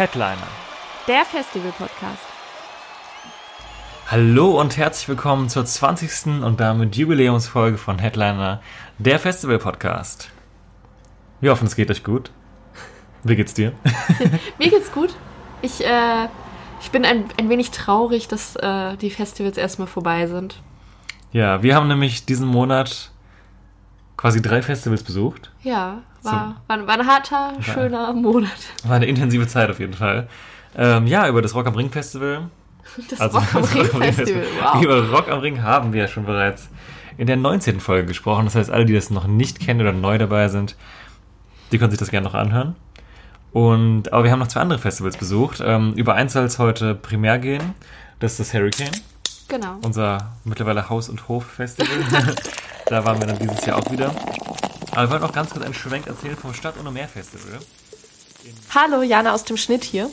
Headliner. Der Festival-Podcast. Hallo und herzlich willkommen zur 20. und damit Jubiläumsfolge von Headliner, der Festival-Podcast. Wir hoffen, es geht euch gut. Wie geht's dir? Mir geht's gut. Ich, äh, ich bin ein, ein wenig traurig, dass äh, die Festivals erstmal vorbei sind. Ja, wir haben nämlich diesen Monat quasi drei Festivals besucht. Ja, war, war, war ein harter, schöner Monat. War eine intensive Zeit auf jeden Fall. Ähm, ja, über das Rock am Ring Festival. Das Also, Rock am Ring Festival, wow. Über Rock am Ring haben wir ja schon bereits in der 19. Folge gesprochen. Das heißt, alle, die das noch nicht kennen oder neu dabei sind, die können sich das gerne noch anhören. Und, aber wir haben noch zwei andere Festivals besucht. Ähm, über eins soll es heute primär gehen. Das ist das Hurricane, Genau. unser mittlerweile Haus- und Hof-Festival. da waren wir dann dieses Jahr auch wieder. Aber wir wollen auch ganz kurz einen Schwenk erzählen vom Stadt- und Meer-Festival. Hallo, Jana aus dem Schnitt hier.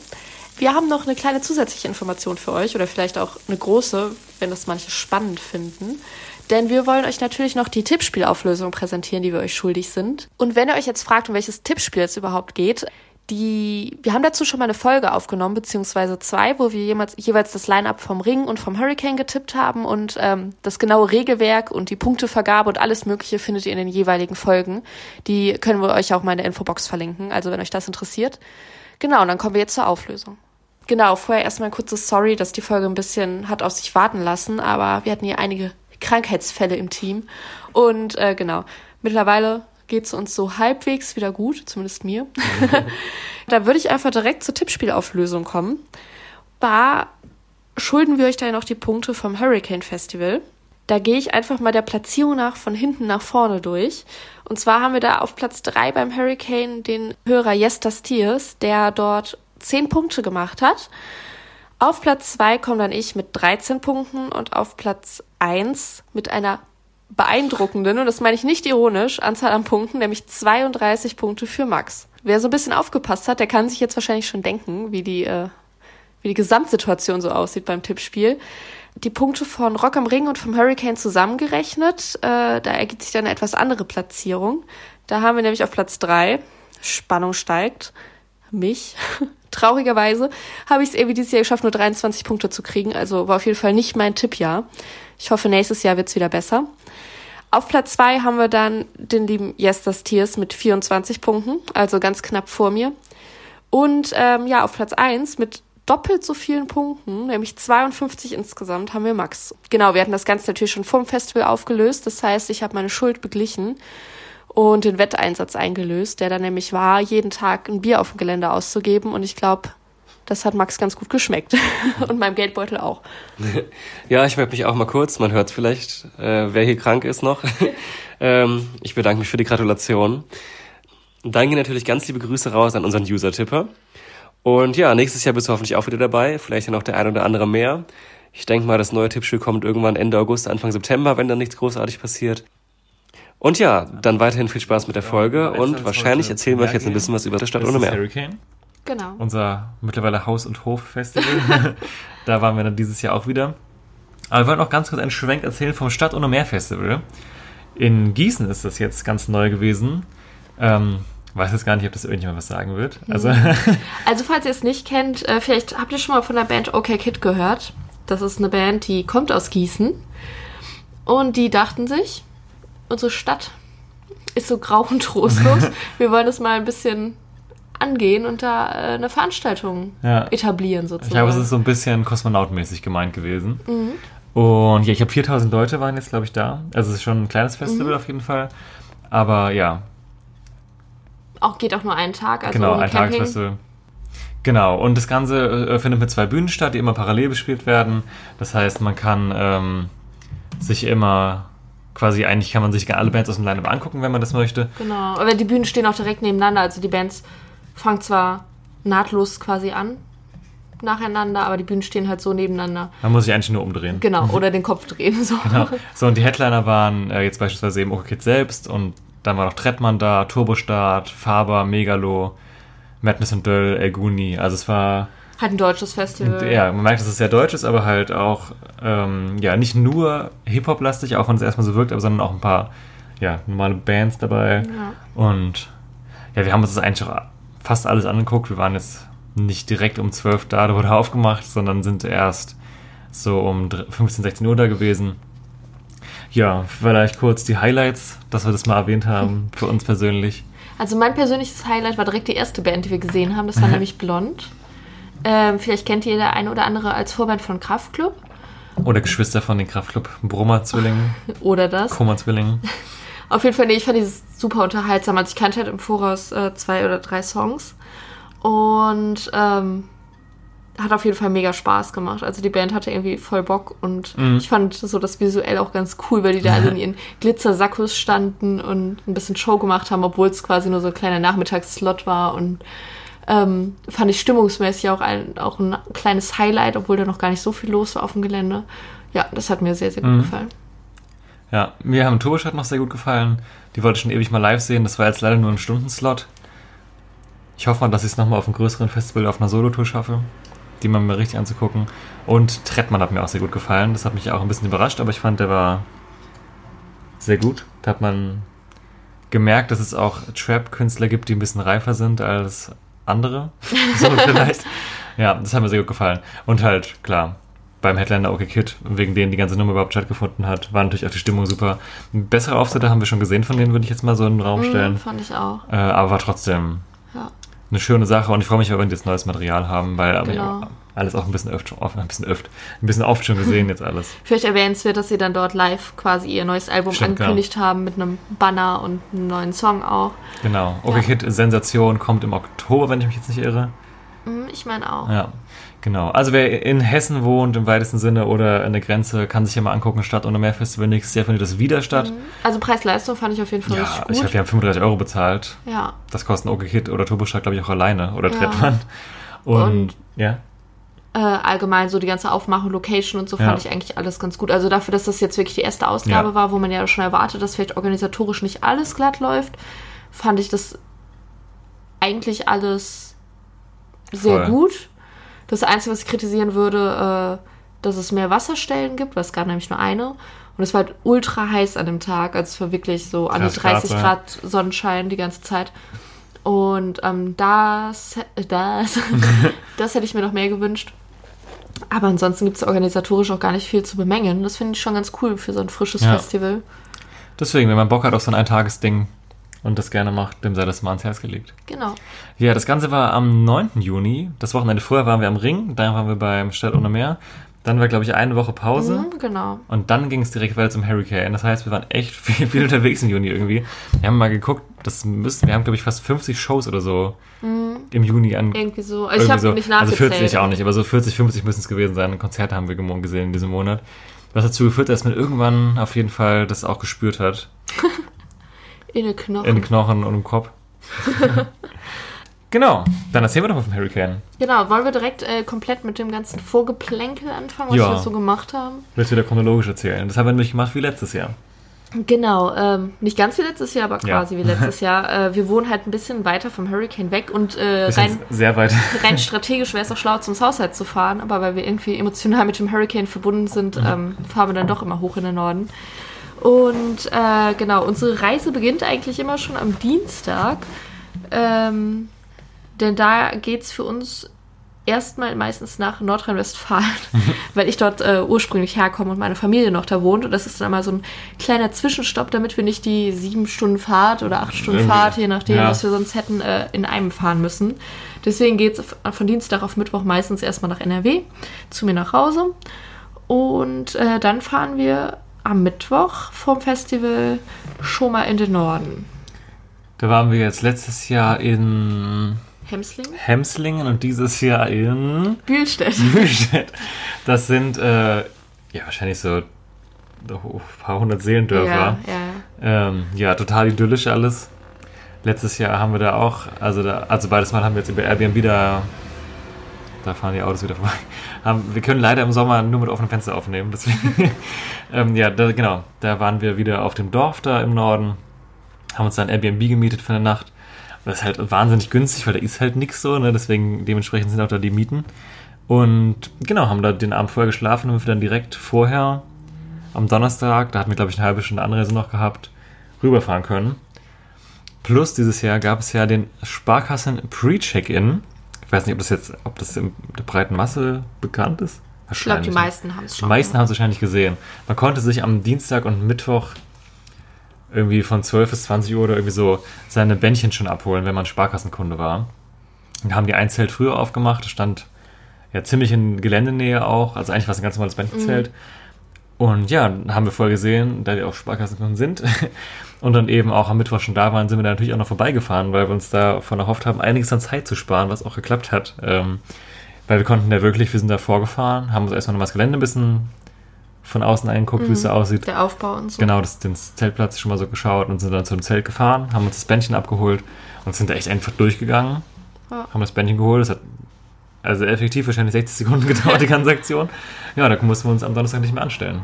Wir haben noch eine kleine zusätzliche Information für euch oder vielleicht auch eine große, wenn das manche spannend finden. Denn wir wollen euch natürlich noch die Tippspielauflösung präsentieren, die wir euch schuldig sind. Und wenn ihr euch jetzt fragt, um welches Tippspiel es überhaupt geht, die, wir haben dazu schon mal eine Folge aufgenommen, beziehungsweise zwei, wo wir jemals, jeweils das Line-Up vom Ring und vom Hurricane getippt haben und ähm, das genaue Regelwerk und die Punktevergabe und alles Mögliche findet ihr in den jeweiligen Folgen. Die können wir euch auch mal in der Infobox verlinken, also wenn euch das interessiert. Genau, und dann kommen wir jetzt zur Auflösung. Genau, vorher erstmal ein kurzes Sorry, dass die Folge ein bisschen hat auf sich warten lassen, aber wir hatten hier einige Krankheitsfälle im Team. Und äh, genau, mittlerweile geht es uns so halbwegs wieder gut, zumindest mir. da würde ich einfach direkt zur Tippspielauflösung kommen. Da schulden wir euch dann noch die Punkte vom Hurricane Festival. Da gehe ich einfach mal der Platzierung nach von hinten nach vorne durch. Und zwar haben wir da auf Platz drei beim Hurricane den Hörer Jestas Tiers, der dort zehn Punkte gemacht hat. Auf Platz zwei komme dann ich mit 13 Punkten und auf Platz eins mit einer beeindruckenden, und das meine ich nicht ironisch, Anzahl an Punkten, nämlich 32 Punkte für Max. Wer so ein bisschen aufgepasst hat, der kann sich jetzt wahrscheinlich schon denken, wie die, äh, wie die Gesamtsituation so aussieht beim Tippspiel. Die Punkte von Rock am Ring und vom Hurricane zusammengerechnet, äh, da ergibt sich dann eine etwas andere Platzierung. Da haben wir nämlich auf Platz drei Spannung steigt, mich. Traurigerweise habe ich es irgendwie dieses Jahr geschafft, nur 23 Punkte zu kriegen. Also war auf jeden Fall nicht mein Tippjahr. Ich hoffe, nächstes Jahr wird's wieder besser. Auf Platz zwei haben wir dann den lieben Jesters Tiers mit 24 Punkten, also ganz knapp vor mir. Und ähm, ja, auf Platz eins mit doppelt so vielen Punkten, nämlich 52 insgesamt, haben wir Max. Genau, wir hatten das Ganze natürlich schon vorm Festival aufgelöst. Das heißt, ich habe meine Schuld beglichen und den Wetteinsatz eingelöst, der dann nämlich war, jeden Tag ein Bier auf dem Gelände auszugeben. Und ich glaube, das hat Max ganz gut geschmeckt. und meinem Geldbeutel auch. Ja, ich melde mich auch mal kurz. Man hört vielleicht, äh, wer hier krank ist noch. ähm, ich bedanke mich für die Gratulation. Dann gehen natürlich ganz liebe Grüße raus an unseren User-Tipper. Und ja, nächstes Jahr bist du hoffentlich auch wieder dabei. Vielleicht ja noch der ein oder andere mehr. Ich denke mal, das neue Tippspiel kommt irgendwann Ende August, Anfang September, wenn dann nichts großartig passiert. Und ja, dann weiterhin viel Spaß mit der Folge Ja, und wahrscheinlich erzählen wir euch jetzt ein bisschen was über die Stadt Das ohne Meer. Genau. unser mittlerweile Haus- und Hof-Festival. da waren wir dann dieses Jahr auch wieder. Aber wir wollen auch ganz kurz einen Schwenk erzählen vom Stadt- und Meer-Festival. In Gießen ist das jetzt ganz neu gewesen. Ähm, weiß jetzt gar nicht, ob das irgendjemand was sagen wird. Also, Also falls ihr es nicht kennt, äh, vielleicht habt ihr schon mal von der Band OK Kid gehört. Das ist eine Band, die kommt aus Gießen. Und die dachten sich, unsere Stadt ist so grau und trostlos. Wir wollen das mal ein bisschen angehen und da äh, eine Veranstaltung Ja. etablieren sozusagen. ich glaube, es ist so ein bisschen kosmonautmäßig gemeint gewesen. Und ja, ich habe 4000 Leute waren jetzt, glaube ich, da. Also es ist schon ein kleines Festival auf jeden Fall. Aber ja, auch, geht auch nur einen Tag, also genau, ein. Tagesfestival. Genau, und das Ganze äh, findet mit zwei Bühnen statt, die immer parallel bespielt werden. Das heißt, man kann ähm, sich immer quasi, eigentlich kann man sich alle Bands aus dem Line-Up angucken, wenn man das möchte. Genau, aber die Bühnen stehen auch direkt nebeneinander. Also die Bands fangen zwar nahtlos quasi an, nacheinander, aber die Bühnen stehen halt so nebeneinander. Man muss sich eigentlich nur umdrehen. Genau, oder den Kopf drehen. So. Genau. So, und die Headliner waren äh, jetzt beispielsweise eben OK Kid selbst und dann war noch Trettmann da, Turbostart, Faber, Megalo, Madness und Döll, Elguni. Also es war, Halt ein deutsches Festival. ja, man merkt, dass es sehr deutsch ist, aber halt auch, ähm, ja, nicht nur Hip-Hop-lastig, auch wenn es erstmal so wirkt, aber sondern auch ein paar, ja, normale Bands dabei. Ja. Und ja, wir haben uns das eigentlich auch fast alles angeguckt. Wir waren jetzt nicht direkt um 12 da, da wurde aufgemacht, sondern sind erst so um 15, 16 Uhr da gewesen. Ja, vielleicht kurz die Highlights, dass wir das mal erwähnt haben, für uns persönlich. Also mein persönliches Highlight war direkt die erste Band, die wir gesehen haben. Das war nämlich Blond. Ähm, vielleicht kennt ihr der eine oder andere als Vorband von Kraftklub Oder Geschwister von den Kraftclub Brummer-Zwillingen, oder das. Kummer-Zwillingen. Auf jeden Fall, nee, ich fand dieses super unterhaltsam. Also ich kannte halt im Voraus äh, zwei oder drei Songs. Und ähm, hat auf jeden Fall mega Spaß gemacht. Also die Band hatte irgendwie voll Bock und ich fand so das visuell auch ganz cool, weil die da alle in ihren Glitzer-Sakkos standen und ein bisschen Show gemacht haben, obwohl es quasi nur so ein kleiner Nachmittagsslot war und ähm, fand ich stimmungsmäßig auch ein, auch ein kleines Highlight, obwohl da noch gar nicht so viel los war auf dem Gelände. Ja, das hat mir sehr, sehr gut gefallen. Ja, mir haben Turbostadt noch sehr gut gefallen. Die wollte ich schon ewig mal live sehen. Das war jetzt leider nur ein Stundenslot. Ich hoffe mal, dass ich es nochmal auf einem größeren Festival auf einer Solotour schaffe, die mal mir richtig anzugucken. Und Trettmann hat mir auch sehr gut gefallen. Das hat mich auch ein bisschen überrascht, aber ich fand, der war sehr gut. Da hat man gemerkt, dass es auch Trap-Künstler gibt, die ein bisschen reifer sind als andere. so vielleicht. Ja, das hat mir sehr gut gefallen. Und halt, klar, beim Headliner OK Kid, wegen denen die ganze Nummer überhaupt stattgefunden hat, war natürlich auch die Stimmung super. Bessere Auftritte haben wir schon gesehen, von denen würde ich jetzt mal so in den Raum stellen. Mhm, fand ich auch. Äh, aber war trotzdem Ja. eine schöne Sache und ich freue mich, wenn wir jetzt neues Material haben, weil aber Genau. ja, alles auch ein bisschen öfter, oft, ein bisschen öfter, ein bisschen oft schon gesehen jetzt alles. Vielleicht erwähnenswert, dass sie dann dort live quasi ihr neues Album Stimmt, angekündigt haben mit einem Banner und einem neuen Song auch. Genau. OK Ja. Kid Sensation kommt im Oktober, wenn ich mich jetzt nicht irre. Hm, Ich meine auch. Ja, genau. Also wer in Hessen wohnt im weitesten Sinne oder an der Grenze, kann sich ja mal angucken, Stadt ohne Meer Festival. Nächstes Jahr findet das wieder statt. Also Preis-Leistung fand ich auf jeden Fall Ja, richtig ich gut. glaube, wir haben 35 Euro bezahlt. ja. Das kosten OK Kid oder Turbostadt, glaube ich, auch alleine. Oder Ja. Trettmann. Und, Und- ja, Äh, allgemein so die ganze Aufmachung, Location und so Ja. fand ich eigentlich alles ganz gut. Also dafür, dass das jetzt wirklich die erste Ausgabe Ja. war, wo man ja schon erwartet, dass vielleicht organisatorisch nicht alles glatt läuft, fand ich das eigentlich alles sehr Voll. gut. Das Einzige, was ich kritisieren würde, äh, dass es mehr Wasserstellen gibt, weil es gab nämlich nur eine. Und es war halt ultra heiß an dem Tag. Also es war wirklich so an die 30 Grad, 30 ja. Grad Sonnenschein die ganze Zeit. Und ähm, das, das, das hätte ich mir noch mehr gewünscht. Aber ansonsten gibt es organisatorisch auch gar nicht viel zu bemängeln. Das finde ich schon ganz cool für so ein frisches Ja. Festival. deswegen, wenn man Bock hat auf so ein Eintagesding und das gerne macht, dem sei das mal ans Herz gelegt. Genau. Ja, das Ganze war am 9. Juni. Das Wochenende vorher waren wir am Ring, dann waren wir beim Stadt ohne Meer. Dann war, glaube ich, eine Woche Pause. Mhm, genau. Und dann ging es direkt weiter zum Hurricane. Das heißt, wir waren echt viel, viel unterwegs im Juni irgendwie. Wir haben mal geguckt, das müssten, wir haben, glaube ich, fast 50 Shows oder so im Juni an. Irgendwie so. Also irgendwie ich habe so. nicht also nachgezählt. 40 auch nicht, aber so 40, 50 müssen es gewesen sein. Konzerte haben wir gesehen in diesem Monat. Was dazu geführt hat, dass man irgendwann auf jeden Fall das auch gespürt hat. In den Knochen. In den Knochen und im Kopf. genau, dann erzählen wir doch mal vom Hurricane. genau. Wollen wir direkt äh, komplett mit dem ganzen Vorgeplänkel anfangen, was Ja. wir so gemacht haben? Willst du wieder chronologisch erzählen? Das haben wir nämlich gemacht wie letztes Jahr. Genau, ähm, nicht ganz wie letztes Jahr, aber Ja. quasi wie letztes Jahr. Äh, wir wohnen halt ein bisschen weiter vom Hurricane weg und äh, rein, sehr weit. rein strategisch wäre es auch schlau, zum Southside zu fahren, aber weil wir irgendwie emotional mit dem Hurricane verbunden sind, ähm, fahren wir dann doch immer hoch in den Norden. Und äh, genau, unsere Reise beginnt eigentlich immer schon am Dienstag, ähm, denn da geht's für uns erstmal meistens nach Nordrhein-Westfalen, weil ich dort äh, ursprünglich herkomme und meine Familie noch da wohnt. Und das ist dann immer so ein kleiner Zwischenstopp, damit wir nicht die sieben Stunden Fahrt oder acht Stunden Irgendwie, Fahrt, je nachdem, ja. was wir sonst hätten, äh, in einem fahren müssen. Deswegen geht's von Dienstag auf Mittwoch meistens erstmal nach NRW, zu mir nach Hause. Und äh, dann fahren wir am Mittwoch vom Festival schon mal in den Norden. Da waren wir jetzt letztes Jahr in Hemsling? Hemslingen und dieses Jahr in Bühlstedt. Mühlstedt. Das sind äh, ja wahrscheinlich so ein paar hundert Seelendörfer. Ja, ja. Ähm, ja, total idyllisch alles. Letztes Jahr haben wir da auch, also da, also beides Mal haben wir jetzt über Airbnb da, da fahren die Autos wieder vorbei. Wir können leider im Sommer nur mit offenem Fenster aufnehmen. Deswegen, ähm, ja, da, genau, da waren wir wieder auf dem Dorf da im Norden, haben uns dann Airbnb gemietet für eine Nacht. Das ist halt wahnsinnig günstig, weil da ist halt nichts so, ne? deswegen dementsprechend sind auch da die Mieten. Und genau, haben da den Abend vorher geschlafen und wir dann direkt vorher am Donnerstag, da hatten wir glaube ich eine halbe Stunde Anreise noch gehabt, rüberfahren können. Plus dieses Jahr gab es ja den Sparkassen Pre-Check-In. Ich weiß nicht, ob das jetzt, ob das in der breiten Masse bekannt ist. Ich glaube, die meisten haben es Die schon. meisten haben es wahrscheinlich gesehen. Man konnte sich am Dienstag und Mittwoch irgendwie von 12 bis 20 Uhr oder irgendwie so seine Bändchen schon abholen, wenn man Sparkassenkunde war. Und haben die ein Zelt früher aufgemacht, das stand ja ziemlich in Geländenähe auch, also eigentlich war es ein ganz normales Bändchenzelt. Und ja, haben wir vorher gesehen, da wir auch Sparkassenkunden sind und dann eben auch am Mittwoch schon da waren, sind wir da natürlich auch noch vorbeigefahren, weil wir uns davon erhofft haben, einiges an Zeit zu sparen, was auch geklappt hat. Ähm, weil wir konnten da wirklich, wir sind da vorgefahren, haben uns erstmal noch mal das Gelände ein bisschen von außen angeguckt, wie es so aussieht. Der Aufbau und so. Genau, das, den Zeltplatz schon mal so geschaut und sind dann zum Zelt gefahren, haben uns das Bändchen abgeholt und sind da echt einfach durchgegangen. Ja. Haben das Bändchen geholt. Das hat also effektiv wahrscheinlich 60 Sekunden gedauert, die ganze Aktion. Ja, da mussten wir uns am Donnerstag nicht mehr anstellen.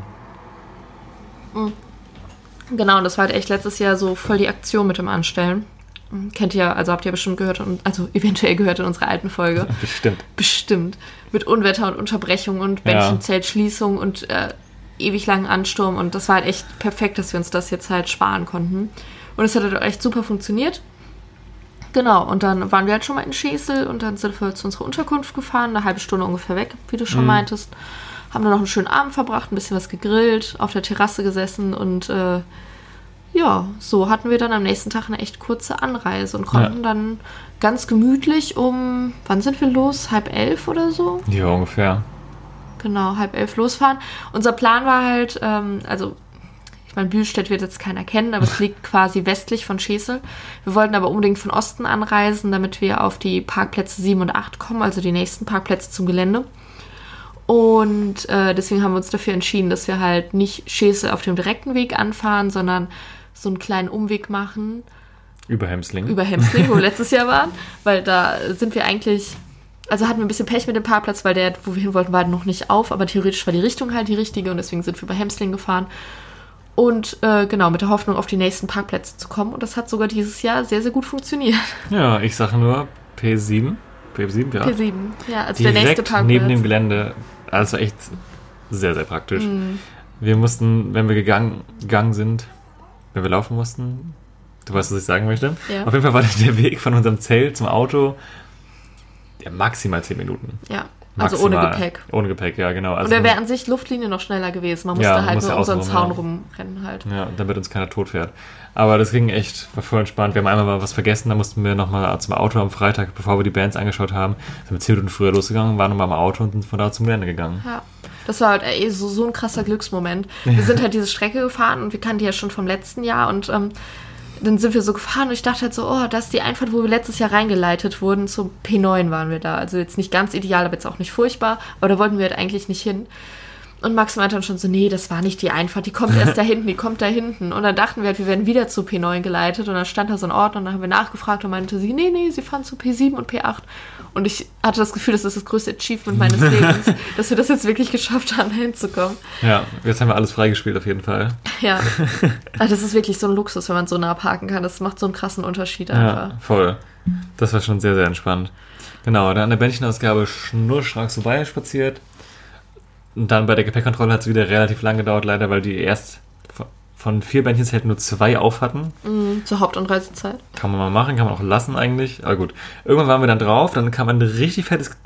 Genau, und das war halt echt letztes Jahr so voll die Aktion mit dem Anstellen. Kennt ihr, also habt ihr bestimmt gehört, und- also eventuell gehört in unserer alten Folge. Bestimmt. Bestimmt. Mit Unwetter und Unterbrechung und Ja. Bändchenzeltschließung und äh, ewig langen Ansturm. Und das war halt echt perfekt, dass wir uns das jetzt halt sparen konnten. Und es hat halt echt super funktioniert. Genau, und dann waren wir halt schon mal in Schesel und dann sind wir zu unserer Unterkunft gefahren, eine halbe Stunde ungefähr weg, wie du schon meintest. Haben dann noch einen schönen Abend verbracht, ein bisschen was gegrillt, auf der Terrasse gesessen und äh, ja, so hatten wir dann am nächsten Tag eine echt kurze Anreise und konnten Ja. dann ganz gemütlich um, wann sind wir los? Halb elf oder so? Ja, ungefähr. Genau, halb elf losfahren. Unser Plan war halt, ähm, also ich meine, Bühlstedt wird jetzt keiner kennen, aber es liegt quasi westlich von Schesel. Wir wollten aber unbedingt von Osten anreisen, damit wir auf die Parkplätze 7 und 8 kommen, also die nächsten Parkplätze zum Gelände. Und äh, deswegen haben wir uns dafür entschieden, dass wir halt nicht Schesel auf dem direkten Weg anfahren, sondern so einen kleinen Umweg machen Über Hemsling. über Hemsling, wo wir letztes Jahr waren, weil da sind wir eigentlich, also hatten wir ein bisschen Pech mit dem Parkplatz, weil der, wo wir hin wollten, war noch nicht auf, aber theoretisch war die Richtung halt die richtige und deswegen sind wir über Hemsling gefahren. Und äh, genau, mit der Hoffnung, auf die nächsten Parkplätze zu kommen. Und das hat sogar dieses Jahr sehr, sehr gut funktioniert. ja, ich sage nur P7. P7, ja. P7, ja, also der nächste Direkt Parkplatz. neben dem Gelände. Also echt sehr, sehr praktisch. Mhm. Wir mussten, wenn wir gegangen, gegangen sind, wenn wir laufen mussten, du weißt, was ich sagen möchte. Ja. Auf jeden Fall war der Weg von unserem Zelt zum Auto ja, maximal 10 Minuten. ja, also ohne Maximal. Gepäck. Ohne Gepäck, ja, genau. Also, Und da wäre an sich Luftlinie noch schneller gewesen. Man musste Ja, man halt musste nur um so einen Zaun ja. rumrennen halt. ja, damit uns keiner tot fährt. Aber das ging echt, war voll entspannt. Wir haben einmal mal was vergessen, da mussten wir nochmal zum Auto am Freitag, bevor wir die Bands angeschaut haben, sind wir 10 Minuten früher losgegangen, waren nochmal am Auto und sind von da zum Gelände gegangen. Ja, das war halt ey, so, so ein krasser Glücksmoment. Wir sind halt diese Strecke gefahren und wir kannten die ja schon vom letzten Jahr und ähm, dann sind wir so gefahren und ich dachte halt so, oh, das ist die Einfahrt, wo wir letztes Jahr reingeleitet wurden. Zum P9 waren wir da. Also jetzt nicht ganz ideal, aber jetzt auch nicht furchtbar. Aber da wollten wir halt eigentlich nicht hin. Und Max meinte dann schon so, nee, das war nicht die Einfahrt, die kommt erst da hinten, die kommt da hinten. Und dann dachten wir halt, wir werden wieder zu P9 geleitet und dann stand da so ein Ordner und dann haben wir nachgefragt und meinte sie, nee, nee, sie fahren zu P7 und P8. Und ich hatte das Gefühl, das ist das größte Achievement meines Lebens, dass wir das jetzt wirklich geschafft haben, da hinzukommen. Ja, jetzt haben wir alles freigespielt auf jeden Fall. Ja. Aber das ist wirklich so ein Luxus, wenn man so nah parken kann. Das macht so einen krassen Unterschied einfach. Ja, voll. Das war schon sehr, sehr entspannt. Genau, dann an der Bändchenausgabe schnurstracks vorbei spaziert. Und dann bei der Gepäckkontrolle hat es wieder relativ lang gedauert, leider, weil die erst von vier Bändchenzelten nur zwei auf hatten. Mhm, zur Hauptanreisezeit. Kann man mal machen, kann man auch lassen eigentlich. Aber gut. Irgendwann waren wir dann drauf, dann kam ein richtig fettes,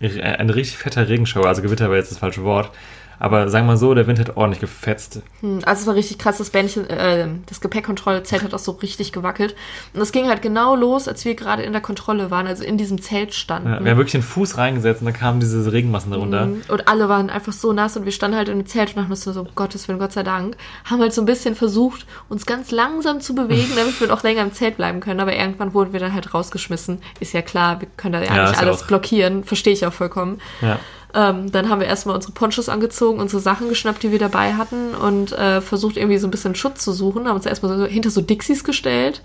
ein richtig fetter Regenschauer. Also Gewitter war jetzt das falsche Wort. Aber sagen wir mal so, der Wind hat ordentlich gefetzt. Hm, Also es war richtig krass, das Bändchen, äh, das Gepäckkontrollzelt hat auch so richtig gewackelt. Und das ging halt genau los, als wir gerade in der Kontrolle waren, also in diesem Zelt standen. Ja, wir haben wirklich den Fuß reingesetzt und dann kamen diese Regenmassen darunter. Mhm. Und alle waren einfach so nass und wir standen halt in dem Zelt und dachten uns so, um Gottes Willen, Gott sei Dank. Haben halt so ein bisschen versucht, uns ganz langsam zu bewegen, damit wir noch länger im Zelt bleiben können. Aber irgendwann wurden wir dann halt rausgeschmissen. Ist ja klar, wir können da ja, Ja, nicht alles blockieren. Verstehe ich auch vollkommen. Ja. Ähm, dann haben wir erstmal unsere Ponchos angezogen, unsere Sachen geschnappt, die wir dabei hatten und äh, versucht irgendwie so ein bisschen Schutz zu suchen. Haben uns erstmal so hinter so Dixies gestellt,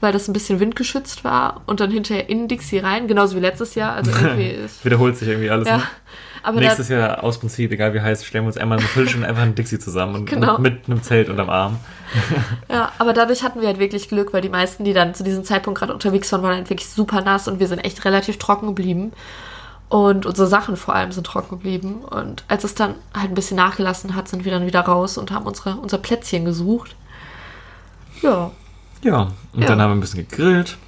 weil das ein bisschen windgeschützt war und dann hinterher in Dixie rein, genauso wie letztes Jahr. Also irgendwie Wiederholt sich irgendwie alles. ja. Ne? Aber da, Nächstes Jahr aus Prinzip, egal wie heiß, stellen wir uns einmal eine Viertelstunde einfach ein Dixie zusammen und, Genau. und mit einem Zelt unterm Arm. ja, aber dadurch hatten wir halt wirklich Glück, weil die meisten, die dann zu diesem Zeitpunkt gerade unterwegs waren, waren halt wirklich super nass und wir sind echt relativ trocken geblieben. Und unsere Sachen vor allem sind trocken geblieben. Und als es dann halt ein bisschen nachgelassen hat, sind wir dann wieder raus und haben unsere, unser Plätzchen gesucht. Ja, Ja, und Ja. dann haben wir ein bisschen gegrillt,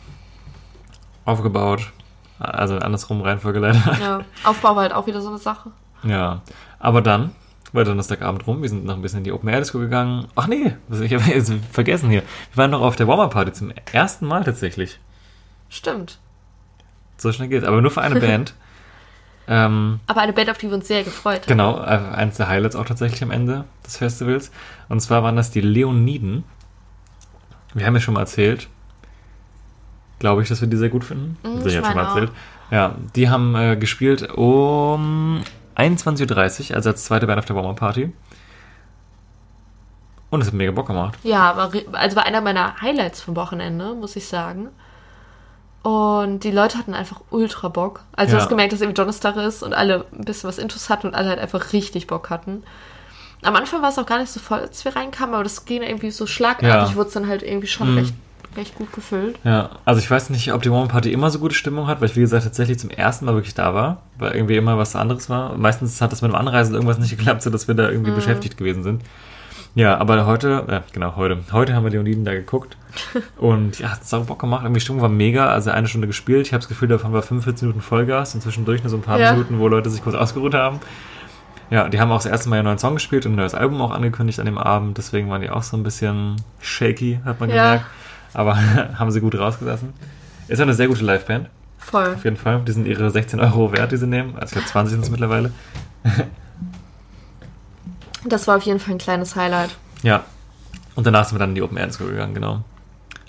aufgebaut, also andersrum Reihenfolge leider. ja. Aufbau war halt auch wieder so eine Sache. Ja, aber dann war Donnerstagabend rum, wir sind noch ein bisschen in die Open Air Disco gegangen. Ach nee, was- ich habe jetzt vergessen hier. Wir waren noch auf der Warmer Party zum ersten Mal tatsächlich. Stimmt. So schnell geht's, aber nur für eine Band. Ähm, Aber eine Band, auf die wir uns sehr gefreut haben. genau, äh, eins der Highlights auch tatsächlich am Ende des Festivals. Und zwar waren das die Leoniden. Wir haben ja schon mal erzählt, glaube ich, dass wir die sehr gut finden. Mhm, ich schon mal erzählt. Ja, die haben äh, gespielt um 21.30 Uhr, also als zweite Band auf der Warmer Party. Und es hat mega Bock gemacht. Ja, also war einer meiner Highlights vom Wochenende, muss ich sagen. Und die Leute hatten einfach ultra Bock. Also du Ja. hast gemerkt, dass irgendwie Donnerstag ist und alle ein bisschen was Intus hatten und alle halt einfach richtig Bock hatten. Am Anfang war es auch gar nicht so voll, als wir reinkamen, aber das ging irgendwie so schlagartig, Ja. wurde es dann halt irgendwie schon Mhm. recht, recht gut gefüllt. Ja, also ich weiß nicht, ob die Warmer Party immer so gute Stimmung hat, weil ich, wie gesagt, tatsächlich zum ersten Mal wirklich da war, weil irgendwie immer was anderes war. Meistens hat das mit dem Anreisen irgendwas nicht geklappt, sodass wir da irgendwie beschäftigt gewesen sind. Ja, aber heute, äh, genau, heute. Heute haben wir Leoniden da geguckt. Und ja, hat sau Bock gemacht. Irgendwie die Stimmung war mega. Also eine Stunde gespielt. Ich habe das Gefühl, davon war 45 Minuten Vollgas und zwischendurch nur so ein paar Ja. Minuten, wo Leute sich kurz ausgeruht haben. Ja, die haben auch das erste Mal einen neuen Song gespielt und ein neues Album auch angekündigt an dem Abend. Deswegen waren die auch so ein bisschen shaky, hat man Ja. gemerkt. Aber haben sie gut rausgelassen. Ist eine sehr gute Liveband, Voll. auf jeden Fall. Die sind ihre 16 Euro wert, die sie nehmen. Also ich glaube 20 sind es mittlerweile. Das war auf jeden Fall ein kleines Highlight. Ja. Und danach sind wir dann in die Open Air Disco gegangen, genau.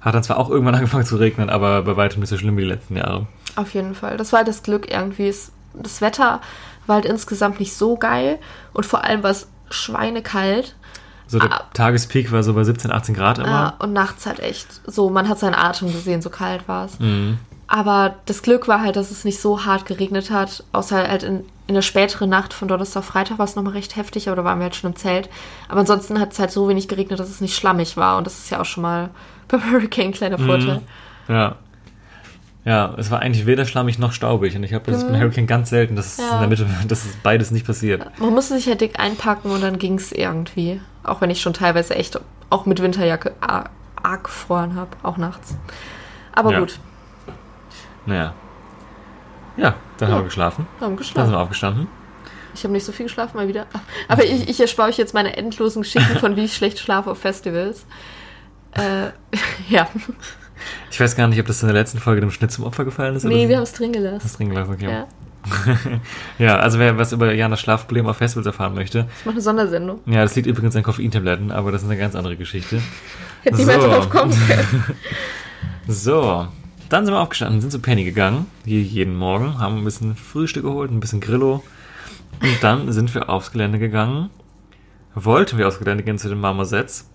Hat dann zwar auch irgendwann angefangen zu regnen, aber bei weitem nicht so schlimm wie die letzten Jahre. Auf jeden Fall. Das war das Glück irgendwie. Das Wetter war halt insgesamt nicht so geil und vor allem war es schweinekalt. So der Ah. Tagespeak war so bei 17, 18 Grad Ja, immer. und nachts halt echt so, man hat seinen Atem gesehen, so kalt war es. Mhm. Aber das Glück war halt, dass es nicht so hart geregnet hat, außer halt in, in der späteren Nacht von Donnerstag auf Freitag war es nochmal recht heftig, aber da waren wir halt schon im Zelt. Aber ansonsten hat es halt so wenig geregnet, dass es nicht schlammig war und das ist ja auch schon mal beim Hurricane ein kleiner Vorteil. Ja. Ja, es war eigentlich weder schlammig noch staubig. Und ich glaube, das ist bei Hurricane ganz selten, dass es Mhm. Ja. in der Mitte, dass es beides nicht passiert. Man musste sich halt dick einpacken und dann ging es irgendwie. Auch wenn ich schon teilweise echt auch mit Winterjacke ar- arg gefroren habe, auch nachts. Aber Ja. gut, Naja. Ja, dann Ja. haben wir geschlafen. haben Dann geschlafen. sind wir aufgestanden. Ich habe nicht so viel geschlafen, mal wieder. Aber ich, ich erspare euch jetzt meine endlosen Geschichten von wie ich schlecht schlafe auf Festivals. Äh, ja. Ich weiß gar nicht, ob das in der letzten Folge dem Schnitt zum Opfer gefallen ist. Nee, wir haben es drin gelassen. das drin gelassen. Okay. Ja. Ja. also wer was über Janas Schlafprobleme auf Festivals erfahren möchte. Ich mache eine Sondersendung. Ja, das liegt übrigens an Koffeintabletten, aber das ist eine ganz andere Geschichte. Hätte niemand So. drauf kommen können. So, dann sind wir aufgestanden, sind zu Penny gegangen, wie jeden Morgen, haben ein bisschen Frühstück geholt, ein bisschen Grillo. Und dann sind wir aufs Gelände gegangen. Wollten wir aufs Gelände gehen zu den Marmosets.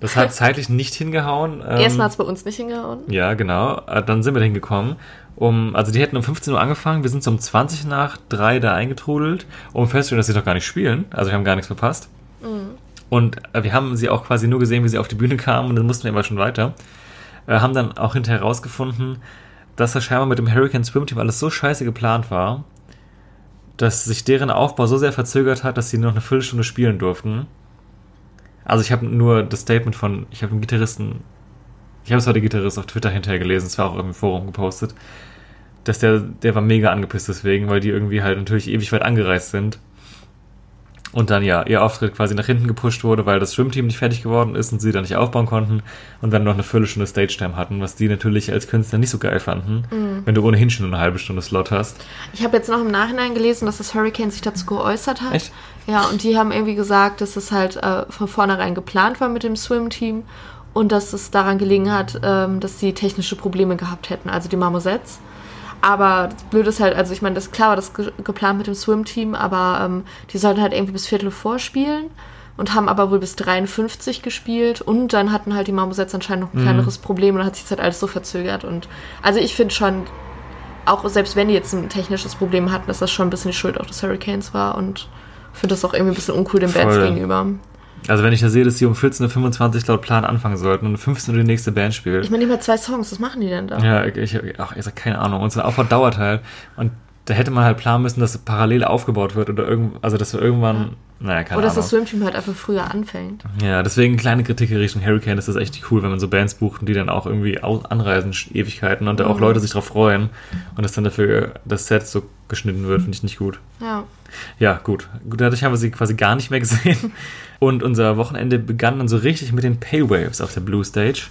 Das hat zeitlich nicht hingehauen. Ähm, Erstmal hat es bei uns nicht hingehauen. Ja, genau. Äh, Dann sind wir hingekommen. Um, also die hätten um 15 Uhr angefangen, wir sind so um 20 nach 3 da eingetrudelt, um festzustellen, dass sie doch gar nicht spielen. Also wir haben gar nichts verpasst. Und äh, wir haben sie auch quasi nur gesehen, wie sie auf die Bühne kamen und dann mussten wir aber schon weiter. Äh, haben dann auch hinterher herausgefunden, dass das scheinbar mit dem Hurricane Swim Team alles so scheiße geplant war, dass sich deren Aufbau so sehr verzögert hat, dass sie noch eine Viertelstunde spielen durften. Also ich habe nur das Statement von, ich habe einen Gitarristen, ich habe es heute Gitarrist auf Twitter hinterher gelesen, es war auch im Forum gepostet, dass der, der war mega angepisst deswegen, weil die irgendwie halt natürlich ewig weit angereist sind. Und dann ja, ihr Auftritt quasi nach hinten gepusht wurde, weil das Schwimmteam nicht fertig geworden ist und sie dann nicht aufbauen konnten und dann noch eine Viertelstunde Stage-Time hatten, was die natürlich als Künstler nicht so geil fanden, wenn du ohnehin schon eine halbe Stunde Slot hast. Ich habe jetzt noch im Nachhinein gelesen, dass das Hurricane sich dazu geäußert hat. Echt? Ja, und die haben irgendwie gesagt, dass es halt äh, von vornherein geplant war mit dem Swim-Team und dass es daran gelegen hat, ähm, dass sie technische Probleme gehabt hätten, also die Marmosets. Aber das Blöde ist halt, also ich meine, das klar war das ge geplant mit dem Swim-Team, aber ähm, die sollten halt irgendwie bis Viertel vorspielen und haben aber wohl bis 53 gespielt und dann hatten halt die Marmosets anscheinend noch ein kleineres Problem und dann hat sich das halt alles so verzögert und also ich finde schon, auch selbst wenn die jetzt ein technisches Problem hatten, dass das schon ein bisschen die Schuld auch des Hurricanes war und finde das auch irgendwie ein bisschen uncool den Bands Voll. gegenüber. Also wenn ich da sehe, dass die um 14.25 Uhr laut Plan anfangen sollten und um 15 Uhr die nächste Band spielt. Ich meine, immer zwei Songs, was machen die denn da? Ja, ich, ich, ach, ich sag keine Ahnung. Und so ein Aufbau dauert halt. Und da hätte man halt planen müssen, dass es parallel aufgebaut wird oder irgend, also dass wir irgendwann, naja, keine Oder dass Ahnung. das Swimteam halt einfach früher anfängt. ja, deswegen kleine Kritik in Richtung Hurricane. Das ist echt cool, wenn man so Bands bucht und die dann auch irgendwie anreisen, Ewigkeiten und da Mhm. auch Leute sich drauf freuen und dass dann dafür das Set so geschnitten wird, finde ich nicht gut. Ja. Ja, gut. Gut, Dadurch haben wir sie quasi gar nicht mehr gesehen. Und unser Wochenende begann dann so richtig mit den Pale Waves auf der Blue Stage.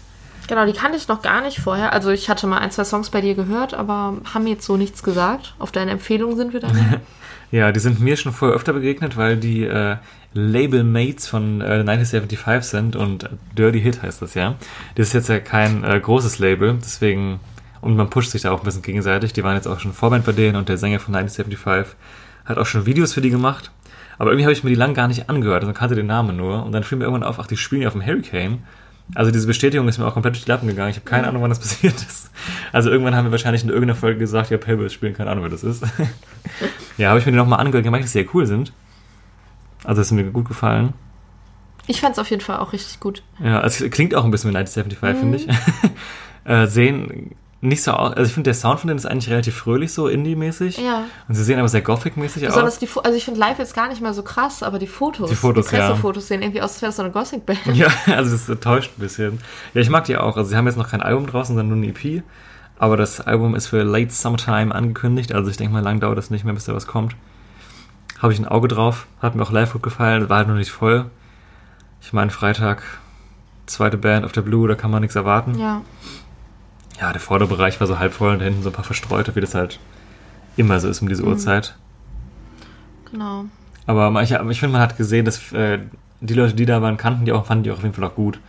Genau, die kannte ich noch gar nicht vorher. Also ich hatte mal ein, zwei Songs bei dir gehört, aber haben mir jetzt so nichts gesagt. Auf deine Empfehlung sind wir dann. Ja, die sind mir schon vorher öfter begegnet, weil die äh, Label-Mates von äh, 1975 sind und Dirty Hit heißt das ja. Das ist jetzt ja kein äh, großes Label, deswegen, und man pusht sich da auch ein bisschen gegenseitig. Die waren jetzt auch schon Vorband bei denen und der Sänger von 1975 hat auch schon Videos für die gemacht. Aber irgendwie habe ich mir die lang gar nicht angehört, also kannte den Namen nur. Und dann fiel mir irgendwann auf, ach, die spielen ja auf dem Hurricane. Also diese Bestätigung ist mir auch komplett durch die Lappen gegangen. Ich habe keine Ahnung, wann das passiert ist. Also irgendwann haben wir wahrscheinlich in irgendeiner Folge gesagt, ja, Waves spielen, keine Ahnung, wer das ist. ja, habe ich mir die nochmal angehört, gemerkt, dass sie sehr cool sind. Also das ist mir gut gefallen. Ich fand es auf jeden Fall auch richtig gut. Ja, es klingt auch ein bisschen wie 1975, finde ich. äh, sehen nicht so aus, also ich finde, der Sound von denen ist eigentlich relativ fröhlich, so Indie-mäßig. Ja. Und sie sehen aber sehr Gothic-mäßig aus. Besonders die also ich finde live jetzt gar nicht mal so krass, aber die Fotos, Die Fotos, ja. Pressefotos sehen irgendwie aus, als wäre das so eine Gothic-Band. Ja, also das enttäuscht ein bisschen. Ja, ich mag die auch. Also sie haben jetzt noch kein Album draußen, sondern nur eine EP. Aber das Album ist für Late Summertime angekündigt. Also ich denke mal, lang dauert das nicht mehr, bis da was kommt. Habe ich ein Auge drauf. Hat mir auch live gut gefallen. War halt noch nicht voll. Ich meine, Freitag, zweite Band auf der Blue, da kann man nichts erwarten. Ja. Ja, der Vorderbereich war so halb voll und da hinten so ein paar Verstreute, wie das halt immer so ist um diese Uhrzeit. Genau. Aber ich, ich finde, man hat gesehen, dass äh, die Leute, die da waren, kannten die auch, fanden die auch auf jeden Fall auch gut.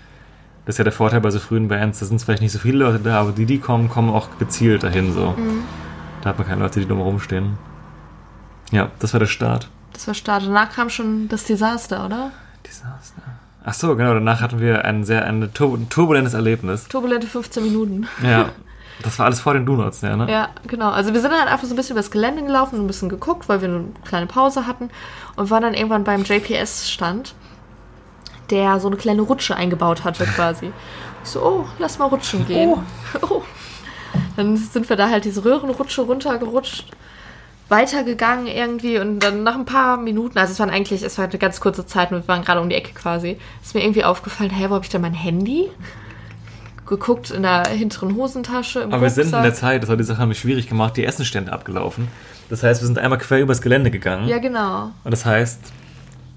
Das ist ja der Vorteil bei so frühen Bands. Da sind vielleicht nicht so viele Leute da, aber die, die kommen, kommen auch gezielt dahin so. Da hat man keine Leute, die dumm rumstehen. Ja, das war der Start. Das war Start. Danach kam schon das Desaster, oder? Desaster. Ach so, genau. Danach hatten wir ein sehr ein tur turbulentes Erlebnis. Turbulente 15 Minuten. Ja, das war alles vor den Donuts, ja, ne? Ja, genau. Also wir sind dann einfach so ein bisschen übers Gelände gelaufen und ein bisschen geguckt, weil wir eine kleine Pause hatten und waren dann irgendwann beim JPS-Stand, der so eine kleine Rutsche eingebaut hatte quasi. Ich so, oh, lass mal rutschen gehen. Oh. Dann sind wir da halt diese Röhrenrutsche runtergerutscht, weitergegangen irgendwie und dann nach ein paar Minuten, also es waren eigentlich, es war eine ganz kurze Zeit und wir waren gerade um die Ecke quasi, ist mir irgendwie aufgefallen, hä, wo habe ich denn mein Handy? Geguckt in der hinteren Hosentasche. Aber wir sind in Rucksack. der Zeit, das hat die Sache nämlich schwierig gemacht, die Essenstände abgelaufen. Das heißt, wir sind einmal quer übers Gelände gegangen. Ja, genau. Und das heißt,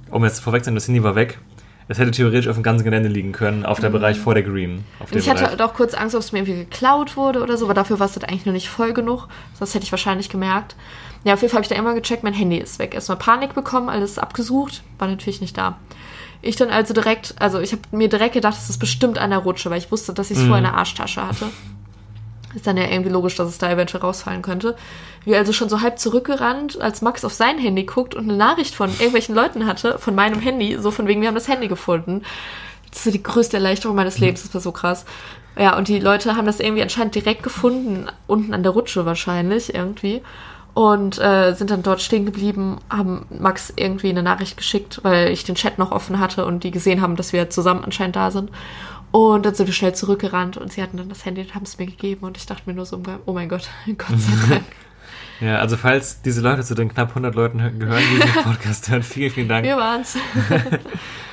um jetzt vorweg zu sein, das Handy war weg. Es hätte theoretisch auf dem ganzen Gelände liegen können, auf der Bereich vor der Green. Auf Und dem ich hatte Bereich. halt auch kurz Angst, ob es mir irgendwie geklaut wurde oder so, aber dafür war es halt eigentlich nur nicht voll genug. Das hätte ich wahrscheinlich gemerkt. Ja, auf jeden Fall habe ich da immer gecheckt, mein Handy ist weg. Erstmal Panik bekommen, alles abgesucht, war natürlich nicht da. Ich dann also direkt, also ich habe mir direkt gedacht, das ist bestimmt an der Rutsche, weil ich wusste, dass ich es vorher in der Arschtasche hatte. Ist dann ja irgendwie logisch, dass es da eventuell rausfallen könnte. Wir also schon so halb zurückgerannt, als Max auf sein Handy guckt und eine Nachricht von irgendwelchen Leuten hatte, von meinem Handy, so von wegen, wir haben das Handy gefunden. Das ist die größte Erleichterung meines Lebens, das war so krass. Ja, und die Leute haben das irgendwie anscheinend direkt gefunden, unten an der Rutsche wahrscheinlich irgendwie. Und äh, sind dann dort stehen geblieben, haben Max irgendwie eine Nachricht geschickt, weil ich den Chat noch offen hatte und die gesehen haben, dass wir zusammen anscheinend da sind. Und dann sind wir schnell zurückgerannt und sie hatten dann das Handy und haben es mir gegeben. Und ich dachte mir nur so, oh mein Gott, Gott sei Dank. Ja, also falls diese Leute zu den knapp 100 Leuten hö- gehören, die diesen Podcast hören, vielen, vielen Dank. Wir waren's.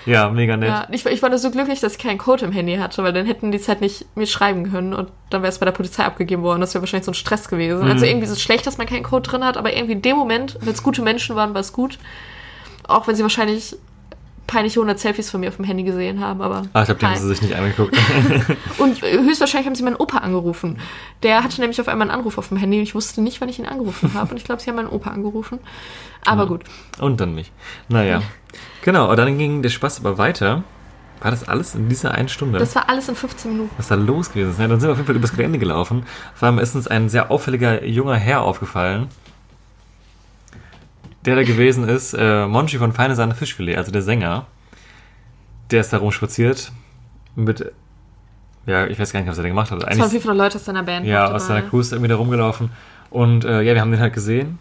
Ja, mega nett. Ja, ich, war- ich war nur so glücklich, dass ich keinen Code im Handy hatte, weil dann hätten die es halt nicht mir schreiben können und dann wäre es bei der Polizei abgegeben worden. Das wäre wahrscheinlich so ein Stress gewesen. Also irgendwie ist es schlecht, dass man keinen Code drin hat, aber irgendwie in dem Moment, wenn es gute Menschen waren, war es gut. Auch wenn sie wahrscheinlich peinliche 100 Selfies von mir auf dem Handy gesehen haben, aber. Ah, ich glaube, die haben sie sich nicht angeguckt. Und äh, höchstwahrscheinlich haben sie meinen Opa angerufen. Der hatte nämlich auf einmal einen Anruf auf dem Handy und ich wusste nicht, wann ich ihn angerufen habe. Und ich glaube, sie haben meinen Opa angerufen. Aber gut. Und dann mich. Naja. Genau, und dann ging der Spaß aber weiter. War das alles in dieser einen Stunde? Das war alles in 15 Minuten. was da los gewesen ist. Ja, dann sind wir auf jeden Fall übers Gelände gelaufen. Vor allem ist uns ein sehr auffälliger junger Herr aufgefallen, der da gewesen ist, äh, Monchi von Feine Sahne Fischfilet, also der Sänger. der ist da rumspaziert mit, ja, ich weiß gar nicht, was er denn gemacht hat. Eigentlich, 500 Leute aus seiner Band. ja, aus seiner Crew ist irgendwie da rumgelaufen. Und äh, ja, wir haben den halt gesehen.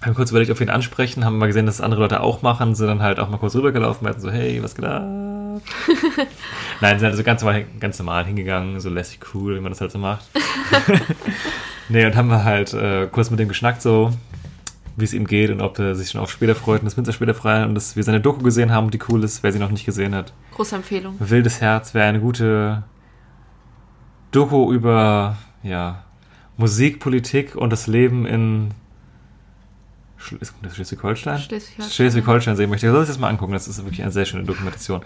Haben kurz überlegt, ob wir ihn ansprechen, haben mal gesehen, dass es andere Leute auch machen, sind dann halt auch mal kurz rübergelaufen, meinten so, hey, was geht ab? Nein, sind also ganz normal, ganz normal hingegangen, so lässig cool, wie man das halt so macht. nee, und haben wir halt äh, kurz mit dem geschnackt, so, wie es ihm geht und ob er sich schon auf später freut und das später frei und dass wir seine Doku gesehen haben, die cool ist, wer sie noch nicht gesehen hat. Große Empfehlung. Wildes Herz wäre eine gute Doku über ja, Musik, Politik und das Leben in das Schleswig-Holstein? Schleswig-Holstein. Schleswig-Holstein sehen möchte. Ich soll es jetzt mal angucken, das ist wirklich eine sehr schöne Dokumentation.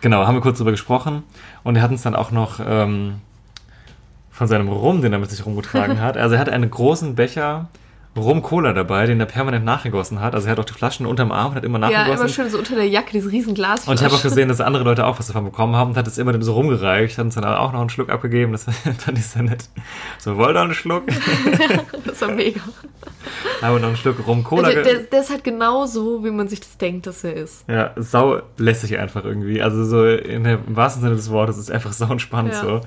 Genau, haben wir kurz drüber gesprochen und er hat uns dann auch noch ähm, von seinem Rum, den er mit sich rumgetragen hat. Also er hat einen großen Becher Rum-Cola dabei, den er permanent nachgegossen hat. Also er hat auch die Flaschen unterm Arm und hat immer Ja, nachgegossen. immer schön so unter der Jacke, dieses riesen Glas. Und ich habe auch gesehen, dass andere Leute auch was davon bekommen haben und hat es immer dem so rumgereicht, hat uns dann auch noch einen Schluck abgegeben. Das fand ich sehr nett. So, wollt ihr einen Schluck? Das war mega. Haben wir noch einen Schluck rum Cola. Der, ge- der, der ist halt genau so, wie man sich das denkt, dass er ist. Ja, sau lässig einfach irgendwie. Also so in der, im wahrsten Sinne des Wortes ist einfach sau entspannt Ja. so.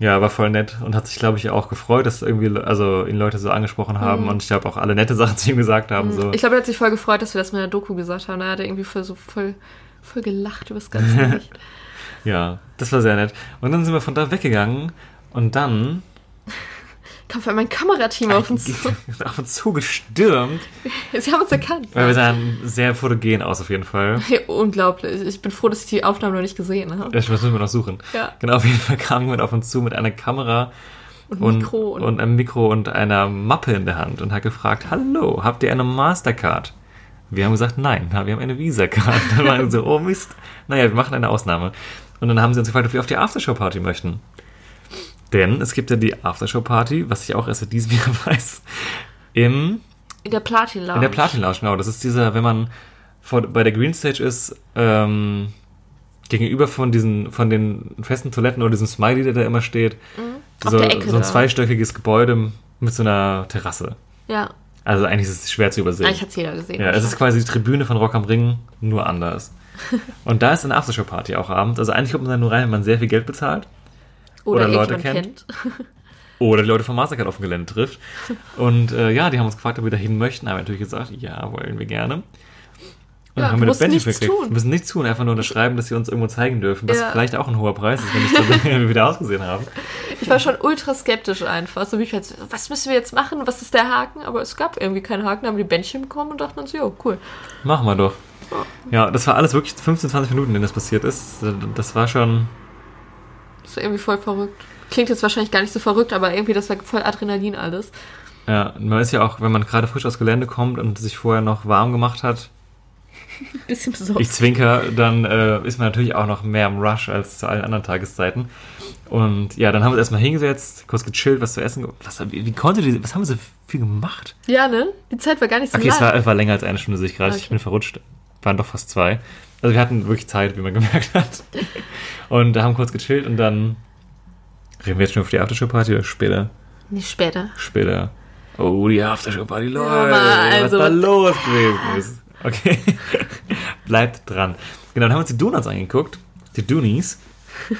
Ja, war voll nett und hat sich, glaube ich, auch gefreut, dass irgendwie, also ihn Leute so angesprochen haben Mhm. und ich glaube auch alle nette Sachen zu ihm gesagt haben. So. Ich glaube, er hat sich voll gefreut, dass wir das mit der Doku gesagt haben. Da hat er irgendwie voll so voll, voll gelacht über das ganze. Ja, das war sehr nett. Und dann sind wir von da weggegangen und dann Kam für mein Kamerateam auf uns zu. auf uns zugestürmt, Sie haben uns erkannt. weil wir sahen sehr fotogen aus auf jeden Fall. Unglaublich. Ich bin froh, dass ich die Aufnahme noch nicht gesehen habe. Das müssen wir noch suchen. Ja. Genau, auf jeden Fall kam jemand auf uns zu mit einer Kamera Und und, Mikro und, und einem Mikro und einer Mappe in der Hand und hat gefragt, hallo, habt ihr eine Mastercard? Wir haben gesagt, nein, wir haben eine Visa-Card. Dann waren sie so, oh Mist. Naja, wir machen eine Ausnahme. Und dann haben sie uns gefragt, ob wir auf die Aftershow-Party möchten. Denn es gibt ja die Aftershow-Party, was ich auch erst in diesem Jahr weiß, im in der Platin Lounge. in der Platin Lounge, genau. Das ist dieser, wenn man vor, bei der Green Stage ist, ähm, gegenüber von diesen, von den festen Toiletten oder diesem Smiley, der da immer steht. Auf So, so ein zweistöckiges Gebäude mit so einer Terrasse. Ja, Also eigentlich ist es schwer zu übersehen. eigentlich hat es jeder gesehen. Ja, es ist quasi die Tribüne von Rock am Ring, nur anders. Und da ist eine Aftershow-Party auch abends. Also eigentlich kommt man da nur rein, wenn man sehr viel Geld bezahlt. Oder, oder Leute irgendjemand kennt. Oder die Leute von Mastercard auf dem Gelände trifft. Und äh, ja, die haben uns gefragt, ob wir da hin möchten. Haben wir natürlich gesagt, ja, wollen wir gerne. Und Ja, dann haben wir das Bändchen gekriegt. Wir müssen nichts tun, einfach nur unterschreiben, dass sie uns irgendwo zeigen dürfen, was Ja. vielleicht auch ein hoher Preis ist, wenn ich wie wir wieder ausgesehen haben. Ich war schon ultra skeptisch einfach. So wie ich halt, so, was müssen wir jetzt machen? Was ist der Haken? Aber es gab irgendwie keinen Haken. Da haben wir die Bändchen bekommen und dachten uns, jo, cool. Machen wir doch. Ja, das war alles wirklich 15, 20 Minuten, in denen das passiert ist. Das war schon. Das ist irgendwie voll verrückt. Klingt jetzt wahrscheinlich gar nicht so verrückt, aber irgendwie das war voll Adrenalin alles. Ja, man ist ja auch, wenn man gerade frisch aus Gelände kommt und sich vorher noch warm gemacht hat, Bisschen besorgt. ich zwinker, dann äh, ist man natürlich auch noch mehr im Rush als zu allen anderen Tageszeiten. Und ja, dann haben wir uns erstmal hingesetzt, kurz gechillt, was zu essen. Was, wie, wie konnte die, was haben wir so viel gemacht? Ja, ne? Die Zeit war gar nicht so Okay, es lang. war, es war länger als eine Stunde, sehe ich gerade. Okay. Ich bin verrutscht. Waren doch fast zwei. Also wir hatten wirklich Zeit, wie man gemerkt hat. Und da haben kurz gechillt und dann reden wir jetzt schon auf die Aftershow-Party oder später? Nicht später. Später. Oh, die Aftershow-Party, Leute. Also- was da los gewesen ist. Okay. Bleibt dran. Genau, dann haben wir uns die Donuts angeguckt. Die Doonies.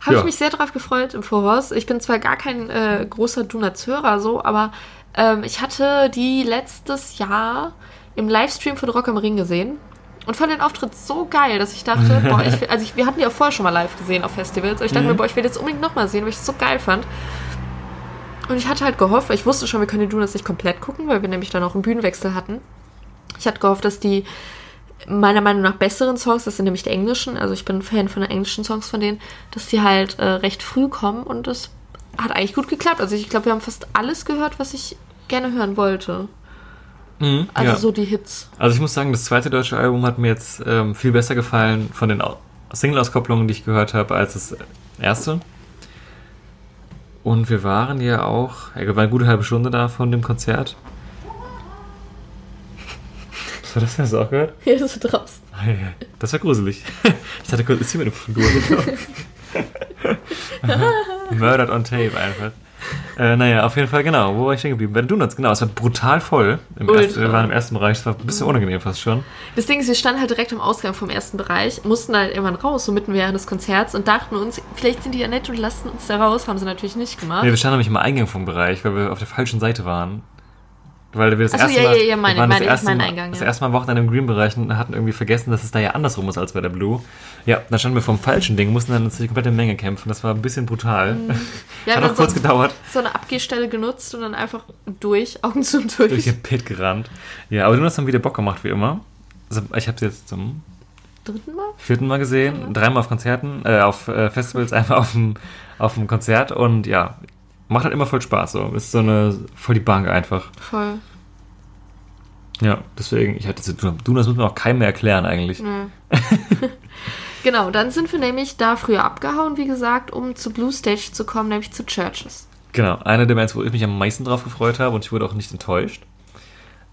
Habe Ja. ich mich sehr darauf gefreut im Voraus. Ich bin zwar gar kein äh, großer Donuts-Hörer so, aber ähm, ich hatte die letztes Jahr im Livestream von Rock am Ring gesehen und fand den Auftritt so geil, dass ich dachte, boah, ich, will- also ich, wir hatten auch vorher schon mal live gesehen auf Festivals. Und ich dachte Mhm. mir, boah, ich will jetzt unbedingt nochmal sehen, weil ich es so geil fand. Und ich hatte halt gehofft, ich wusste schon, wir können die Donuts nicht komplett gucken, weil wir nämlich dann auch einen Bühnenwechsel hatten. Ich hatte gehofft, dass die meiner Meinung nach besseren Songs, das sind nämlich die englischen, also ich bin Fan von den englischen Songs von denen, dass die halt äh, recht früh kommen und das hat eigentlich gut geklappt. Also ich glaube, wir haben fast alles gehört, was ich gerne hören wollte. Mhm, Also ja. so die Hits. Also ich muss sagen, das zweite deutsche Album hat mir jetzt ähm, viel besser gefallen von den Au- Single-Auskopplungen, die ich gehört habe, als das erste. Und wir waren ja auch, ja, wir waren eine gute halbe Stunde da von dem Konzert. Was war das denn? Hast du auch gehört? Hier ist es draußen. Das war gruselig. Ich dachte kurz, ist hier mit dem gelaufen? Murdered on Tape einfach. Äh, naja, auf jeden Fall, genau. Wo war ich stehen geblieben? Bei den Donuts, genau. Es war brutal voll. Im ersten, wir waren im ersten Bereich. Es war ein bisschen unangenehm fast schon. Das Ding ist, wir standen halt direkt am Ausgang vom ersten Bereich, mussten halt irgendwann raus, so mitten während des Konzerts und dachten uns, vielleicht sind die ja nett und lassen uns da raus. Haben sie natürlich nicht gemacht. Nee, wir standen nämlich im Eingang vom Bereich, weil wir auf der falschen Seite waren. Weil wir das Ach so, erste ja, Mal, ja, ja, meine- wir waren das meine ich, erste mein Mal, Eingang, das ja. erste Mal Wochenende im Green-Bereich und hatten irgendwie vergessen, dass es da ja andersrum ist als bei der Blue. Ja, dann standen wir vom falschen Ding, mussten dann uns die komplette Menge kämpfen. Das war ein bisschen brutal. Wir Hat haben auch kurz so, gedauert. so eine Abgehstelle genutzt und dann einfach durch, Augen zu und durch durch. den Pit gerannt. Ja, aber du hast dann wieder Bock gemacht, wie immer. Also, ich habe jetzt zum Dritten Mal? vierten Mal gesehen, dreimal auf Konzerten, äh, auf äh, Festivals, einmal auf dem, auf dem Konzert und ja, macht halt immer voll Spaß. So. Ist so eine voll die Bank einfach. Voll. Ja, deswegen, ich hatte du, du, das muss man auch keinem mehr erklären eigentlich. Genau, dann sind wir nämlich da früher abgehauen, wie gesagt, um zu Blue Stage zu kommen, nämlich zu Churches. Genau, eine der Bands, wo ich mich am meisten drauf gefreut habe und ich wurde auch nicht enttäuscht.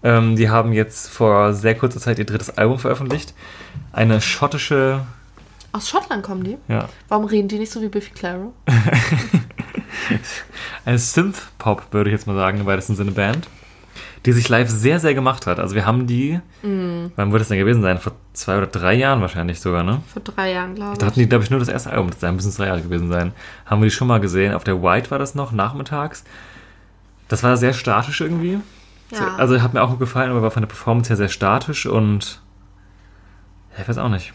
Ähm, die haben jetzt vor sehr kurzer Zeit ihr drittes Album veröffentlicht. Eine schottische, Aus Schottland kommen die. ja, Warum reden die nicht so wie Biffy Clyro? eine Synth-Pop, würde ich jetzt mal sagen, im weitesten Sinne Band, die sich live sehr, sehr gemacht hat. Also wir haben die, wann wird das denn gewesen sein? Vor zwei oder drei Jahren wahrscheinlich sogar, ne? Vor drei Jahren, glaube Da ich. hatten die, glaube ich, nur das erste Album. Da müssen es drei Jahre gewesen sein. Haben wir die schon mal gesehen. Auf der White war das noch, nachmittags. Das war sehr statisch irgendwie. Ja. Also hat mir auch gut gefallen, aber war von der Performance her sehr statisch und ich weiß auch nicht.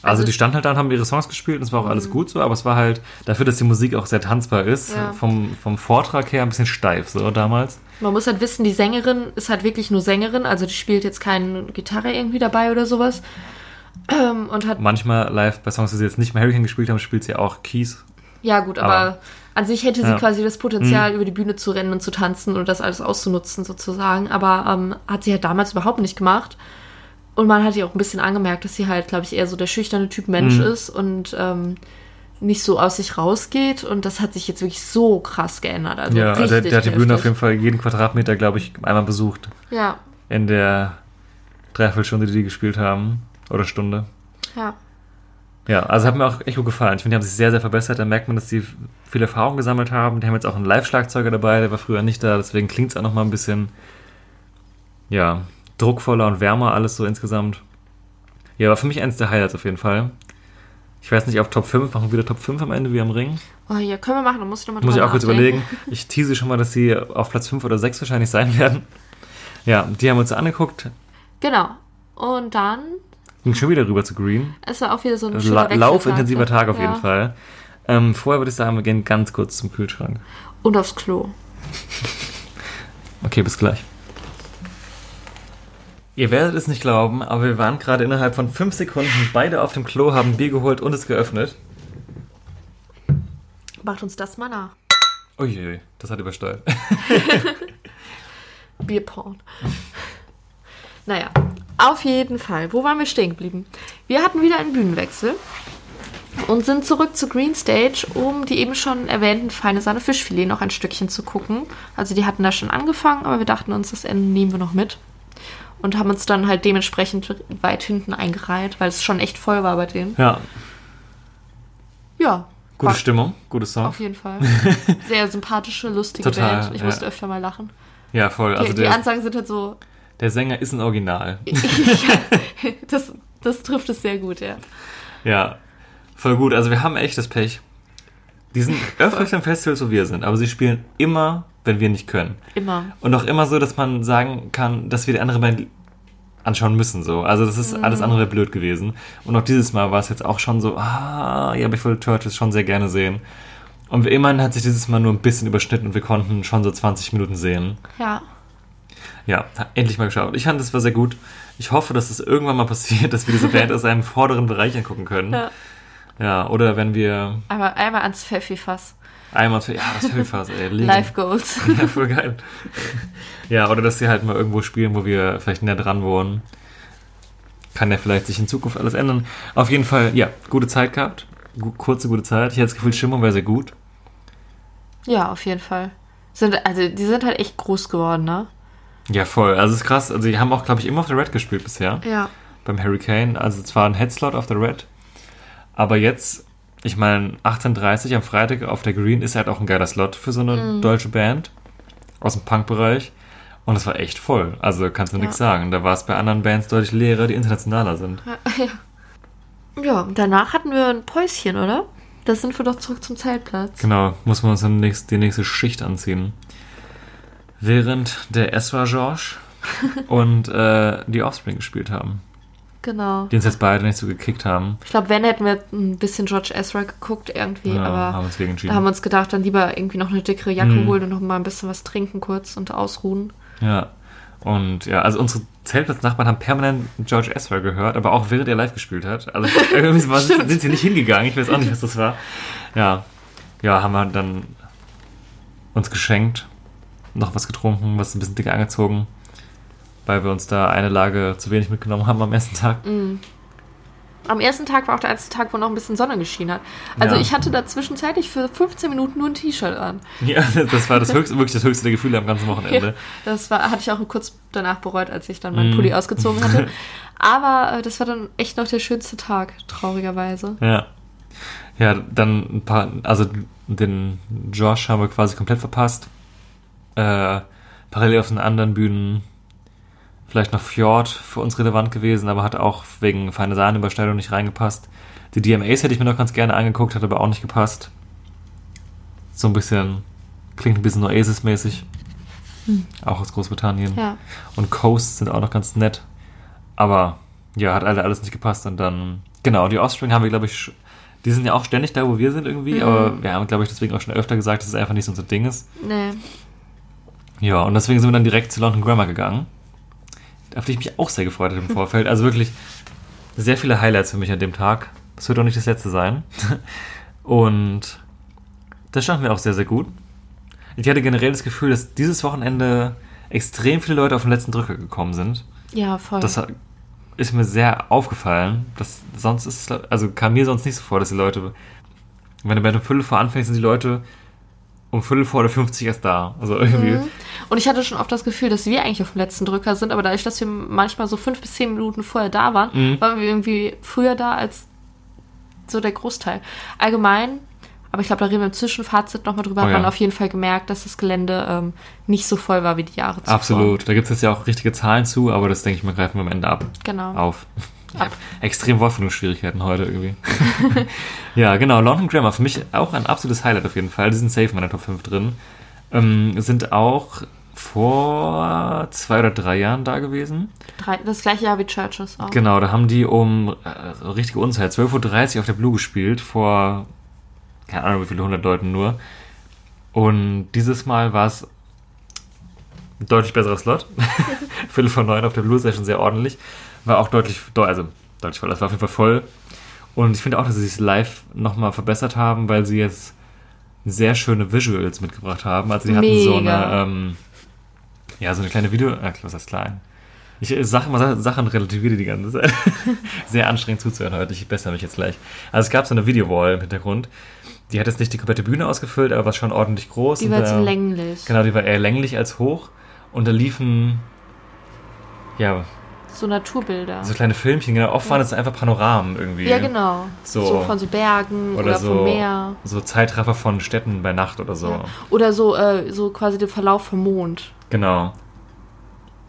Also, Also- die standen halt da und haben ihre Songs gespielt und es war auch alles gut so, aber es war halt dafür, dass die Musik auch sehr tanzbar ist, Ja. vom, vom Vortrag her ein bisschen steif so damals. Man muss halt wissen, die Sängerin ist halt wirklich nur Sängerin, also die spielt jetzt keine Gitarre irgendwie dabei oder sowas. Ähm, und hat, Manchmal live bei Songs, die sie jetzt nicht mehr Hurricane gespielt haben, spielt sie auch Keys. ja gut, aber, Aber- an sich hätte sie Ja. Mhm. quasi das Potenzial, über die Bühne zu rennen und zu tanzen und das alles auszunutzen sozusagen. Aber ähm, hat sie halt damals überhaupt nicht gemacht. Und man hat ihr auch ein bisschen angemerkt, dass sie halt, glaube ich, eher so der schüchterne Typ Mensch Mhm. ist und ähm, nicht so aus sich rausgeht. Und das hat sich jetzt wirklich so krass geändert. Also ja, also der, der hat die Bühne auf jeden Fall jeden Quadratmeter, glaube ich, einmal besucht. Ja, In der Dreiviertelstunde, die die gespielt haben. Oder Stunde. ja. Ja, also hat mir auch echt gut gefallen. Ich finde, die haben sich sehr, sehr verbessert. Da merkt man, dass die viel Erfahrung gesammelt haben. Die haben jetzt auch einen Live-Schlagzeuger dabei, der war früher nicht da. Deswegen klingt es auch nochmal ein bisschen, ja, druckvoller und wärmer alles so insgesamt. Ja, war für mich eins der Highlights auf jeden Fall. Ich weiß nicht, auf Top 5, machen wir wieder Top 5 am Ende wie am Ring. Oh, ja, können wir machen, dann muss ich nochmal Muss ich auch kurz überlegen. Ich tease schon mal, dass sie auf Platz 5 oder 6 wahrscheinlich sein werden. Ja, die haben wir uns angeguckt. Genau. Und dann, Ging schon wieder rüber zu Green. es war auch wieder so ein La schöner Wechseltag, laufintensiver? Tag auf Ja. jeden Fall. Ähm, vorher würde ich sagen, wir gehen ganz kurz zum Kühlschrank. Und aufs Klo. Okay, bis gleich. Ihr werdet es nicht glauben, aber wir waren gerade innerhalb von 5 Sekunden beide auf dem Klo, haben Bier geholt und es geöffnet. Macht uns das mal nach. Uiuiui, das hat übersteuert. Bierporn. naja, auf jeden Fall. Wo waren wir stehen geblieben? Wir hatten wieder einen Bühnenwechsel und sind zurück zu Green Stage, um die eben schon erwähnten feine Sahne Fischfilet noch ein Stückchen zu gucken. Also die hatten da schon angefangen, aber wir dachten uns, das Ende nehmen wir noch mit. Und haben uns dann halt dementsprechend weit hinten eingereiht, weil es schon echt voll war bei denen. Ja, Ja. gute Stimmung, gute Song. Auf jeden Fall. Sehr sympathische, lustige Total, Band. Ich ja. musste öfter mal lachen. Ja, voll. Die, Also die der, Ansagen sind halt so, der Sänger ist ein Original. das, das trifft es sehr gut, ja. Ja, voll gut. Also wir haben echt das Pech. Die sind öfter auf dem Festival, so wir sind, aber sie spielen immer, wenn wir nicht können. Immer. Und auch immer so, dass man sagen kann, dass wir die andere Band anschauen müssen. So. Also das ist alles andere blöd gewesen. Und auch dieses Mal war es jetzt auch schon so, ah, ja, aber ich würde Churches schon sehr gerne sehen. Und immerhin hat sich dieses Mal nur ein bisschen überschnitten und wir konnten schon so 20 Minuten sehen. Ja. Ja, endlich mal geschaut. Ich fand, das war sehr gut. Ich hoffe, dass es irgendwann mal passiert, dass wir diese Band aus einem vorderen Bereich angucken können. Ja. Ja, oder wenn wir Einmal, einmal ans Pfeffi-Fass. einmal, ja, das Höfers, ey. Life Goals. Ja, voll geil. Ja, oder dass sie halt mal irgendwo spielen, wo wir vielleicht näher dran wohnen. Kann ja vielleicht sich in Zukunft alles ändern. Auf jeden Fall, ja, gute Zeit gehabt. Kurze, gute Zeit. Ich hatte das Gefühl, Stimmung wäre sehr gut. ja, auf jeden Fall. Sind, also, die sind halt echt groß geworden, ne? Ja, voll. Also, es ist krass. Also, die haben auch, glaube ich, immer auf der Red gespielt bisher. Ja. Beim Hurricane. Also, zwar ein Headslot auf der Red. Aber jetzt ich meine, 18.30 am Freitag auf der Green ist halt auch ein geiler Slot für so eine deutsche Band aus dem Punk-Bereich. Und es war echt voll. Also kannst du Ja. nichts sagen. Da war es bei anderen Bands deutlich leerer, die internationaler sind. Ja, danach hatten wir ein Päuschen, oder? Da sind wir doch zurück zum Zeltplatz. Genau, muss man uns dann nächst, die nächste Schicht anziehen. Während der Esra George und äh, die Offspring gespielt haben. Genau. Die uns jetzt beide nicht so gekickt haben. Ich glaube, wenn hätten wir ein bisschen George Ezra geguckt irgendwie, Ja, aber haben uns gegen entschieden. da haben wir uns gedacht, dann lieber irgendwie noch eine dickere Jacke Mhm. holen und noch mal ein bisschen was trinken kurz und ausruhen. Ja. Und ja, also unsere Zeltplatznachbarn haben permanent George Ezra gehört, aber auch während er live gespielt hat. Also irgendwie sind sie nicht hingegangen. Ich weiß auch nicht, was das war. Ja. Ja, haben wir dann uns geschenkt, noch was getrunken, was ein bisschen dicker angezogen, weil wir uns da eine Lage zu wenig mitgenommen haben am ersten Tag. Am ersten Tag war auch der einzige Tag, wo noch ein bisschen Sonne geschienen hat. Also Ja. ich hatte da zwischenzeitlich für 15 Minuten nur ein T-Shirt an. Ja, das war das höchste, wirklich das höchste der Gefühle am ganzen Wochenende. Ja, das war, hatte ich auch kurz danach bereut, als ich dann meinen Mhm. Pulli ausgezogen hatte. Aber äh, das war dann echt noch der schönste Tag, traurigerweise. Ja. Ja, dann ein paar, also den Josh haben wir quasi komplett verpasst. Äh, parallel auf den anderen Bühnen vielleicht noch Fjord für uns relevant gewesen, aber hat auch wegen feine Sahnenüberschneidung nicht reingepasst. Die DMAs hätte ich mir noch ganz gerne angeguckt, hat aber auch nicht gepasst. So ein bisschen, klingt ein bisschen Oasis-mäßig. Auch aus Großbritannien. Ja. Und Coast sind auch noch ganz nett. Aber ja, hat alle alles nicht gepasst. Und dann, genau, die Offspring haben wir, glaube ich, die sind ja auch ständig da, wo wir sind irgendwie. Mhm. Aber wir haben, glaube ich, deswegen auch schon öfter gesagt, dass es einfach nicht so unser Ding ist. Nee. Ja, und deswegen sind wir dann direkt zu London Grammar gegangen. Auf die ich mich auch sehr gefreut habe im Vorfeld. Also wirklich sehr viele Highlights für mich an dem Tag. Das wird auch nicht das letzte sein. Und das standen wir auch sehr, sehr gut. Ich hatte generell das Gefühl, dass dieses Wochenende extrem viele Leute auf den letzten Drücker gekommen sind. Ja, voll. Das ist mir sehr aufgefallen. Das, sonst ist also kam mir sonst nicht so vor, dass die Leute, wenn du bei einem Viertel vor anfängst, sind die Leute um Viertel vor oder 50 erst da. Also irgendwie. Und ich hatte schon oft das Gefühl, dass wir eigentlich auf dem letzten Drücker sind, aber dadurch, dass wir manchmal so fünf bis zehn Minuten vorher da waren, Mhm. waren wir irgendwie früher da als so der Großteil. Allgemein, aber ich glaube, da reden wir im Zwischenfazit nochmal drüber, Oh hat man ja. auf jeden Fall gemerkt, dass das Gelände ähm, nicht so voll war wie die Jahre zuvor. Absolut. Da gibt es jetzt ja auch richtige Zahlen zu, aber das denke ich mal, greifen wir am Ende ab. Genau. Auf. Ich Ab. extrem Wortfindungsschwierigkeiten heute irgendwie. ja, genau. London Grammar, für mich auch ein absolutes Highlight auf jeden Fall. Die sind safe in meiner Top 5 drin. Ähm, sind auch vor zwei oder drei Jahren da gewesen. Drei, das gleiche Jahr wie Churches auch. Genau, da haben die um äh, richtige Unzeit, 12.30 Uhr auf der Blue gespielt, vor keine Ahnung wie viele hundert Leuten nur. Und dieses Mal war es ein deutlich besserer Slot. Viertel vor neun auf der Blue schon sehr ordentlich. War auch deutlich, deu- also deutlich voll, das war auf jeden Fall voll. Und ich finde auch, dass sie sich live nochmal verbessert haben, weil sie jetzt sehr schöne Visuals mitgebracht haben. Also die hatten so eine, Mega. ähm, ja, so eine kleine Video, äh, was heißt klein? Ich äh, sage immer Sachen relativiere die ganze Zeit. Sehr anstrengend zuzuhören heute. Ich bessere mich jetzt gleich. Also es gab so eine Videowall im Hintergrund. Die hat jetzt nicht die komplette Bühne ausgefüllt, aber war schon ordentlich groß. Die war jetzt da- länglich. Genau, die war eher länglich als hoch. Und da liefen, ja, So Naturbilder. so kleine Filmchen. Genau, oft waren es einfach Panoramen irgendwie. ja, genau. So. So, von so Bergen oder, Oder, so, vom Meer. so Zeitraffer von Städten bei Nacht oder so. Ja. Oder so, äh, so quasi der Verlauf vom Mond. Genau.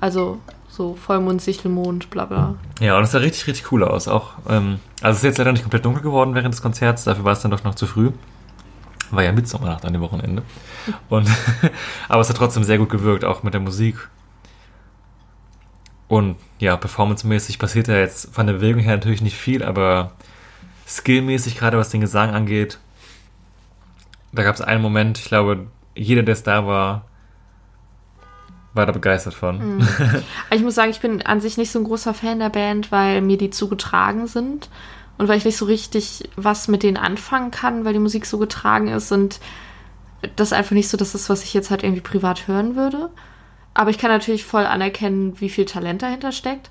Also so Vollmond, Sichelmond, bla bla. Ja, und es sah richtig, richtig cool aus. Auch, ähm, also es ist jetzt leider nicht komplett dunkel geworden während des Konzerts, dafür war es dann doch noch zu früh. War ja Mitsommernacht an dem Wochenende. Und, aber es hat trotzdem sehr gut gewirkt, auch mit der Musik. Und ja, performancemäßig passiert ja jetzt von der Bewegung her natürlich nicht viel, aber skillmäßig, gerade was den Gesang angeht, da gab es einen Moment, ich glaube, jeder, der es da war, war da begeistert von. Aber ich muss sagen, ich bin an sich nicht so ein großer Fan der Band, weil mir die zu getragen sind. Und weil ich nicht so richtig was mit denen anfangen kann, weil die Musik so getragen ist und das einfach nicht so das ist, was ich jetzt halt irgendwie privat hören würde. Aber ich kann natürlich voll anerkennen, wie viel Talent dahinter steckt.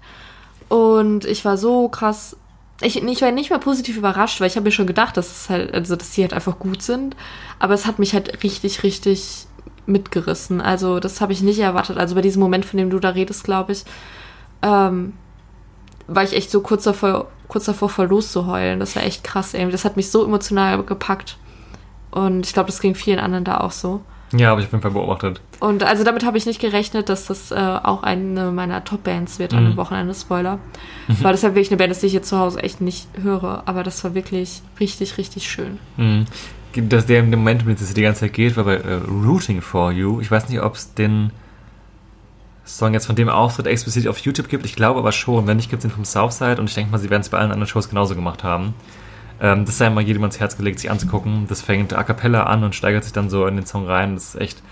Und ich war so krass. Ich, ich war nicht mehr positiv überrascht, weil ich habe mir schon gedacht, dass es halt, also dass sie halt einfach gut sind. Aber es hat mich halt richtig, richtig mitgerissen. Also das habe ich nicht erwartet. Also bei diesem Moment, von dem du da redest, glaube ich, ähm, war ich echt so kurz davor, kurz davor voll loszuheulen. Das war echt krass irgendwie. Das hat mich so emotional gepackt. Und ich glaube, das ging vielen anderen da auch so. Ja, habe ich auf jeden Fall beobachtet. Und also damit habe ich nicht gerechnet, dass das äh, auch eine meiner Top-Bands wird an Mhm. dem Wochenende, Spoiler. Weil das ist ja wirklich eine Band, die ich jetzt zu Hause echt nicht höre. Aber das war wirklich richtig, richtig schön. Mhm. Dass der im Moment, mit dem es die ganze Zeit geht, war bei äh, Rooting for You. Ich weiß nicht, ob es den Song jetzt von dem Auftritt explizit auf YouTube gibt. Ich glaube aber schon. Wenn nicht, gibt es den vom Southside. Und ich denke mal, sie werden es bei allen anderen Shows genauso gemacht haben. Ähm, das sei mal jedem ans Herz gelegt, sich anzugucken. Das fängt a cappella an und steigert sich dann so in den Song rein. Das ist echt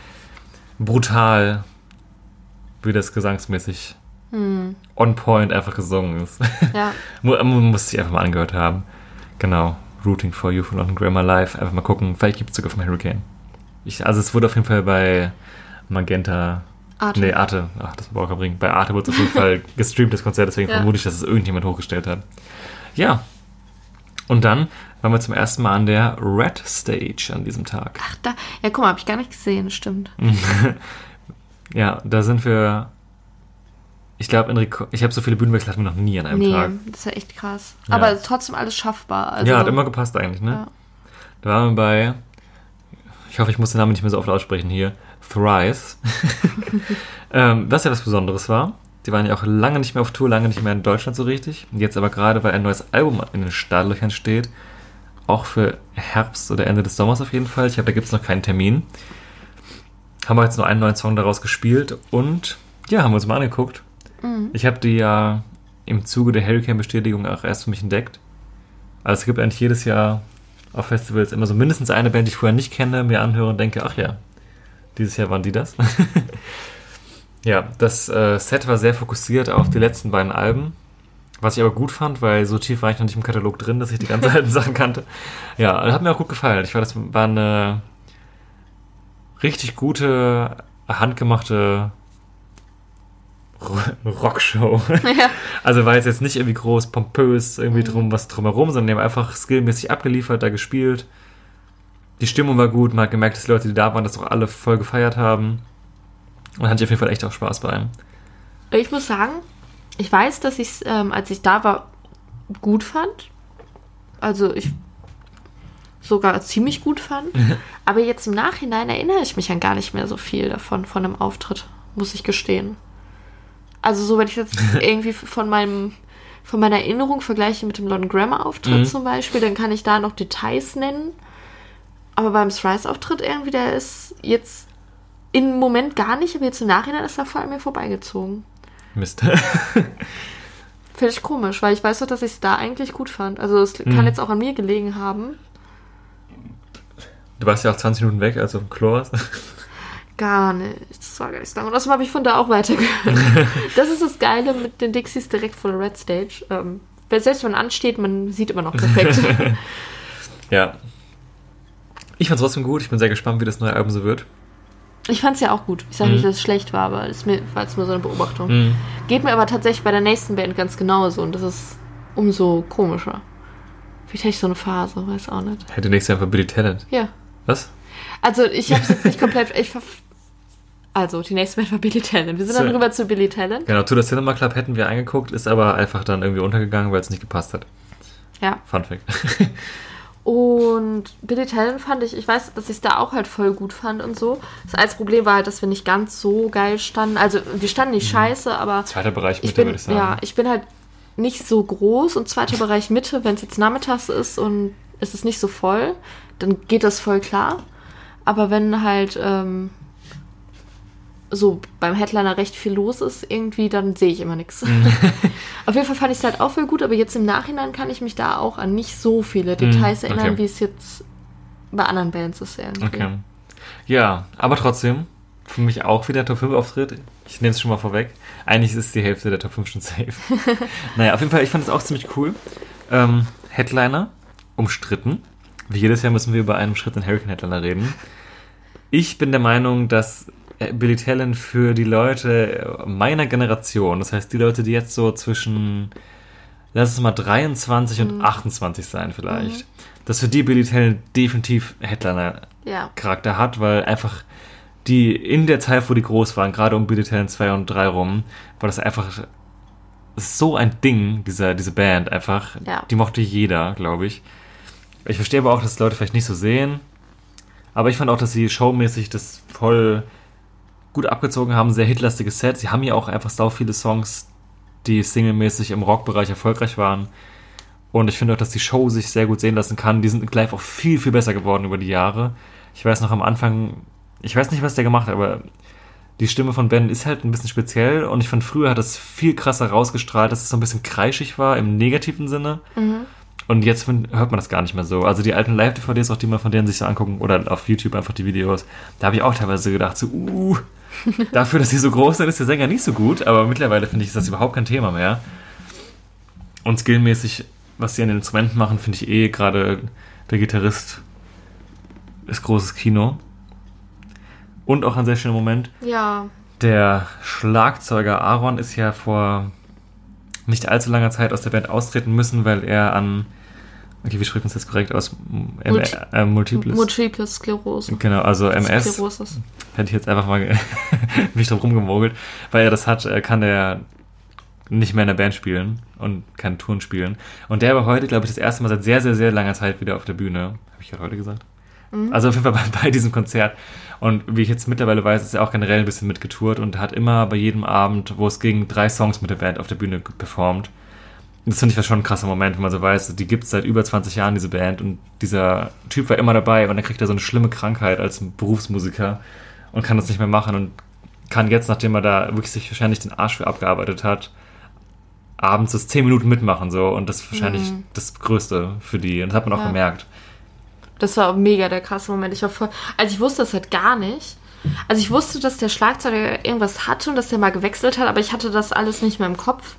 brutal, wie das gesangsmäßig on point einfach gesungen ist. Ja. Man muss sich einfach mal angehört haben. Genau. Rooting for You von London Grammar Live. Einfach mal gucken. Vielleicht gibt es sogar vom Hurricane. Ich, also es wurde auf jeden Fall bei Magenta. Arte. Nee, Arte. Ach, das war auch bringen. Bei Arte wurde es auf jeden Fall gestreamt, das Konzert. Deswegen Ja. vermute ich, dass es irgendjemand hochgestellt hat. Ja. Und dann waren wir zum ersten Mal an der Red Stage an diesem Tag. Ach, da. Ja, guck mal, habe ich gar nicht gesehen, stimmt. Ja, da sind wir. Ich glaube, in Reko- ich habe so viele Bühnenwechsel hatten wir noch nie an einem nee, Tag. das ist ja echt krass. Ja. Aber trotzdem alles schaffbar. Also, ja, hat immer gepasst eigentlich, ne? Ja. Da waren wir bei, ich hoffe, ich muss den Namen nicht mehr so oft aussprechen hier, Thrice. ähm, was ja was Besonderes war. Die waren ja auch lange nicht mehr auf Tour, lange nicht mehr in Deutschland so richtig. Jetzt aber gerade, weil ein neues Album in den Startlöchern steht, auch für Herbst oder Ende des Sommers auf jeden Fall. Ich glaube, da gibt es noch keinen Termin. Haben wir jetzt nur einen neuen Song daraus gespielt und ja, haben wir uns mal angeguckt. Ich habe die ja im Zuge der Hurricane-Bestätigung auch erst für mich entdeckt. Also es gibt eigentlich jedes Jahr auf Festivals immer so mindestens eine Band, die ich vorher nicht kenne, mir anhöre und denke, ach ja, dieses Jahr waren die das. ja, das äh, Set war sehr fokussiert auf die letzten beiden Alben, was ich aber gut fand, weil so tief war ich noch nicht im Katalog drin, dass ich die ganzen alten Sachen kannte. Ja, hat mir auch gut gefallen. Ich war, das war eine richtig gute, handgemachte Ro- Rockshow. Ja. Also war jetzt, jetzt nicht irgendwie groß, pompös, irgendwie drum, was drumherum, sondern die haben einfach skillmäßig abgeliefert, da gespielt. Die Stimmung war gut, man hat gemerkt, dass die Leute, die da waren, das auch alle voll gefeiert haben. Und hatte ich auf jeden Fall echt auch Spaß bei einem. Ich muss sagen, ich weiß, dass ich es, ähm, als ich da war, gut fand. Also ich sogar ziemlich gut fand. Aber jetzt im Nachhinein erinnere ich mich an gar nicht mehr so viel davon, von dem Auftritt, muss ich gestehen. Also so, wenn ich jetzt irgendwie von meinem von meiner Erinnerung vergleiche mit dem London Grammar Auftritt Mhm. zum Beispiel, dann kann ich da noch Details nennen. Aber beim Thrice-Auftritt irgendwie, der ist jetzt im Moment gar nicht, aber jetzt im Nachhinein ist er voll an mir vorbeigezogen. Mist. Finde ich komisch, weil ich weiß doch, dass ich es da eigentlich gut fand. Also es Mhm. kann jetzt auch an mir gelegen haben. Du warst ja auch 20 Minuten weg, als du auf dem Klo warst. Gar nicht. Das war gar nicht so lange. Und außerdem habe ich von da auch weitergehört. das ist das Geile mit den Dixies direkt vor der Red Stage. Ähm, selbst wenn man ansteht, man sieht immer noch perfekt. ja. Ich fand's trotzdem gut. Ich bin sehr gespannt, wie das neue Album so wird. Ich fand es ja auch gut. Ich sage Mhm. nicht, dass es schlecht war, aber es war jetzt nur so eine Beobachtung. Mhm. Geht mir aber tatsächlich bei der nächsten Band ganz genauso. Und das ist umso komischer. Vielleicht hätte ich so eine Phase, weiß auch nicht. Hätte nächstes Jahr einfach Billy Talent. Ja. Was? Also ich habe es jetzt nicht komplett. Ich ver also die nächste Band war Billy Talent. Wir sind dann So. rüber zu Billy Talent. Genau, To the Cinema Club hätten wir angeguckt, ist aber einfach dann irgendwie untergegangen, weil es nicht gepasst hat. Ja. Fun Fact. Und Billy Talent fand ich, ich weiß, dass ich es da auch halt voll gut fand und so. Das einzige Problem war halt, dass wir nicht ganz so geil standen. Also wir standen nicht scheiße, aber Zweiter Bereich ich Mitte, bin, würde ich sagen. ja, ich bin halt nicht so groß und zweiter Bereich Mitte, wenn es jetzt nachmittags ist und es ist nicht so voll, dann geht das voll klar. Aber wenn halt ähm, so beim Headliner recht viel los ist, irgendwie, dann sehe ich immer nichts. Mhm. Auf jeden Fall fand ich es halt auch voll gut, aber jetzt im Nachhinein kann ich mich da auch an nicht so viele Details Mhm, erinnern, okay. wie es jetzt bei anderen Bands ist. Irgendwie. Okay. Ja, aber trotzdem, für mich auch wieder Top 5 Auftritt. Ich nehme es schon mal vorweg. Eigentlich ist die Hälfte der Top 5 schon safe. naja, auf jeden Fall, ich fand es auch ziemlich cool. Ähm, Headliner, umstritten. Wie jedes Jahr müssen wir über einen umstrittenen Hurricane Headliner reden. Ich bin der Meinung, dass Billy Talent für die Leute meiner Generation, das heißt die Leute, die jetzt so zwischen, lass es mal 23 und 28 sein vielleicht, dass für die Billy Talent definitiv Headliner Ja. Charakter hat, weil einfach die in der Zeit, wo die groß waren, gerade um Billy Talent 2 und 3 rum, war das einfach so ein Ding, dieser, diese Band einfach. Ja. Die mochte jeder, glaube ich. Ich verstehe aber auch, dass Leute vielleicht nicht so sehen. Aber ich fand auch, dass sie showmäßig das voll gut abgezogen haben. Sehr hitlastige Set. Sie haben ja auch einfach sau viele Songs, die singlemäßig im Rockbereich erfolgreich waren. Und ich finde auch, dass die Show sich sehr gut sehen lassen kann. Die sind live auch viel, viel besser geworden über die Jahre. Ich weiß noch am Anfang, ich weiß nicht, was der gemacht hat, aber die Stimme von Ben ist halt ein bisschen speziell und ich fand früher hat das viel krasser rausgestrahlt, dass es so ein bisschen kreischig war im negativen Sinne. Und jetzt hört man das gar nicht mehr so. Also die alten Live-DVDs, auch die man von denen sich so angucken, oder auf YouTube einfach die Videos, da habe ich auch teilweise gedacht, so, uh, dafür, dass sie so groß sind, ist der Sänger nicht so gut, aber mittlerweile finde ich, ist das überhaupt kein Thema mehr. Und skillmäßig, was sie an den Instrumenten machen, finde ich eh gerade der Gitarrist ist großes Kino. Und auch ein sehr schöner Moment. Ja. Der Schlagzeuger Aaron ist ja vor nicht allzu langer Zeit aus der Band austreten müssen, weil er an. Okay, wie spricht man das jetzt korrekt aus? M Multi- äh, Multiples. Multiple Sklerose. genau, also MS. Sklerosis. Hätte ich jetzt einfach mal mich drum rumgemogelt. Weil er das hat, äh, kann er nicht mehr in der Band spielen und kann Touren spielen. Und der war heute, glaube ich, das erste Mal seit sehr, sehr, sehr langer Zeit wieder auf der Bühne. Habe ich gerade heute gesagt? Also auf jeden Fall bei, bei diesem Konzert. Und wie ich jetzt mittlerweile weiß, ist er auch generell ein bisschen mitgetourt und hat immer bei jedem Abend, wo es ging, drei Songs mit der Band auf der Bühne performt. Das finde ich schon ein krasser Moment, wenn man so weiß, die gibt es seit über 20 Jahren, diese Band, und dieser Typ war immer dabei und dann kriegt er so eine schlimme Krankheit als Berufsmusiker und kann das nicht mehr machen und kann jetzt, nachdem er da wirklich sich wahrscheinlich den Arsch für abgearbeitet hat, abends das 10 Minuten mitmachen so und das ist wahrscheinlich das Größte für die. Und das hat man auch Ja. gemerkt. Das war mega der krasse Moment. Ich war voll, also ich wusste das halt gar nicht. Also ich wusste, dass der Schlagzeuger irgendwas hatte und dass der mal gewechselt hat, aber ich hatte das alles nicht mehr im Kopf.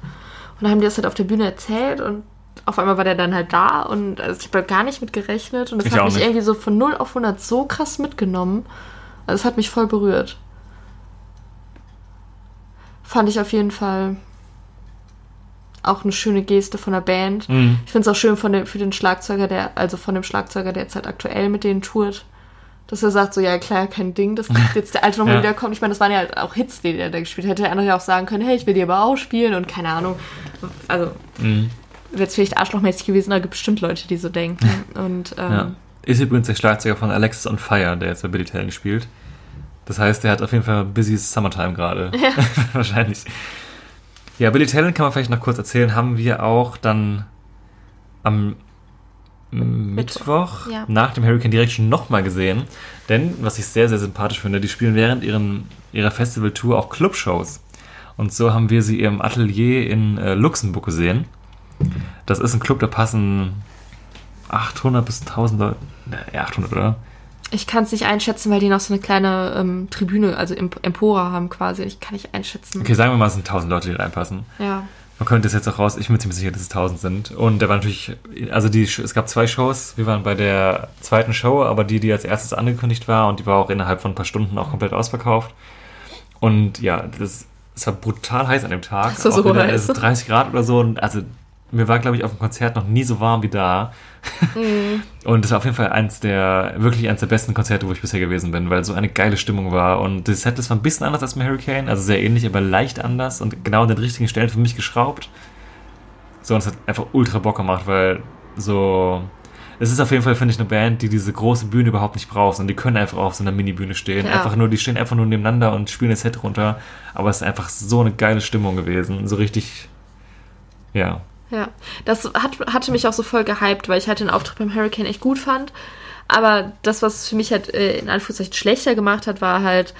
Und dann haben die das halt auf der Bühne erzählt und auf einmal war der dann halt da und also ich habe halt gar nicht mit gerechnet und das Ich hat mich nicht. irgendwie so von 0 auf 100 so krass mitgenommen. Also es hat mich voll berührt. Fand ich auf jeden Fall auch eine schöne Geste von der Band. Mhm. Ich finde es auch schön von dem, für den Schlagzeuger, der, also von dem Schlagzeuger, der jetzt halt aktuell mit denen tourt, dass er sagt, so, ja klar, kein Ding, dass jetzt der Alte nochmal Ja. wiederkommt. Ich meine, das waren ja halt auch Hits, die der da gespielt hat. Hätte der andere ja auch sagen können, hey, ich will die aber auch spielen und keine Ahnung. Also, Mhm. wäre jetzt vielleicht arschlochmäßig gewesen, da gibt es bestimmt Leute, die so denken. Und, ähm, Ja. Ist übrigens der Schlagzeuger von Alexis on Fire, der jetzt bei Billy Talent spielt. Das heißt, der hat auf jeden Fall busy Summertime gerade. Wahrscheinlich. Ja, Billy Talent kann man vielleicht noch kurz erzählen, haben wir auch dann am Mittwoch ja. nach dem Hurricane Direction nochmal gesehen. Denn, was ich sehr, sehr sympathisch finde, die spielen während ihren, ihrer Festivaltour auch Clubshows. Und so haben wir sie im Atelier in äh, Luxemburg gesehen. Das ist ein Club, da passen 800 bis 1000 Leute. Ja, 800, oder? ich kann es nicht einschätzen, weil die noch so eine kleine ähm, Tribüne, also Emp Empora haben quasi. Ich kann nicht einschätzen. Okay, sagen wir mal, es sind 1000 Leute, die reinpassen. Ja. Man könnte es jetzt auch raus, ich bin mir ziemlich sicher, dass es 1000 sind. Und da war natürlich, also die, es gab zwei Shows. Wir waren bei der zweiten Show, aber die, die als erstes angekündigt war und die war auch innerhalb von ein paar Stunden auch komplett ausverkauft. Und ja, das, es war brutal heiß an dem Tag. So, Auch so wieder, heiß. also 30 Grad oder so. Und also mir war, glaube ich, auf dem Konzert noch nie so warm wie da. Mhm. Und es war auf jeden Fall eins der, wirklich eins der besten Konzerte, wo ich bisher gewesen bin, weil so eine geile Stimmung war. Und das Set das war ein bisschen anders als beim Hurricane, also sehr ähnlich, aber leicht anders und genau an den richtigen Stellen für mich geschraubt. So, und es hat einfach ultra Bock gemacht, weil so. Es ist auf jeden Fall, finde ich, eine Band, die diese große Bühne überhaupt nicht braucht. Und die können einfach auf so einer Mini-Bühne stehen. Ja. Einfach nur, die stehen einfach nur nebeneinander und spielen das Set runter. Aber es ist einfach so eine geile Stimmung gewesen. So richtig. Ja. Ja, das hat, hatte mich auch so voll gehypt, weil ich halt den Auftritt beim Hurricane echt gut fand. Aber das, was für mich halt äh, in Anführungszeichen schlechter gemacht hat, war halt,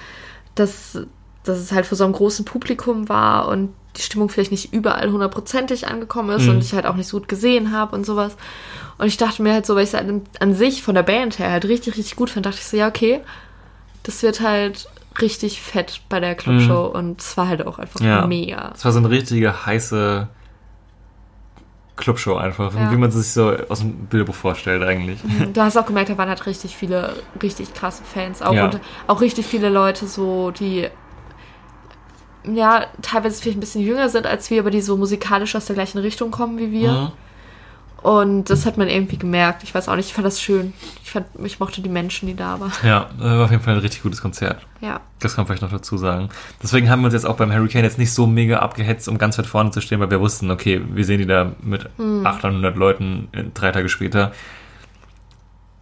dass, dass es halt für so einem großen Publikum war und die Stimmung vielleicht nicht überall hundertprozentig angekommen ist Mhm. und ich halt auch nicht so gut gesehen habe und sowas. Und ich dachte mir halt so, weil ich es halt an, sich von der Band her halt richtig, richtig gut fand, dachte ich so, ja, okay, das wird halt richtig fett bei der Clubshow und es war halt auch einfach Mhm. Ja. mega. Es war so eine richtige heiße Clubshow einfach, Ja. wie man sich so aus dem Bilderbuch vorstellt eigentlich. Du hast auch gemerkt, da waren halt richtig viele, richtig krasse Fans. Auch, Ja. und auch richtig viele Leute, so, die ja, teilweise vielleicht ein bisschen jünger sind als wir, aber die so musikalisch aus der gleichen Richtung kommen wie wir. Mhm. Und das hat man irgendwie gemerkt. Ich weiß auch nicht, ich fand das schön. Ich, fand, ich mochte die Menschen, die da waren. Ja, äh, war auf jeden Fall ein richtig gutes Konzert. Ja. Das kann man vielleicht noch dazu sagen. Deswegen haben wir uns jetzt auch beim Hurricane jetzt nicht so mega abgehetzt, um ganz weit vorne zu stehen, weil wir wussten, okay, wir sehen die da mit 800 Leuten drei Tage später.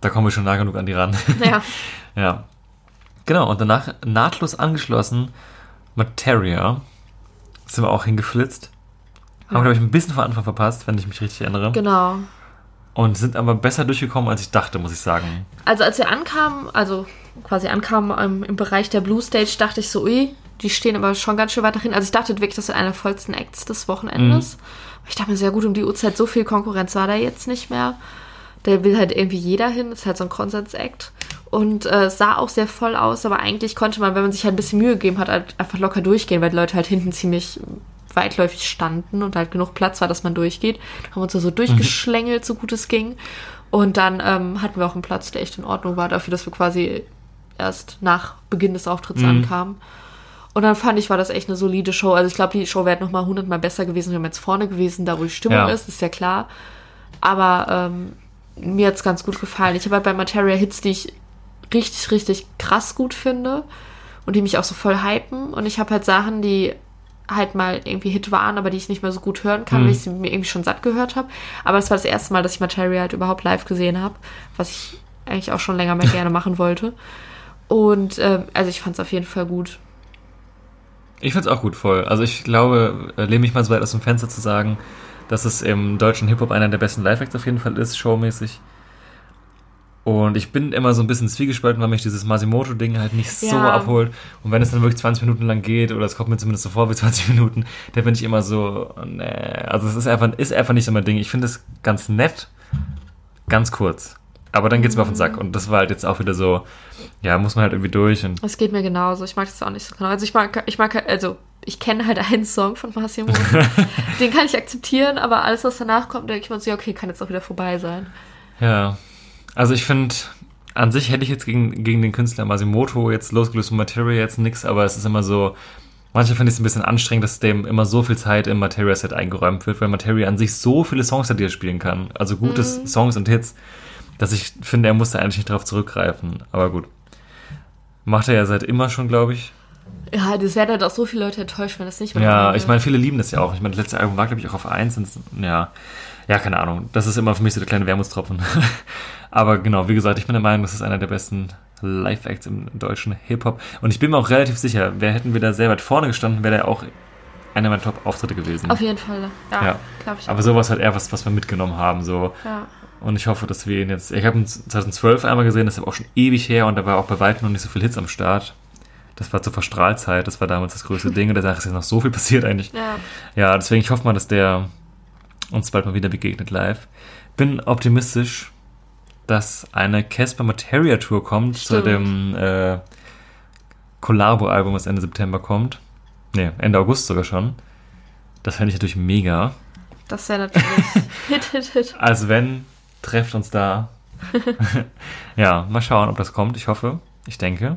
Da kommen wir schon nah genug an die ran. Ja. ja. Genau, und danach nahtlos angeschlossen Materia. Sind wir auch hingeflitzt. Haben, glaube ich, ein bisschen von Anfang verpasst, wenn ich mich richtig erinnere. Genau. Und sind aber besser durchgekommen, als ich dachte, muss ich sagen. Also als wir ankamen, also quasi ankamen ähm, im Bereich der Blue Stage, dachte ich so, ui, die stehen aber schon ganz schön weit dahin. Also ich dachte wirklich, das ist einer der vollsten Acts des Wochenendes. Ich dachte mir sehr gut, um die Uhrzeit so viel Konkurrenz war da jetzt nicht mehr. Da will halt irgendwie jeder hin. Das ist halt so ein Konsens-Act. Und äh, es sah auch sehr voll aus, aber eigentlich konnte man, wenn man sich halt ein bisschen Mühe gegeben hat, halt einfach locker durchgehen, weil die Leute halt hinten ziemlich weitläufig standen und halt genug Platz war, dass man durchgeht. Haben wir uns da so durchgeschlängelt, so gut es ging. Und dann ähm, hatten wir auch einen Platz, der echt in Ordnung war, dafür, dass wir quasi erst nach Beginn des Auftritts ankamen. Und dann fand ich, war das echt eine solide Show. Also ich glaube, die Show wäre noch mal hundertmal besser gewesen, wenn wir jetzt vorne gewesen, da wo die Stimmung Ja. ist, ist ja klar. Aber ähm, mir hat's ganz gut gefallen. Ich habe halt bei Materia Hits, die ich richtig, richtig krass gut finde und die mich auch so voll hypen. Und ich habe halt Sachen, die halt mal irgendwie Hit waren, aber die ich nicht mehr so gut hören kann, weil ich sie mir irgendwie schon satt gehört habe. Aber es war das erste Mal, dass ich Materia halt überhaupt live gesehen habe, was ich eigentlich auch schon länger mal gerne machen wollte. Und ähm, also ich fand es auf jeden Fall gut. Ich find's auch gut voll. Also ich glaube, äh, lehne mich mal so weit aus dem Fenster zu sagen, dass es im deutschen Hip-Hop einer der besten Live-Acts auf jeden Fall ist, showmäßig. Und ich bin immer so ein bisschen zwiegespalten, weil mich dieses Masimoto-Ding halt nicht so Ja. abholt. Und wenn es dann wirklich 20 Minuten lang geht, oder es kommt mir zumindest so vor wie 20 Minuten, dann bin ich immer so, nee. Also es ist einfach, ist einfach nicht so mein Ding. Ich finde es ganz nett, ganz kurz. Aber dann geht's mir auf den Sack. Und das war halt jetzt auch wieder so, ja, muss man halt irgendwie durch. Und Das geht mir genauso. Ich mag das auch nicht so genau. Also ich mag, ich mag, also ich kenne halt einen Song von Massimo. Den kann ich akzeptieren, aber alles, was danach kommt, denke ich mir so, ja, okay, kann jetzt auch wieder vorbei sein. Ja, also ich finde, an sich hätte ich jetzt gegen, gegen den Künstler Masimoto jetzt losgelöst von Materia jetzt nichts, aber es ist immer so, manchmal finde ich es ein bisschen anstrengend, dass dem immer so viel Zeit im Materia-Set eingeräumt wird, weil Materia an sich so viele Songs hat, die er spielen kann. Also gute Songs und Hits, dass ich finde, er musste eigentlich nicht darauf zurückgreifen. Aber gut. Macht er ja seit immer schon, glaube ich. Ja, das werden halt auch so viele Leute enttäuscht, wenn das nicht mehr Ja, ich meine, viele lieben das ja auch. Ich meine, das letzte Album war, glaube ich, auch auf 1. Und, ja, ja, keine Ahnung. Das ist immer für mich so der kleine Wermutstropfen. Aber genau, wie gesagt, ich bin der Meinung, das ist einer der besten Live-Acts im deutschen Hip-Hop. Und ich bin mir auch relativ sicher, wer hätten wir da sehr weit vorne gestanden, wäre der auch einer meiner Top-Auftritte gewesen. Auf jeden Fall. Ja, Ja. glaube ich. Aber auch. sowas halt eher was, was wir mitgenommen haben. So. Ja. Und ich hoffe, dass wir ihn jetzt. Ich habe ihn 2012 einmal gesehen, das ist auch schon ewig her und da war auch bei weitem noch nicht so viel Hits am Start. Das war zur Verstrahlzeit, das war damals das größte Ding und danach ist jetzt noch so viel passiert eigentlich. Ja. Ja, deswegen ich hoffe mal, dass der uns bald mal wieder begegnet live. Bin optimistisch, dass eine Casper Materia Tour kommt zu Stimmt. dem äh, Collabo-Album, was Ende September kommt. Ne, Ende August sogar schon. Das fände ich natürlich mega. Das wäre natürlich Hit, Hit, Hit. Also wenn, trefft uns da. ja, mal schauen, ob das kommt. Ich hoffe. Ich denke.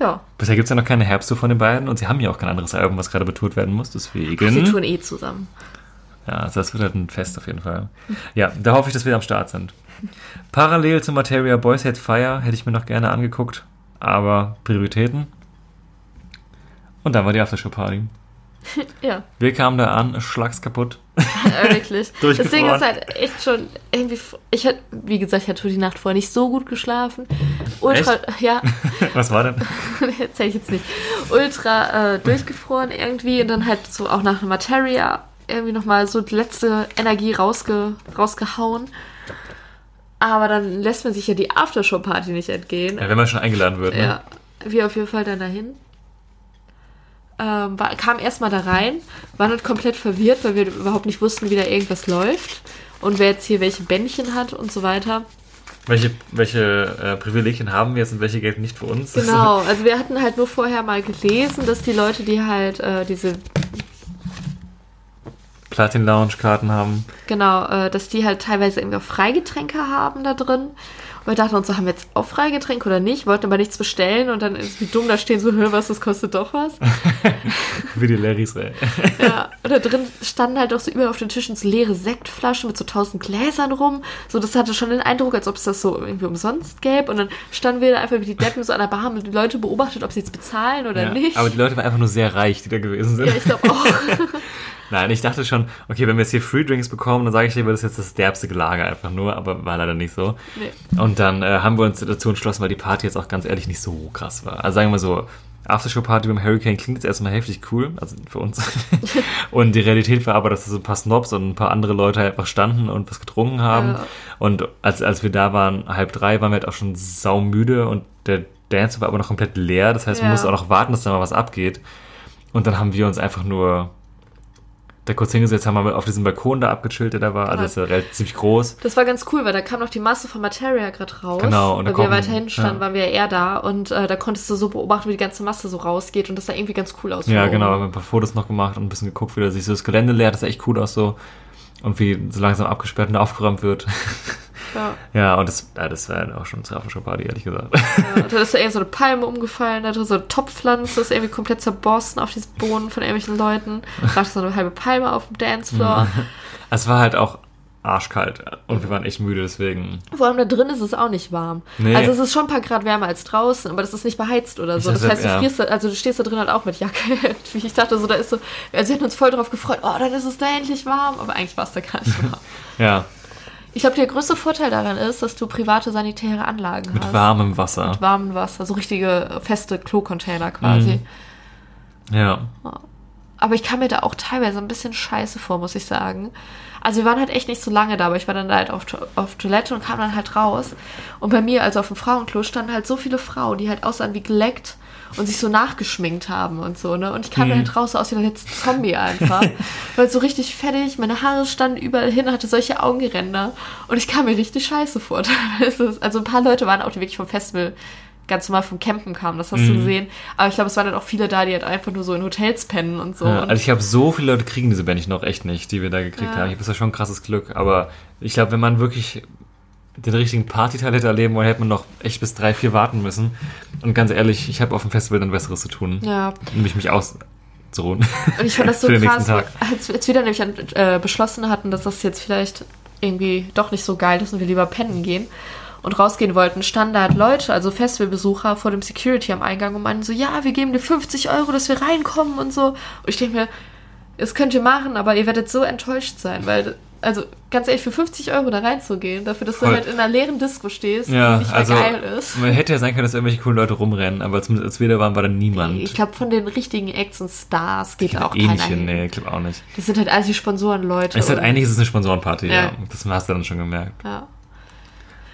Ja. Bisher gibt es ja noch keine Herbsttour von den beiden und sie haben ja auch kein anderes Album, was gerade betourt werden muss. Deswegen. Sie tun eh zusammen. Ja, also das wird halt ein Fest auf jeden Fall. Ja, da hoffe ich, dass wir am Start sind. Parallel zu Materia Boys Hate Fire hätte ich mir noch gerne angeguckt, aber Prioritäten. Und dann war die Aftershow-Party. Ja, Wir kamen da an, schlags kaputt. äh, wirklich. das. Ding ist halt echt schon irgendwie. Ich hatte, wie gesagt, ich hatte die Nacht vorher nicht so gut geschlafen. Ultra, ja, Was war denn? erzähl ich jetzt nicht. Ultra äh, durchgefroren irgendwie und dann halt so auch nach Materia irgendwie nochmal so die letzte Energie rausge, rausgehauen. Aber dann lässt man sich ja die Aftershow-Party nicht entgehen. Ja, wenn man schon eingeladen wird, ne? Ja, wir auf jeden Fall dann dahin. Ähm, war, kam erstmal da rein, waren halt komplett verwirrt, weil wir überhaupt nicht wussten, wie da irgendwas läuft und wer jetzt hier welche Bändchen hat und so weiter. Welche, welche äh, Privilegien haben wir jetzt und welche gelten nicht für uns? Genau, also wir hatten halt nur vorher mal gelesen, dass die Leute, die halt äh, diese, Platin Lounge Karten haben. genau, äh, dass die halt teilweise irgendwie auch Freigetränke haben da drin. Und wir dachten uns so, haben wir jetzt auch Freigetränk oder nicht? Wollten aber nichts bestellen und dann ist wie dumm da stehen so, hör was, das kostet doch was. Wie die Larrys, ey. Ja, und da drin standen halt auch so überall auf den Tischen so leere Sektflaschen mit so tausend Gläsern rum. So, das hatte schon den Eindruck, als ob es das so irgendwie umsonst gäbe. Und dann standen wir da einfach wie die Deppen so an der Bar, haben die Leute beobachtet, ob sie jetzt bezahlen oder Ja. nicht. Aber die Leute waren einfach nur sehr reich, die da gewesen sind. ja, ich glaube auch. Nein, ich dachte schon, okay, wenn wir jetzt hier Free Drinks bekommen, dann sage ich dir, das ist jetzt das derbste Gelage einfach nur, aber war leider nicht so. Nee. Und dann äh, haben wir uns dazu entschlossen, weil die Party jetzt auch ganz ehrlich nicht so krass war. Also sagen wir mal so, Aftershow-Party beim Hurricane klingt jetzt erstmal heftig cool, also für uns. und die Realität war aber, dass da so ein paar Snobs und ein paar andere Leute einfach standen und was getrunken haben. Ja. Und als, als wir da waren, halb drei, waren wir halt auch schon saumüde und der Dance war aber noch komplett leer. Das heißt, man Ja. musste auch noch warten, dass da mal was abgeht. Und dann haben wir uns einfach nur da kurz hingesetzt, haben wir auf diesem Balkon da abgechillt, der da war. Also Ja. das ist ja relativ ziemlich groß. Das war ganz cool, weil da kam noch die Masse von Materia gerade raus. Genau, und weil wir weiterhin standen, ja. waren wir ja eher da und äh, da konntest du so beobachten, wie die ganze Masse so rausgeht und das sah irgendwie ganz cool aus. Ja, genau, oben. haben wir ein paar Fotos noch gemacht und ein bisschen geguckt, wie da sich so das Gelände leert. Das sah echt cool aus so. Und wie so langsam abgesperrt und aufgeräumt wird. Ja. ja, und das, ja, das war auch schon eine Party, ehrlich gesagt. Ja, da ist ja eher so eine Palme umgefallen, da drin so eine Topfpflanze, ist irgendwie komplett zerborsten auf diesem Boden von irgendwelchen Leuten. Da lag so eine halbe Palme auf dem Dancefloor. es war halt auch arschkalt und wir waren echt müde, deswegen. Vor allem da drin ist es auch nicht warm. Nee. Also es ist schon ein paar Grad wärmer als draußen, aber das ist nicht beheizt oder so. Das heißt, du frierst also du stehst da drin halt auch mit Jacke. Wie ich dachte, so da ist so, also wir hätten uns voll drauf gefreut, oh, dann ist es da endlich warm, aber eigentlich war es da gar nicht warm. Ja, Ich glaube, der größte Vorteil daran ist, dass du private sanitäre Anlagen mit hast. warmem Wasser. Mit warmem Wasser, so richtige feste Klo-Container quasi. Mhm. Ja. Aber ich kam mir da auch teilweise ein bisschen scheiße vor, muss ich sagen. Also wir waren halt echt nicht so lange da, aber ich war dann da halt auf, auf Toilette und kam dann halt raus. Und bei mir, also auf dem Frauenklo, standen halt so viele Frauen, die halt aussahen wie geleckt und sich so nachgeschminkt haben und so, ne? Und ich kam dann halt raus so aus wie der letzte Zombie einfach. weil so richtig fertig, meine Haare standen überall hin, hatte solche Augenränder. Und ich kam mir richtig scheiße vor. Also ein paar Leute waren auch, die wirklich vom Festival ganz normal vom Campen kamen, das hast du gesehen. Aber ich glaube, es waren dann auch viele da, die halt einfach nur so in Hotels pennen und so. ja und also ich glaube, so viele Leute kriegen diese Band noch echt nicht, die wir da gekriegt Ja. haben. Ich habe das ja schon ein krasses Glück. Aber ich glaube, wenn man wirklich den richtigen Partyteil hätte erleben wollen, hätte man noch echt bis drei, vier warten müssen. Und ganz ehrlich, ich habe auf dem Festival dann Besseres zu tun. ja, Nämlich mich auszuruhen. Und ich fand das so krass, als, als wir dann nämlich äh, beschlossen hatten, dass das jetzt vielleicht irgendwie doch nicht so geil ist und wir lieber pennen gehen und rausgehen wollten, standen da halt Leute, also Festivalbesucher vor dem Security am Eingang und meinten so, ja, wir geben dir 50 Euro, dass wir reinkommen und so. Und ich denke mir, das könnt ihr machen, aber ihr werdet so enttäuscht sein, weil, also ganz ehrlich, für 50 Euro da reinzugehen, dafür, dass du Voll. halt in einer leeren Disco stehst, Ja, die nicht also geil ist. man hätte ja sein können, dass irgendwelche coolen Leute rumrennen, aber zumindest als wir da waren, war da niemand. Ich glaube, von den richtigen Acts und Stars geht da auch eh keiner nicht hin, nee, ich glaube auch nicht. Das sind halt alles die Sponsorenleute. Es ist halt eigentlich ist es eine Sponsorenparty, ja. Ja. Das hast du dann schon gemerkt. Ja.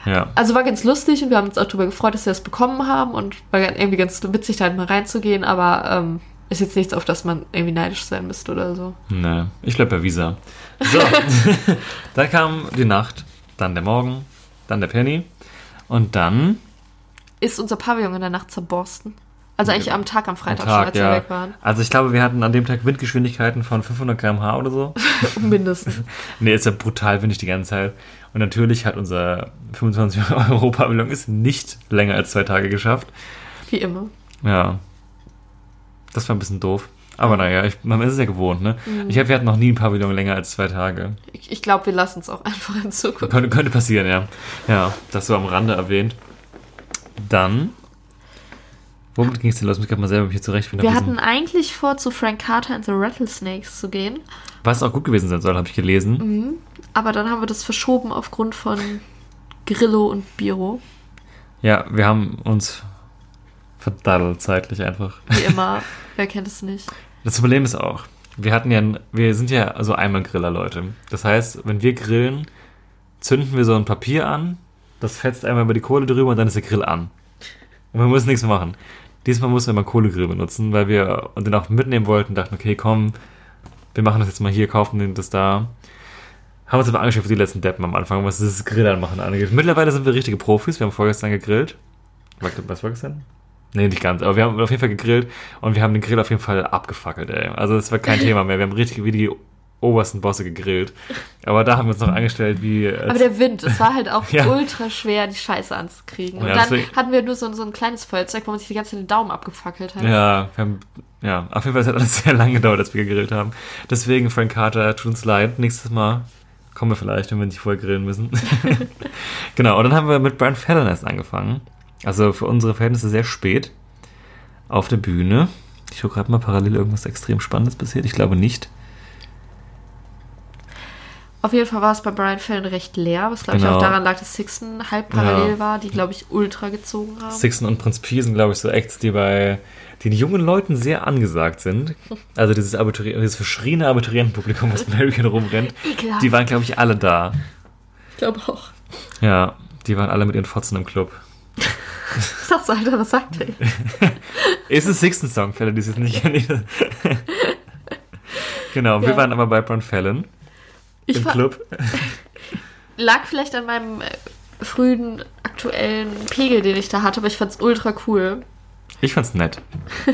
Ja. Also war ganz lustig und wir haben uns auch darüber gefreut, dass wir das bekommen haben und war irgendwie ganz witzig, da halt mal reinzugehen, aber ähm, ist jetzt nichts, auf das man irgendwie neidisch sein müsste oder so. Nee, ich bleib bei Visa. So, dann kam die Nacht, dann der Morgen, dann der Penny und dann Ist unser Pavillon in der Nacht zerborsten? Also eigentlich am Tag, am Freitag am schon, Tag, als wir ja. weg waren. Also ich glaube, wir hatten an dem Tag Windgeschwindigkeiten von 500 km/h oder so. Mindestens. Nee, ist ja brutal windig die ganze Zeit. Und natürlich hat unser 25 Euro Pavillon es nicht länger als zwei Tage geschafft. Wie immer. Ja. Das war ein bisschen doof. Aber naja, ich, man ist es ja gewohnt, ne? Ich habe, wir hatten noch nie ein Pavillon länger als zwei Tage. Ich, ich glaube, wir lassen es auch einfach in Zukunft. Könnte, könnte passieren, ja. Ja, das so am Rande erwähnt. Dann. Womit ging es denn los? Ich muss gerade mal selber mich hier zurechtfinden. Wir hatten eigentlich vor, zu Frank Carter and the Rattlesnakes zu gehen, Was auch gut gewesen sein soll, habe ich gelesen. Mhm. Aber dann haben wir das verschoben aufgrund von Grillo und Biro. Ja, wir haben uns verdaddelt zeitlich einfach. Wie immer. Wer kennt es nicht? Das Problem ist auch, wir hatten ja, wir sind ja so einmal Griller, Leute. Das heißt, wenn wir grillen, zünden wir so ein Papier an, das fetzt einmal über die Kohle drüber und dann ist der Grill an. Und wir müssen nichts mehr machen. Diesmal mussten wir mal Kohlegrill benutzen, weil wir den auch mitnehmen wollten, dachten, okay, komm, wir machen das jetzt mal hier, kaufen den das da. Haben uns aber angeschafft für die letzten Deppen am Anfang, was das Grillern machen angeht. Mittlerweile sind wir richtige Profis, wir haben vorgestern gegrillt. Was war gestern? Nee, nicht ganz, aber wir haben auf jeden Fall gegrillt und wir haben den Grill auf jeden Fall abgefackelt, ey. Also es war kein Thema mehr. Wir haben richtig wie die obersten Bosse gegrillt. Aber da haben wir uns noch angestellt wie. Aber der Wind, es war halt auch Ja. ultra schwer, die Scheiße anzukriegen. Und Ja, dann deswegen- hatten wir nur so, so ein kleines Feuerzeug, wo man sich die ganze Zeit den Daumen abgefackelt hat. Ja, wir haben, ja, auf jeden Fall hat alles sehr lange gedauert, als wir gegrillt haben. Deswegen, Frank Carter, tut uns leid. Nächstes Mal kommen wir vielleicht, wenn wir nicht vorher grillen müssen. genau, und dann haben wir mit Brian Fallon erst angefangen. Also für unsere Verhältnisse sehr spät auf der Bühne. Ich schaue gerade mal parallel irgendwas extrem Spannendes passiert. Ich glaube nicht. Auf jeden Fall war es bei Brian Fallon recht leer, was glaube ich Genau. auch daran lag, dass Sixten halb parallel Ja. war, die glaube ich ultra gezogen haben. Sixten und Prinz Pi sind, glaube ich, so Acts, die bei den jungen Leuten sehr angesagt sind. Also dieses, Abituri dieses verschriene Abiturientenpublikum, was American rumrennt, Ekelhaft. die waren, glaube ich, alle da. Ich glaube auch. Ja, die waren alle mit ihren Fotzen im Club. Ich sag so, Alter, was sagt der? Ist ein Sixten Song, für alle, die es jetzt nicht kennen. genau, wir Ja. waren aber bei Brian Fallon Ich im Club. lag vielleicht an meinem äh, frühen aktuellen Pegel, den ich da hatte, aber ich fand's ultra cool. Ich fand's nett.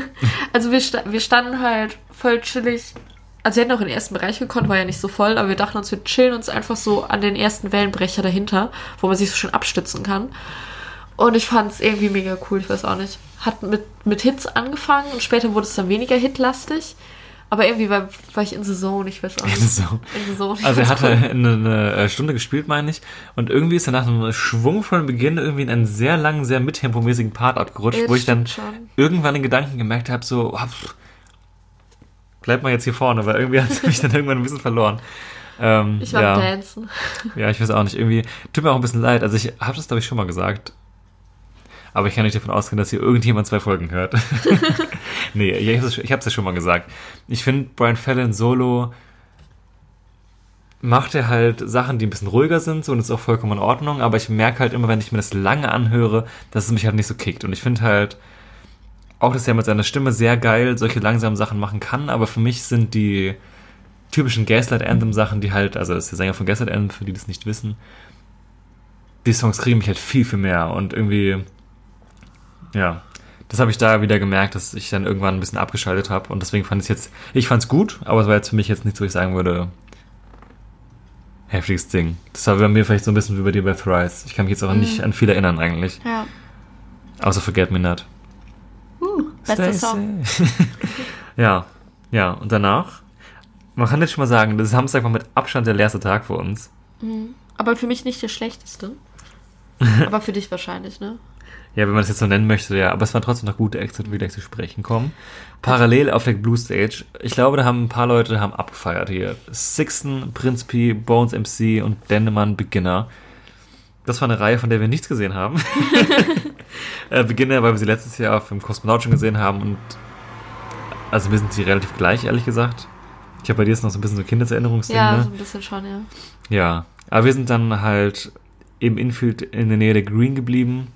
Also wir, sta wir standen halt voll chillig. Also wir hätten auch in den ersten Bereich gekonnt, war ja nicht so voll, aber wir dachten uns, wir chillen uns einfach so an den ersten Wellenbrecher dahinter, wo man sich so schön abstützen kann. Und ich fand's irgendwie mega cool, ich weiß auch nicht. Hat mit, mit Hits angefangen und später wurde es dann weniger hitlastig. Aber irgendwie war, war ich in the zone, ich weiß auch nicht. In the zone. ich Also er hatte eine, eine äh, Stunde gespielt, meine ich. Und irgendwie ist er nach einem schwungvollen Beginn irgendwie in einen sehr langen, sehr mittempomäßigen Part abgerutscht, Ja, wo ich dann schon. irgendwann den Gedanken gemerkt habe, so, pff, bleib mal jetzt hier vorne, weil irgendwie hat es mich dann irgendwann ein bisschen verloren. Ähm, Ich war ja, Dancen. ja, ich weiß auch nicht. Irgendwie tut mir auch ein bisschen leid. Also ich habe das, glaube ich, schon mal gesagt. Aber ich kann nicht davon ausgehen, dass hier irgendjemand zwei Folgen hört. nee, ich habe es ich hab's ja schon mal gesagt. Ich finde, Brian Fallon solo macht er halt Sachen, die ein bisschen ruhiger sind, so und ist auch vollkommen in Ordnung, aber ich merke halt immer, wenn ich mir das lange anhöre, dass es mich halt nicht so kickt. Und ich finde halt auch, dass er mit seiner Stimme sehr geil solche langsamen Sachen machen kann, aber für mich sind die typischen Gaslight Anthem Sachen, die halt, also das ist der Sänger von Gaslight Anthem, für die das nicht wissen, die Songs kriegen mich halt viel, viel mehr und irgendwie, ja, das habe ich da wieder gemerkt, dass ich dann irgendwann ein bisschen abgeschaltet habe und deswegen fand ich es jetzt, ich fand es gut, aber es war jetzt für mich jetzt nichts, wo ich sagen würde, heftiges Ding. Das war bei mir vielleicht so ein bisschen wie bei dir bei Thrice. Ich kann mich jetzt auch nicht an viel erinnern eigentlich, Ja. außer Forget Me Not. Uh, bester Song. ja, ja, und danach, man kann jetzt schon mal sagen, das Samstag war mit Abstand der leerste Tag für uns. Aber für mich nicht der schlechteste. Aber für dich wahrscheinlich, ne? Ja, wenn man das jetzt so nennen möchte, ja. Aber es waren trotzdem noch gute Acts, wie wir gleich zu sprechen kommen. Parallel auf der Blue Stage. Ich glaube, da haben ein paar Leute haben abgefeiert hier. Sixten, Prinz P, Bones MC und Dennemann Beginner. Das war eine Reihe, von der wir nichts gesehen haben. äh, Beginner, weil wir sie letztes Jahr auf dem Kosmonaut schon gesehen haben und also mir sind sie relativ gleich, ehrlich gesagt. Ich habe bei dir jetzt noch so ein bisschen so Kindheitserinnerungsding, Ja, ne? so ein bisschen schon, ja. Ja, aber wir sind dann halt im Infield in der Nähe der Green geblieben,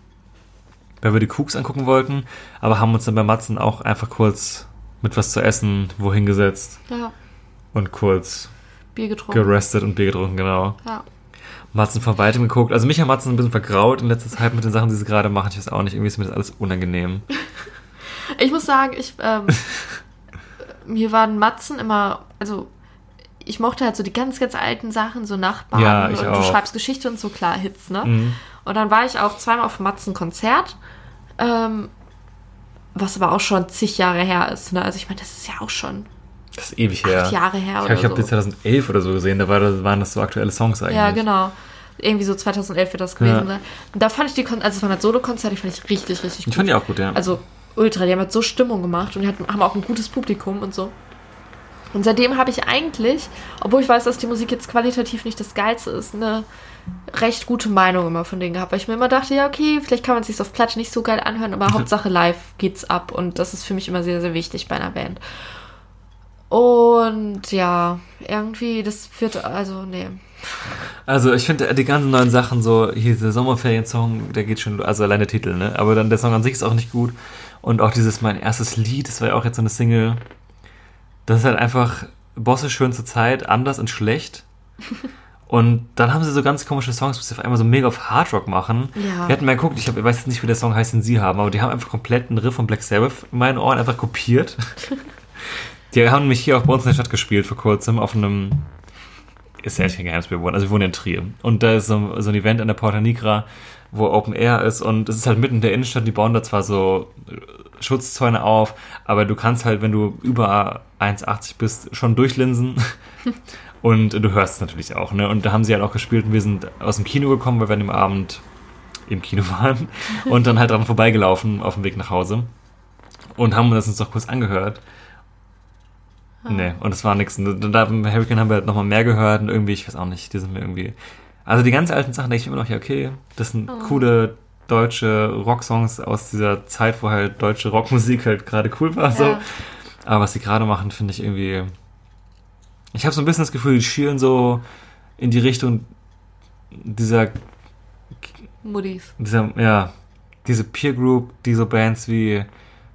weil wir die Cooks angucken wollten, aber haben uns dann bei Matzen auch einfach kurz mit was zu essen wohin gesetzt Ja, und kurz Bier getrunken. gerestet und Bier getrunken, genau. Ja. Matzen von weitem geguckt. Also mich hat Matzen ein bisschen vergraut in letzter Zeit mit den Sachen, die sie gerade machen. Ich weiß auch nicht, irgendwie ist mir das alles unangenehm. Ich muss sagen, ich, ähm, mir waren Matzen immer, also ich mochte halt so die ganz, ganz alten Sachen, so Nachbarn Ja, ich und du auch. schreibst Geschichte und so, klar, Hits, ne? Mhm. Und dann war ich auch zweimal auf Matzen-Konzert, ähm, was aber auch schon zig Jahre her ist, ne? Also ich meine, das ist ja auch schon Das ist ewig her. acht Jahre her ich oder glaube, ich habe so. die 2011 oder so gesehen, da war waren das so aktuelle Songs eigentlich. Ja, genau. Irgendwie so 2011 wird das gewesen Ja. sein. Und da fand ich die, Kon also es waren halt Solo-Konzerte, die fand ich richtig, richtig gut. Ich fand die auch gut, ja. Also ultra, die haben halt so Stimmung gemacht und die hatten, haben auch ein gutes Publikum und so. Und seitdem habe ich eigentlich, obwohl ich weiß, dass die Musik jetzt qualitativ nicht das Geilste ist, eine recht gute Meinung immer von denen gehabt, weil ich mir immer dachte, ja, okay, vielleicht kann man es sich auf Platte nicht so geil anhören, aber Hauptsache live geht's ab und das ist für mich immer sehr, sehr wichtig bei einer Band. Und ja, irgendwie, das wird, also, nee. Also ich finde die ganzen neuen Sachen so, hier dieser Sommerferien-Song, der geht schon, also allein der Titel, ne? Aber dann der Song an sich ist auch nicht gut. Und auch dieses mein erstes Lied, das war ja auch jetzt so eine Single. Das ist halt einfach Bosse schön zur Zeit, anders und schlecht. Und dann haben sie so ganz komische Songs, wo sie auf einmal so mega auf Hardrock machen. Ja. Wir hatten mal geguckt, ich, hab, ich weiß jetzt nicht, wie der Song heißt, den sie haben, aber die haben einfach komplett einen Riff von Black Sabbath in meinen Ohren einfach kopiert. Die haben nämlich hier auch bei uns in der Stadt gespielt vor kurzem auf einem. Ist ja echt kein Geheimnis, wir wohnen. Also wir wohnen in Trier. Und da ist so, so ein Event in der Porta Nigra, wo Open Air ist und es ist halt mitten in der Innenstadt. Die bauen da zwar so Schutzzäune auf, aber du kannst halt, wenn du über 1,80 bist, schon durchlinsen. und du hörst es natürlich auch, ne? Und da haben sie halt auch gespielt und wir sind aus dem Kino gekommen, weil wir an dem Abend im Kino waren und dann halt dran vorbeigelaufen auf dem Weg nach Hause und haben das uns doch kurz angehört. Nee, und es war nichts. Und da beim Hurricane haben wir halt nochmal mehr gehört und irgendwie, ich weiß auch nicht, die sind mir irgendwie. Also die ganz alten Sachen denke ich immer noch, ja, okay, das sind coole deutsche Rocksongs aus dieser Zeit, wo halt deutsche Rockmusik halt gerade cool war. So. Ja. Aber was sie gerade machen, finde ich irgendwie. Ich habe so ein bisschen das Gefühl, die schielen so in die Richtung dieser, Muddis. dieser, ja, diese Peer Group, die so Bands wie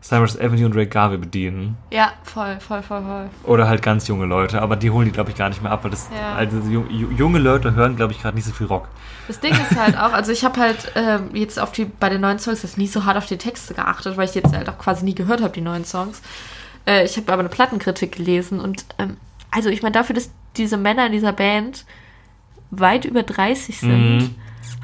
Cyrus Avenue und Ray Garvey bedienen. Ja, voll, voll, voll, voll. Oder halt ganz junge Leute, aber die holen die, glaube ich, gar nicht mehr ab, weil das, Ja. also ju- ju- junge Leute hören, glaube ich, gerade nicht so viel Rock. Das Ding ist halt auch, also ich habe halt ähm, jetzt auf die, bei den neuen Songs jetzt nie so hart auf die Texte geachtet, weil ich jetzt halt auch quasi nie gehört habe, die neuen Songs. Äh, ich habe aber eine Plattenkritik gelesen und ähm, also ich meine, dafür, dass diese Männer in dieser Band weit über 30 sind, Mhm.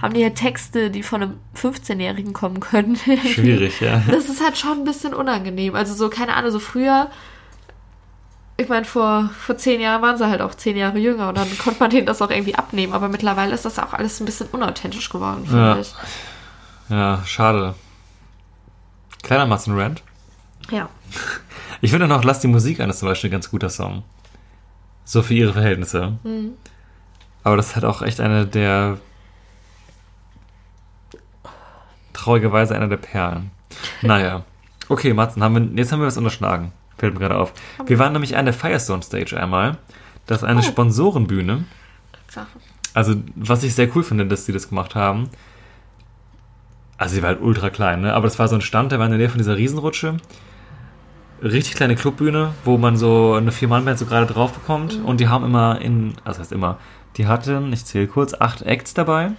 haben die ja Texte, die von einem 15-Jährigen kommen können. Schwierig, ja. Das ist halt schon ein bisschen unangenehm. Also so, keine Ahnung, so früher, ich meine, vor, vor zehn Jahren waren sie halt auch zehn Jahre jünger und dann konnte man denen das auch irgendwie abnehmen. Aber mittlerweile ist das auch alles ein bisschen unauthentisch geworden, finde Ja. ich. Ja, schade. Kleiner Matzen Rant. Ja. Ich finde noch Lass die Musik an ist zum Beispiel ein ganz guter Song. So für ihre Verhältnisse. Mhm. Aber das ist halt auch echt eine der traurigerweise einer der Perlen. Naja. Okay, Matzen, haben wir, jetzt haben wir was unterschlagen. Fällt mir gerade auf. Wir waren nämlich an der Firestone Stage einmal. Das ist eine Oh. Sponsorenbühne. Also, was ich sehr cool finde, dass sie das gemacht haben. Also, sie war halt ultra klein, ne? Aber das war so ein Stand, der war in der Nähe von dieser Riesenrutsche. Richtig kleine Clubbühne, wo man so eine Vier-Mann-Band so gerade drauf bekommt. Und die haben immer in, also heißt immer, die hatten, ich zähle kurz, acht Acts dabei.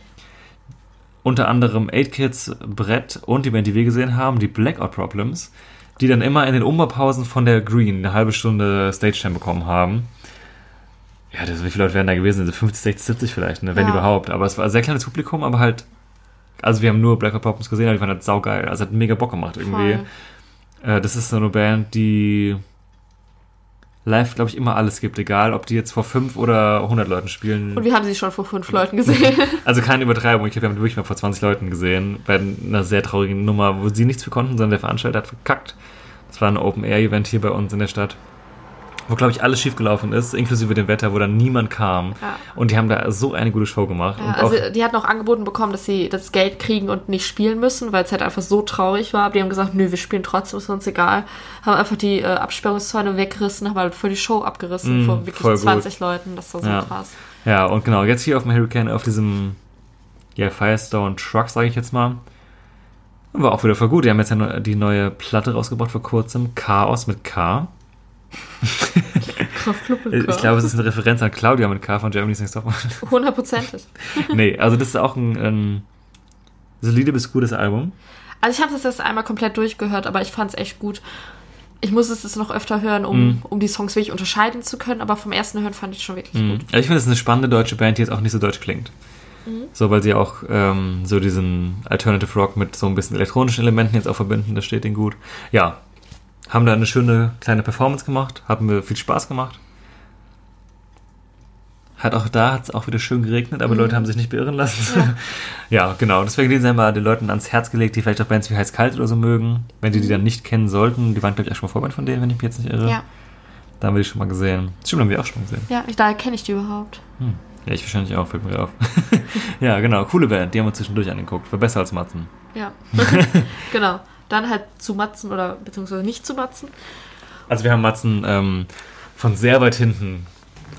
Unter anderem 8 Kids, Brett und die Band, die wir gesehen haben, die Blackout Problems, die dann immer in den Umbaupausen von der Green eine halbe Stunde Stage-Time bekommen haben. Ja, das, wie viele Leute wären da gewesen? Also 50, 60, 70 vielleicht, ne? wenn Ja. überhaupt. Aber es war ein sehr kleines Publikum, aber halt. Also, wir haben nur Blackout Problems gesehen, aber die waren halt saugeil. Also, hat mega Bock gemacht irgendwie. Voll. Äh, das ist so eine Band, die live, glaube ich, immer alles gibt, egal ob die jetzt vor 5 oder 100 Leuten spielen. Und wir haben sie schon vor fünf Leuten gesehen. Also keine Übertreibung, ich glaube, wir haben die wirklich mal vor 20 Leuten gesehen, bei einer sehr traurigen Nummer, wo sie nichts für konnten, sondern der Veranstalter hat verkackt. Das war ein Open-Air-Event hier bei uns in der Stadt, wo, glaube ich, alles schiefgelaufen ist, inklusive dem Wetter, wo dann niemand kam. Ja. Und die haben da so eine gute Show gemacht. Ja, also die hatten auch angeboten bekommen, dass sie das Geld kriegen und nicht spielen müssen, weil es halt einfach so traurig war. Aber die haben gesagt, nö, wir spielen trotzdem, ist uns egal. Haben einfach die äh, Absperrungszäune weggerissen, haben halt voll die Show abgerissen Mm, vor wirklich gut. 20 Leuten. Das war so Ja. krass. ja, und genau, jetzt hier auf dem Hurricane, auf diesem ja, Firestone Truck, sage ich jetzt mal, war auch wieder voll gut. Die haben jetzt ja die neue Platte rausgebracht vor kurzem, Chaos mit K. Ich glaube, es ist eine Referenz an Claudia mit K von Germany's Next Topmodel. Hundertprozentig. nee, also das ist auch ein, ein solide bis gutes Album. Also ich habe das jetzt einmal komplett durchgehört, aber ich fand es echt gut. Ich muss es jetzt noch öfter hören, um, Mhm. um die Songs wirklich unterscheiden zu können, aber vom ersten Hören fand ich schon wirklich Mhm. gut. Also ich finde, es ist eine spannende deutsche Band, die jetzt auch nicht so deutsch klingt. So, weil sie auch ähm, so diesen Alternative Rock mit so ein bisschen elektronischen Elementen jetzt auch verbinden, das steht ihnen gut. Ja, haben da eine schöne kleine Performance gemacht, haben mir viel Spaß gemacht. Hat auch da hat es auch wieder schön geregnet, aber Leute haben sich nicht beirren lassen. Ja, genau. Deswegen den haben wir den Leuten ans Herz gelegt, die vielleicht auch Bands wie Heiß Kalt oder so mögen. Wenn die die dann nicht kennen sollten. Die waren, glaube ich, auch schon mal Vorband von denen, wenn ich mich jetzt nicht irre. Ja, Da haben wir die schon mal gesehen. Stimmt, haben wir auch schon mal gesehen. ja ich, daher kenne ich die überhaupt. Ja, ich wahrscheinlich auch, fällt mir auf. ja, genau, coole Band, die haben wir zwischendurch angeguckt. War besser als Matzen. Ja, genau. Dann halt zu Matzen oder beziehungsweise nicht zu Matzen. Also wir haben Matzen ähm, von sehr weit hinten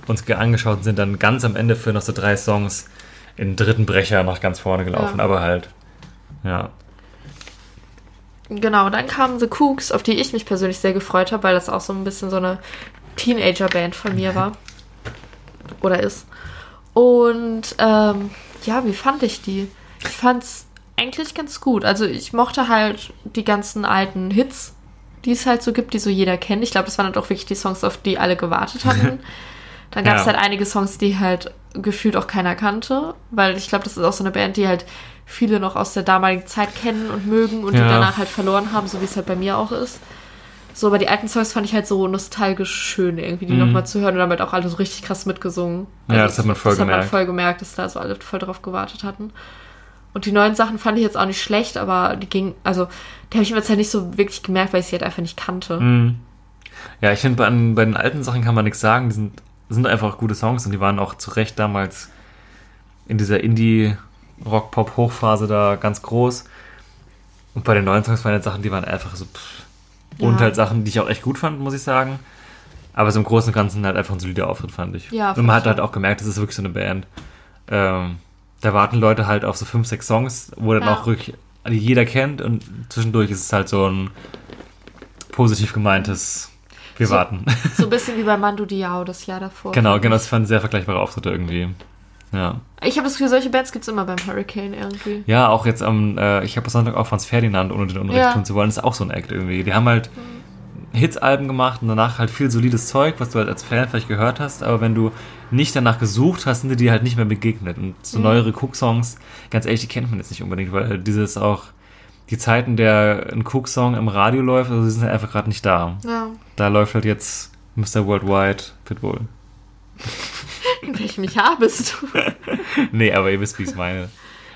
uns ge- angeschaut und sind dann ganz am Ende für noch so drei Songs in den dritten Brecher nach ganz vorne gelaufen, Ja. aber halt, ja. Genau, dann kamen The Cooks, auf die ich mich persönlich sehr gefreut habe, weil das auch so ein bisschen so eine Teenager-Band von mir war. Oder ist. Und ähm, ja, wie fand ich die? Ich fand's eigentlich ganz gut. Also ich mochte halt die ganzen alten Hits die es halt so gibt, die so jeder kennt. Ich glaube, das waren halt auch wirklich die Songs, auf die alle gewartet hatten. Dann gab es Ja. halt einige Songs, die halt gefühlt auch keiner kannte, weil ich glaube, das ist auch so eine Band, die halt viele noch aus der damaligen Zeit kennen und mögen und die Ja. danach halt verloren haben, so wie es halt bei mir auch ist. So, aber die alten Songs fand ich halt so nostalgisch schön, irgendwie die Mhm. nochmal zu hören und damit auch alle so richtig krass mitgesungen. Ja, das hat man voll das hat man gemerkt. voll gemerkt, dass da so alle voll drauf gewartet hatten. Und die neuen Sachen fand ich jetzt auch nicht schlecht, aber die ging, also die habe ich mir jetzt halt nicht so wirklich gemerkt, weil ich sie halt einfach nicht kannte. Mhm. Ja, ich finde, bei, bei den alten Sachen kann man nichts sagen. Die sind, sind einfach gute Songs und die waren auch zu Recht damals in dieser Indie-Rock-Pop-Hochphase da ganz groß. Und bei den neuen Songs waren jetzt Sachen, die waren einfach so. Pff. Und Ja. halt Sachen, die ich auch echt gut fand, muss ich sagen. Aber so im Großen und Ganzen halt einfach ein solider Auftritt, fand ich. Ja, und man hat halt auch. auch gemerkt, das ist wirklich so eine Band. Ähm, da warten Leute halt auf so fünf, sechs Songs, wo dann Ja. auch wirklich jeder kennt und zwischendurch ist es halt so ein positiv gemeintes Wir So- warten. So ein bisschen wie bei Mando Diao das Jahr davor. genau, genau, das waren sehr vergleichbare Auftritte irgendwie. Ja. Ich habe das Gefühl, solche Bands gibt es immer beim Hurricane irgendwie. Ja, auch jetzt am, äh, ich habe Sonntag auch Franz Ferdinand, ohne den Unrecht Ja. tun zu wollen, ist auch so ein Act irgendwie. Die haben halt Hits-Alben gemacht und danach halt viel solides Zeug, was du halt als Fan vielleicht gehört hast, aber wenn du nicht danach gesucht hast, sind dir die halt nicht mehr begegnet. Und so neuere Cook-Songs, ganz ehrlich, die kennt man jetzt nicht unbedingt, weil dieses auch, die Zeiten, der ein Cook-Song im Radio läuft, also die sind halt einfach gerade nicht da. Ja. Da läuft halt jetzt Mr. Worldwide Pitbull. In welchem Jahr bist du? Nee, aber ihr wisst, wie ich es meine.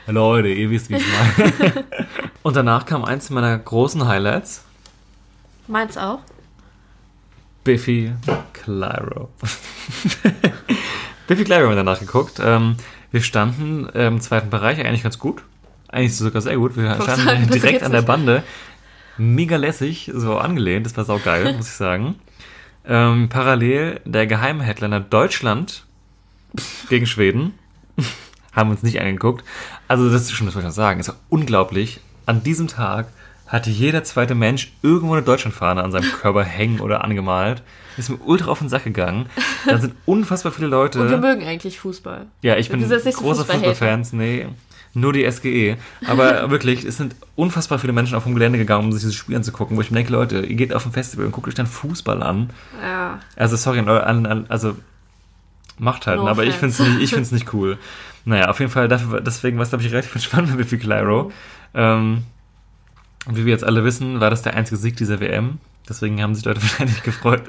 Leute, ihr wisst, wie ich es meine. Und danach kam eins meiner großen Highlights. Meins auch. Biffy Clyro. Biffy Clyro haben wir danach geguckt. Ähm, wir standen im zweiten Bereich eigentlich ganz gut. Eigentlich sogar sehr gut. Wir standen sagen, direkt an der. Bande. Mega lässig, so angelehnt. Das war saugeil, muss ich sagen. Ähm, parallel der geheime Headliner Deutschland gegen Schweden. haben uns nicht angeguckt. Also das ist schon, das wollte ich noch sagen. Es war unglaublich. An diesem Tag hatte jeder zweite Mensch irgendwo eine Deutschlandfahne an seinem Körper hängen oder angemalt. Ist mir ultra auf den Sack gegangen. Da sind unfassbar viele Leute. Und wir mögen eigentlich Fußball. Ja, ich bin großer. Fußballfans, nee. Nur die SGE. Aber wirklich, es sind unfassbar viele Menschen auf dem Gelände gegangen, um sich dieses Spiel anzugucken, wo ich mir denke, Leute, ihr geht auf ein Festival und guckt euch dann Fußball an. Ja. Also, sorry, an, an, also macht halt, No aber ich offense. find's nicht, ich find's nicht cool. Naja, auf jeden Fall, dafür, deswegen war es, glaube ich, relativ entspannt mit Biffy Clyro. Ähm, und wie wir jetzt alle wissen, war das der einzige Sieg dieser WM. Deswegen haben sich Leute wahrscheinlich gefreut.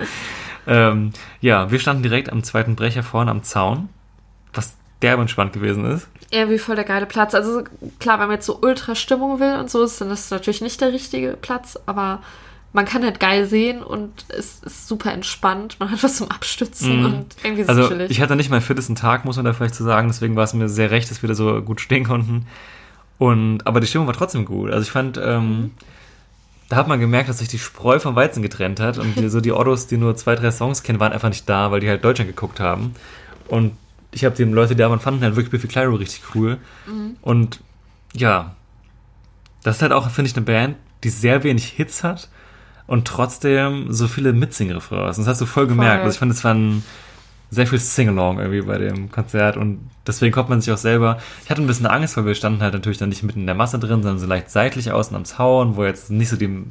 ähm, ja, wir standen direkt am zweiten Brecher vorne am Zaun, was derbe entspannt gewesen ist. Irgendwie voll der geile Platz. Also klar, wenn man jetzt so ultra Stimmung will und so ist, dann ist das natürlich nicht der richtige Platz, aber man kann halt geil sehen und es ist super entspannt. Man hat was zum Abstützen Mhm. und irgendwie Also chillig. ich hatte nicht meinen fittesten Tag, muss man da vielleicht zu sagen, deswegen war es mir sehr recht, dass wir da so gut stehen konnten. Und aber die Stimmung war trotzdem gut. Also ich fand, ähm, da hat man gemerkt, dass sich die Spreu vom Weizen getrennt hat und die, so die Ottos, die nur zwei, drei Songs kennen, waren einfach nicht da, weil die halt Deutschland geguckt haben. Und ich habe die Leute, die da waren, fanden halt wirklich Biffy Clyro richtig cool. Und ja, das ist halt auch, finde ich, eine Band, die sehr wenig Hits hat und trotzdem so viele Mitsing-Refrains. Das hast du voll gemerkt. Voll. Also ich fand, es waren sehr viel Sing-Along irgendwie bei dem Konzert und deswegen kommt man sich auch selber. Ich hatte ein bisschen Angst, weil wir standen halt natürlich dann nicht mitten in der Masse drin, sondern so leicht seitlich außen am Zaun, wo jetzt nicht so die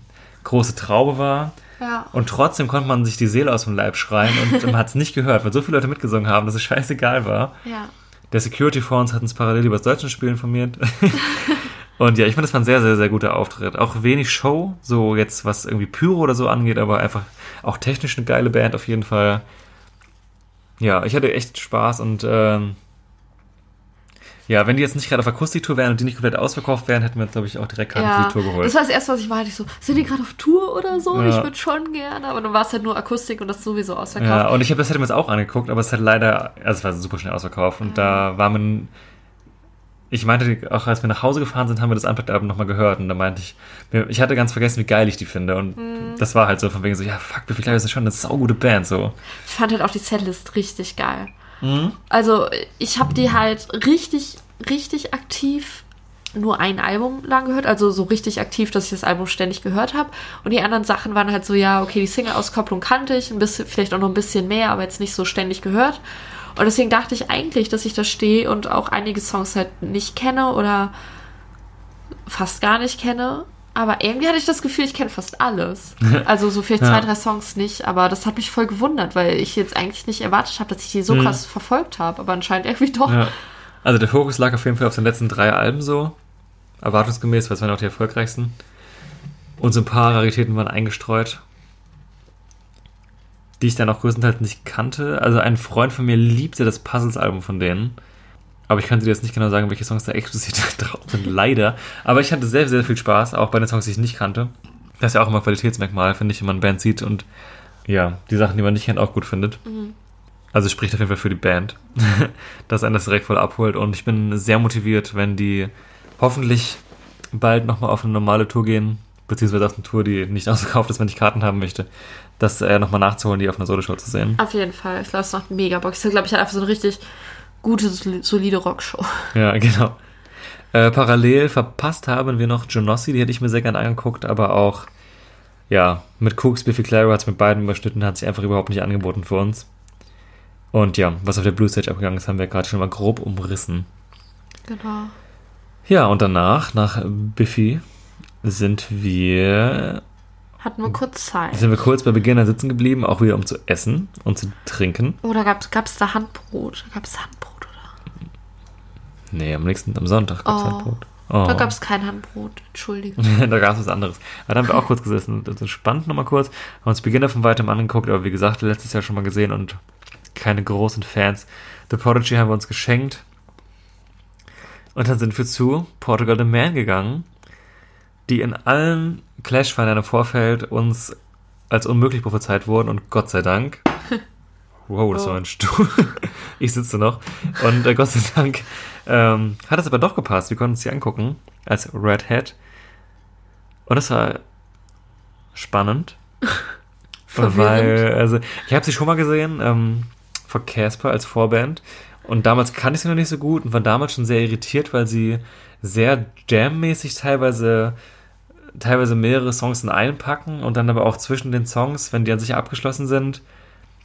große Traube war. ja. Und trotzdem konnte man sich die Seele aus dem Leib schreien und man hat es nicht gehört, weil so viele Leute mitgesungen haben, dass es scheißegal war. ja. Der Security vor uns hat uns parallel über das deutsche Spiel informiert. Und ja, ich fand, das war ein sehr, sehr, sehr guter Auftritt. Auch wenig Show, so jetzt was irgendwie Pyro oder so angeht, aber einfach auch technisch eine geile Band auf jeden Fall. Ja, ich hatte echt Spaß und ähm, ja, wenn die jetzt nicht gerade auf Akustiktour wären und die nicht komplett ausverkauft wären, hätten wir uns, glaube ich, auch direkt Karten für ja. die Tour geholt. Das war das erste, was ich war. hatte Ich so, sind die gerade auf Tour oder so? Ja. Ich würde schon gerne. Aber dann war es halt nur Akustik und das sowieso Ja, ausverkauft. und ich habe das hätte mir jetzt auch angeguckt, aber es hat leider, also es war super schnell ausverkauft und da war man, ich meinte, auch als wir nach Hause gefahren sind, haben wir das Unplugged-Album nochmal gehört und da meinte ich, ich hatte ganz vergessen, wie geil ich die finde und das war halt so von wegen so, ja fuck, wie viel ist das schon eine saugute Band, so. Ich fand halt auch die Setlist richtig geil. Mhm. Also ich habe die halt richtig, richtig aktiv nur ein Album lang gehört, also so richtig aktiv, dass ich das Album ständig gehört habe. Und die anderen Sachen waren halt so, ja, okay, die Single-Auskopplung kannte ich, ein bisschen, vielleicht auch noch ein bisschen mehr, aber jetzt nicht so ständig gehört. Und deswegen dachte ich eigentlich, dass ich da stehe und auch einige Songs halt nicht kenne oder fast gar nicht kenne. Aber irgendwie hatte ich das Gefühl, ich kenne fast alles. Also so vielleicht zwei, Ja. drei Songs nicht, aber das hat mich voll gewundert, weil ich jetzt eigentlich nicht erwartet habe, dass ich die so Mhm. krass verfolgt habe. Aber anscheinend irgendwie doch. Ja. Also der Fokus lag auf jeden Fall auf den letzten drei Alben so. Erwartungsgemäß, weil es waren auch die erfolgreichsten. Und so ein paar Raritäten waren eingestreut, die ich dann auch größtenteils nicht kannte. Also ein Freund von mir liebte das Puzzles-Album von denen. Aber ich könnte dir jetzt nicht genau sagen, welche Songs da explizit drauf sind, leider. Aber ich hatte sehr, sehr viel Spaß, auch bei den Songs, die ich nicht kannte. Das ist ja auch immer ein Qualitätsmerkmal, finde ich, wenn man eine Band sieht und ja, die Sachen, die man nicht kennt, auch gut findet. Also spricht auf jeden Fall für die Band, dass einen das direkt voll abholt. Und ich bin sehr motiviert, wenn die hoffentlich bald nochmal auf eine normale Tour gehen, beziehungsweise auf eine Tour, die nicht ausverkauft ist, wenn ich Karten haben möchte, das äh, nochmal nachzuholen, die auf einer Soloshow zu sehen. Auf jeden Fall. Ich glaube, es macht mega Bock. Ich glaube, ich hatte einfach so eine richtig gute, soli- solide Rockshow. Ja, genau. Äh, parallel verpasst haben wir noch Genossi, die hätte ich mir sehr gerne angeguckt, aber auch, ja, mit Cooks, Biffy Clyro hat es mit beiden überschnitten, hat sich einfach überhaupt nicht angeboten für uns. Und ja, was auf der Blue Stage abgegangen ist, haben wir gerade schon mal grob umrissen. Genau. Ja, und danach, nach Biffy, sind wir, Hatten wir kurz Zeit. sind wir kurz bei Beginner sitzen geblieben, auch wieder um zu essen und zu trinken. Oder gab es da Handbrot? Gab es Handbrot, oder? Nee, am nächsten, am Sonntag gab es Oh. halt Brot. Oh. Da gab es kein Handbrot. Entschuldigung. da gab es was anderes. Aber da haben wir auch kurz gesessen. Das ist spannend nochmal kurz. Haben uns Beginner von weitem angeguckt, aber wie gesagt, letztes Jahr schon mal gesehen und keine großen Fans. The Prodigy haben wir uns geschenkt. Und dann sind wir zu Portugal the Man gegangen, die in allen Clash-Feiern im Vorfeld uns als unmöglich prophezeit wurden und Gott sei Dank. Wow, das Oh. war ein Stuhl. Ich sitze noch. Und äh, Gott sei Dank ähm, hat es aber doch gepasst. Wir konnten uns die angucken als Red Hat. Und es war spannend. Weil, also, ich habe sie schon mal gesehen, ähm, vor Casper als Vorband. Und damals kannte ich sie noch nicht so gut und war damals schon sehr irritiert, weil sie sehr jam-mäßig teilweise, teilweise mehrere Songs in einen packen und dann aber auch zwischen den Songs, wenn die an sich abgeschlossen sind,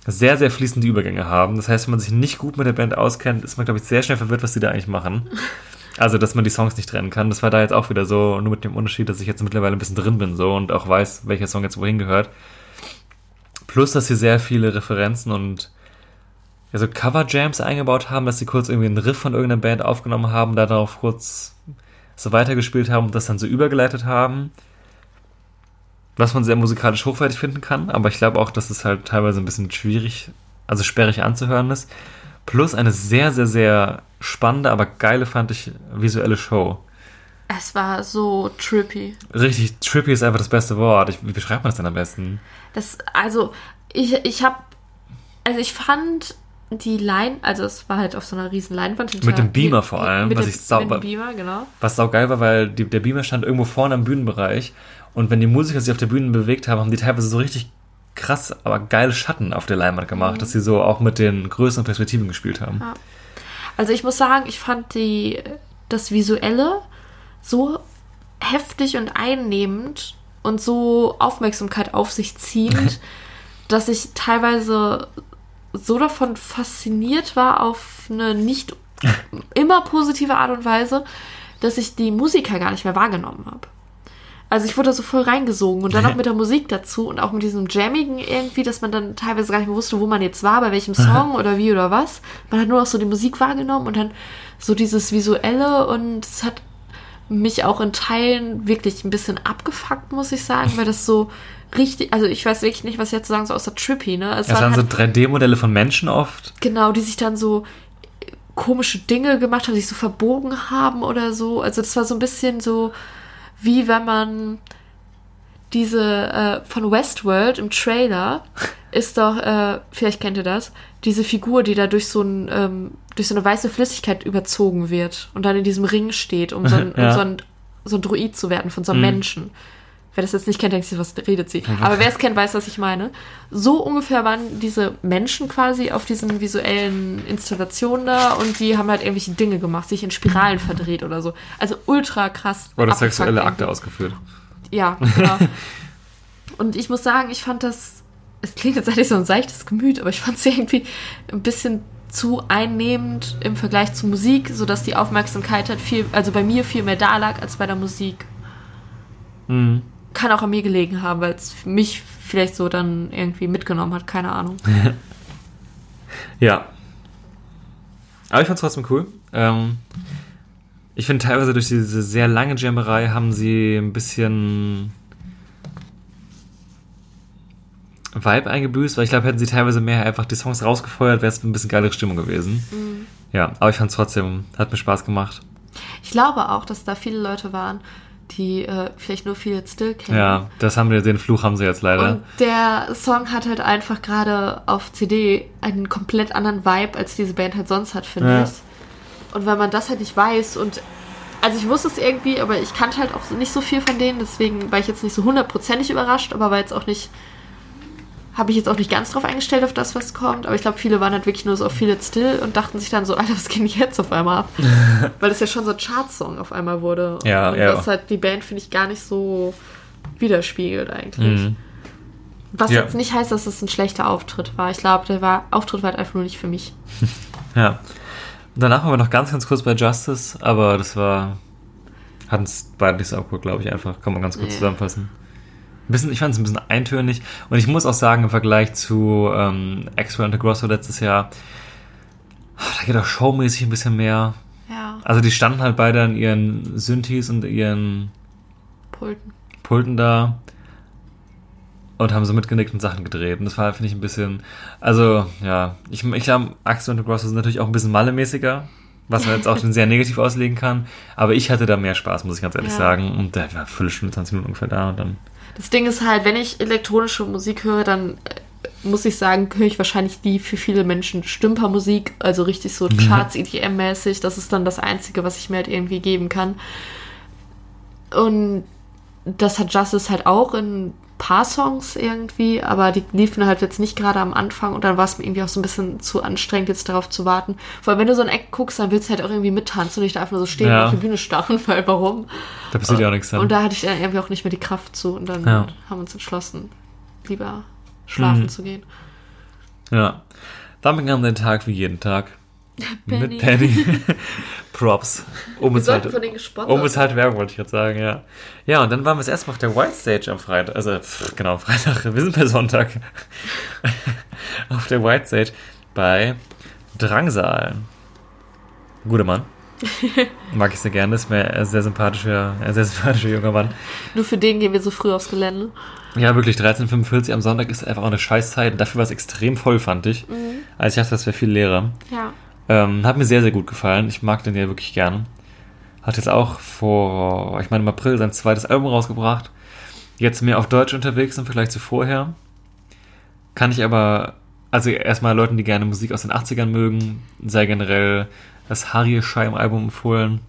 sehr, sehr fließende Übergänge haben. Das heißt, wenn man sich nicht gut mit der Band auskennt, ist man, glaube ich, sehr schnell verwirrt, was die da eigentlich machen. Also, dass man die Songs nicht trennen kann. Das war da jetzt auch wieder so, nur mit dem Unterschied, dass ich jetzt mittlerweile ein bisschen drin bin so und auch weiß, welcher Song jetzt wohin gehört. Plus, dass sie sehr viele Referenzen und ja, so Cover-Jams eingebaut haben, dass sie kurz irgendwie einen Riff von irgendeiner Band aufgenommen haben, da darauf kurz so weitergespielt haben und das dann so übergeleitet haben. Was man sehr musikalisch hochwertig finden kann, aber ich glaube auch, dass es halt teilweise ein bisschen schwierig, also sperrig anzuhören ist. Plus eine sehr, sehr, sehr spannende, aber geile, fand ich, visuelle Show. Es war so trippy. Richtig, trippy ist einfach das beste Wort. Ich, wie beschreibt man das denn am besten? Das, also, ich, ich habe, also ich fand die Line, also es war halt auf so einer riesen Leinwand. hinter- Mit dem Beamer vor allem, Mit, was dem, ich sau- mit dem Beamer, genau. Was saugeil war, weil die, der Beamer stand irgendwo vorne am Bühnenbereich und wenn die Musiker sich auf der Bühne bewegt haben, haben die teilweise so richtig krass, aber geile Schatten auf der Leinwand gemacht, dass sie so auch mit den größeren Perspektiven gespielt haben. Ja. Also ich muss sagen, ich fand die, das Visuelle so heftig und einnehmend und so Aufmerksamkeit auf sich ziehend, dass ich teilweise so davon fasziniert war auf eine nicht immer positive Art und Weise, dass ich die Musiker gar nicht mehr wahrgenommen habe. Also ich wurde da so voll reingesogen und dann auch mit der Musik dazu und auch mit diesem Jammigen irgendwie, dass man dann teilweise gar nicht mehr wusste, wo man jetzt war, bei welchem Song oder wie oder was. Man hat nur noch so die Musik wahrgenommen und dann so dieses Visuelle und es hat mich auch in Teilen wirklich ein bisschen abgefuckt, muss ich sagen, weil das so richtig, also ich weiß wirklich nicht, was jetzt zu sagen, so außer trippy, ne? Es Es waren waren so halt- 3D-Modelle von Menschen oft. Genau, die sich dann so komische Dinge gemacht haben, sich so verbogen haben oder so. Also das war so ein bisschen so, wie wenn man diese äh, von Westworld im Trailer ist doch, äh, vielleicht kennt ihr das, diese Figur, die da durch so, ein, ähm, durch so eine weiße Flüssigkeit überzogen wird und dann in diesem Ring steht, um so ein, Ja. um so ein, so ein Druid zu werden von so einem Mhm. Menschen. Wer das jetzt nicht kennt, denkt sich, was redet sie? Aber wer es kennt, weiß, was ich meine. So ungefähr waren diese Menschen quasi auf diesen visuellen Installationen da und die haben halt irgendwelche Dinge gemacht, sich in Spiralen verdreht oder so. Also ultra krass. Oder sexuelle irgendwie. Akte ausgeführt. Ja, genau. und ich muss sagen, ich fand das, es klingt jetzt eigentlich so ein seichtes Gemüt, aber ich fand es irgendwie ein bisschen zu einnehmend im Vergleich zur Musik, sodass die Aufmerksamkeit halt viel, also bei mir viel mehr da lag als bei der Musik. Mhm. Kann auch an mir gelegen haben, weil es mich vielleicht so dann irgendwie mitgenommen hat, keine Ahnung. Ja. Aber ich fand's trotzdem cool. Ähm, ich finde teilweise durch diese sehr lange Jammerei haben sie ein bisschen Vibe eingebüßt, weil ich glaube, hätten sie teilweise mehr einfach die Songs rausgefeuert, wäre es ein bisschen geilere Stimmung gewesen. Ja, aber ich fand's trotzdem, hat mir Spaß gemacht. Ich glaube auch, dass da viele Leute waren, die äh, vielleicht nur viel Still kennen. Ja, das haben wir, den Fluch haben sie jetzt leider. Und der Song hat halt einfach gerade auf CD einen komplett anderen Vibe, als diese Band halt sonst hat, finde Ja. ich. Und weil man das halt nicht weiß und also ich wusste es irgendwie, aber ich kannte halt auch nicht so viel von denen, deswegen war ich jetzt nicht so hundertprozentig überrascht, aber war jetzt auch nicht, habe ich jetzt auch nicht ganz drauf eingestellt auf das, was kommt. Aber ich glaube, viele waren halt wirklich nur so auf Feel It Still und dachten sich dann so, Alter, was geht denn jetzt auf einmal ab? weil das ja schon so ein Chartsong auf einmal wurde. Ja, und ja. das halt die Band, finde ich, gar nicht so widerspiegelt eigentlich. Mhm. Was Ja. jetzt nicht heißt, dass es ein schlechter Auftritt war. Ich glaube, der war, Auftritt war halt einfach nur nicht für mich. Ja. Und danach waren wir noch ganz, ganz kurz bei Justice, aber das war. Hat uns beide nicht so abgeholt, glaube ich, einfach. Kann man ganz kurz Ja. zusammenfassen. Bisschen, ich fand es ein bisschen eintönig. Und ich muss auch sagen, im Vergleich zu ähm, and the Grosso letztes Jahr, da geht auch showmäßig ein bisschen mehr. Ja, Also die standen halt beide an ihren Synthes und ihren Pulten. Pulten da und haben so mitgenickt und Sachen gedreht. Und das war, finde ich, ein bisschen. Also, ja, ich, ich glaube, Axel und Grosso sind natürlich auch ein bisschen mallemäßiger, was man jetzt auch schon sehr negativ auslegen kann. Aber ich hatte da mehr Spaß, muss ich ganz ehrlich Ja. sagen. Und da war eine Viertelstunde, 20 Minuten ungefähr da und dann. Das Ding ist halt, wenn ich elektronische Musik höre, dann äh, muss ich sagen, höre ich wahrscheinlich die für viele Menschen Stümpermusik, also richtig so Charts EDM-mäßig. Das ist dann das Einzige, was ich mir halt irgendwie geben kann. Und das hat Justice halt auch in paar Songs irgendwie, aber die liefen halt jetzt nicht gerade am Anfang und dann war es mir irgendwie auch so ein bisschen zu anstrengend, jetzt darauf zu warten. Vor allem, wenn du so ein Eck guckst, dann willst du halt auch irgendwie mittanzen und nicht einfach nur so stehen Ja. und auf die Bühne starren, weil warum? Da passiert ja auch nichts dann. Und da hatte ich dann irgendwie auch nicht mehr die Kraft zu und dann Ja. haben wir uns entschlossen, lieber schlafen Mhm. zu gehen. ja. Dann begann der Tag wie jeden Tag. Penny. Mit Penny. Props. Unbezahlte, unbezahlte Werbung, wollte ich jetzt sagen, ja. Ja, und dann waren wir das erste Mal auf der White Stage am Freitag. Also, pff, genau, Freitag. Wir sind bei Sonntag. auf der White Stage bei Drangsal. Guter Mann. Mag ich sehr gerne. Ist mir ein sehr sympathischer, ein sehr sympathischer junger Mann. Nur für den gehen wir so früh aufs Gelände. Ja, wirklich, 13.45 am Sonntag ist einfach auch eine Scheißzeit. Dafür war es extrem voll, fand ich. Also ich dachte, das wäre viel leerer. Ja. Ähm, hat mir sehr, sehr gut gefallen. Ich mag den ja wirklich gern. Hat jetzt auch vor, ich meine, im April sein zweites Album rausgebracht. Jetzt mehr auf Deutsch unterwegs im Vergleich zu vorher. Kann ich aber, also erstmal Leuten, die gerne Musik aus den 80ern mögen, sei generell das Harry Scheim-Album empfohlen.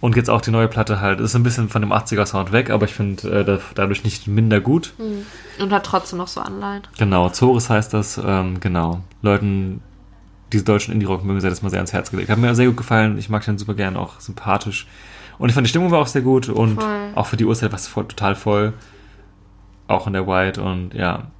Und jetzt auch die neue Platte halt. Ist ein bisschen von dem 80er-Sound weg, aber ich finde äh, da- dadurch nicht minder gut. Und hat trotzdem noch so Anleihen. Genau, Zores heißt das, ähm, genau. Leuten, die deutschen Indie-Rock mögen, sei das mal sehr ans Herz gelegt. Hat mir sehr gut gefallen, ich mag den super gern, auch sympathisch. Und ich fand die Stimmung war auch sehr gut und Voll. auch für die Uhrzeit war es voll, total voll. Auch in der White und ja.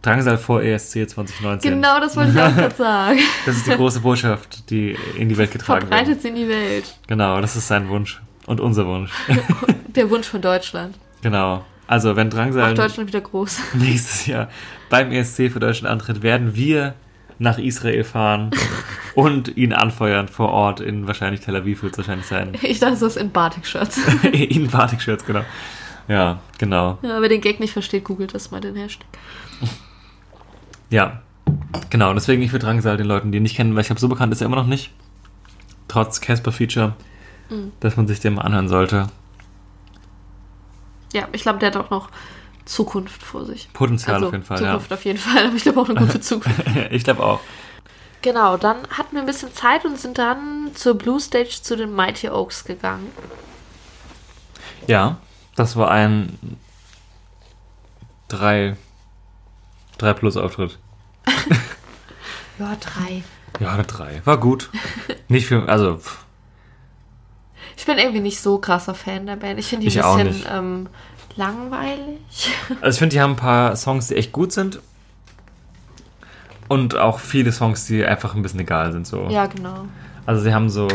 Drangsal vor ESC 2019. Genau, das wollte ich auch gerade sagen. Das ist die große Botschaft, die in die Welt getragen wird. Verbreitet sie in die Welt. Genau, das ist sein Wunsch. Und unser Wunsch. Der Wunsch von Deutschland. genau. Also, wenn Drangsal Macht Deutschland wieder groß. nächstes Jahr beim ESC für Deutschland antritt, werden wir nach Israel fahren und ihn anfeuern vor Ort in wahrscheinlich Tel Aviv wird es wahrscheinlich sein. Ich dachte, das ist in Batik-Shirts. in Batik-Shirts, genau. Ja, genau. Ja, wer den Gag nicht versteht, googelt das mal den Hashtag. Ja, genau. Und deswegen, ich würde Drangsal den Leuten, die ihn nicht kennen, weil ich glaube, so bekannt ist er immer noch nicht. Trotz Casper-Feature, dass man sich den mal anhören sollte. Ja, ich glaube, der hat auch noch Zukunft vor sich. Potenzial also, auf jeden Fall, Zukunft auf jeden Fall, aber ich glaube auch eine gute Zukunft. ja. Ich glaube auch. Genau, dann hatten wir ein bisschen Zeit und sind dann zur Blue Stage zu den Mighty Oaks gegangen. Ja, das war ein 3, 3 Plus Auftritt. Ja, drei. Ja, eine 3. War gut. Nicht viel, also pff, Ich bin irgendwie nicht so krasser Fan der Band. Ich finde die Ich ein auch bisschen nicht. ähm, langweilig. Also ich finde, die haben ein paar Songs, die echt gut sind. Und auch viele Songs, die einfach ein bisschen egal sind. So. Ja, genau. Also sie haben so,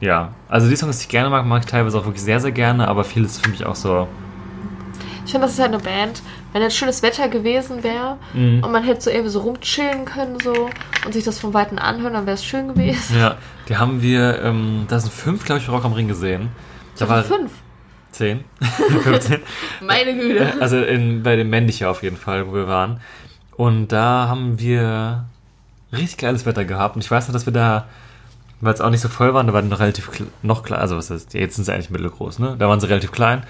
ja. Also die Songs, die ich gerne mag, mag ich teilweise auch wirklich sehr, sehr gerne, aber vieles für mich auch so, Ich finde, das ist halt eine Band, wenn jetzt schönes Wetter gewesen wäre Mhm. und man hätte so irgendwie so rumchillen können so und sich das von Weitem anhören, dann wäre es schön gewesen. Ja, die haben wir, ähm, da sind fünf, glaube ich, Rock am Ring gesehen. Da war fünf. Zehn, 15. Meine Güte. Also in, bei dem Männliche auf jeden Fall, wo wir waren. Und da haben wir richtig geiles Wetter gehabt. Und ich weiß noch, dass wir da, weil es auch nicht so voll waren, da waren noch relativ noch klein, also was heißt, jetzt sind sie eigentlich mittelgroß, ne? Da waren sie relativ klein.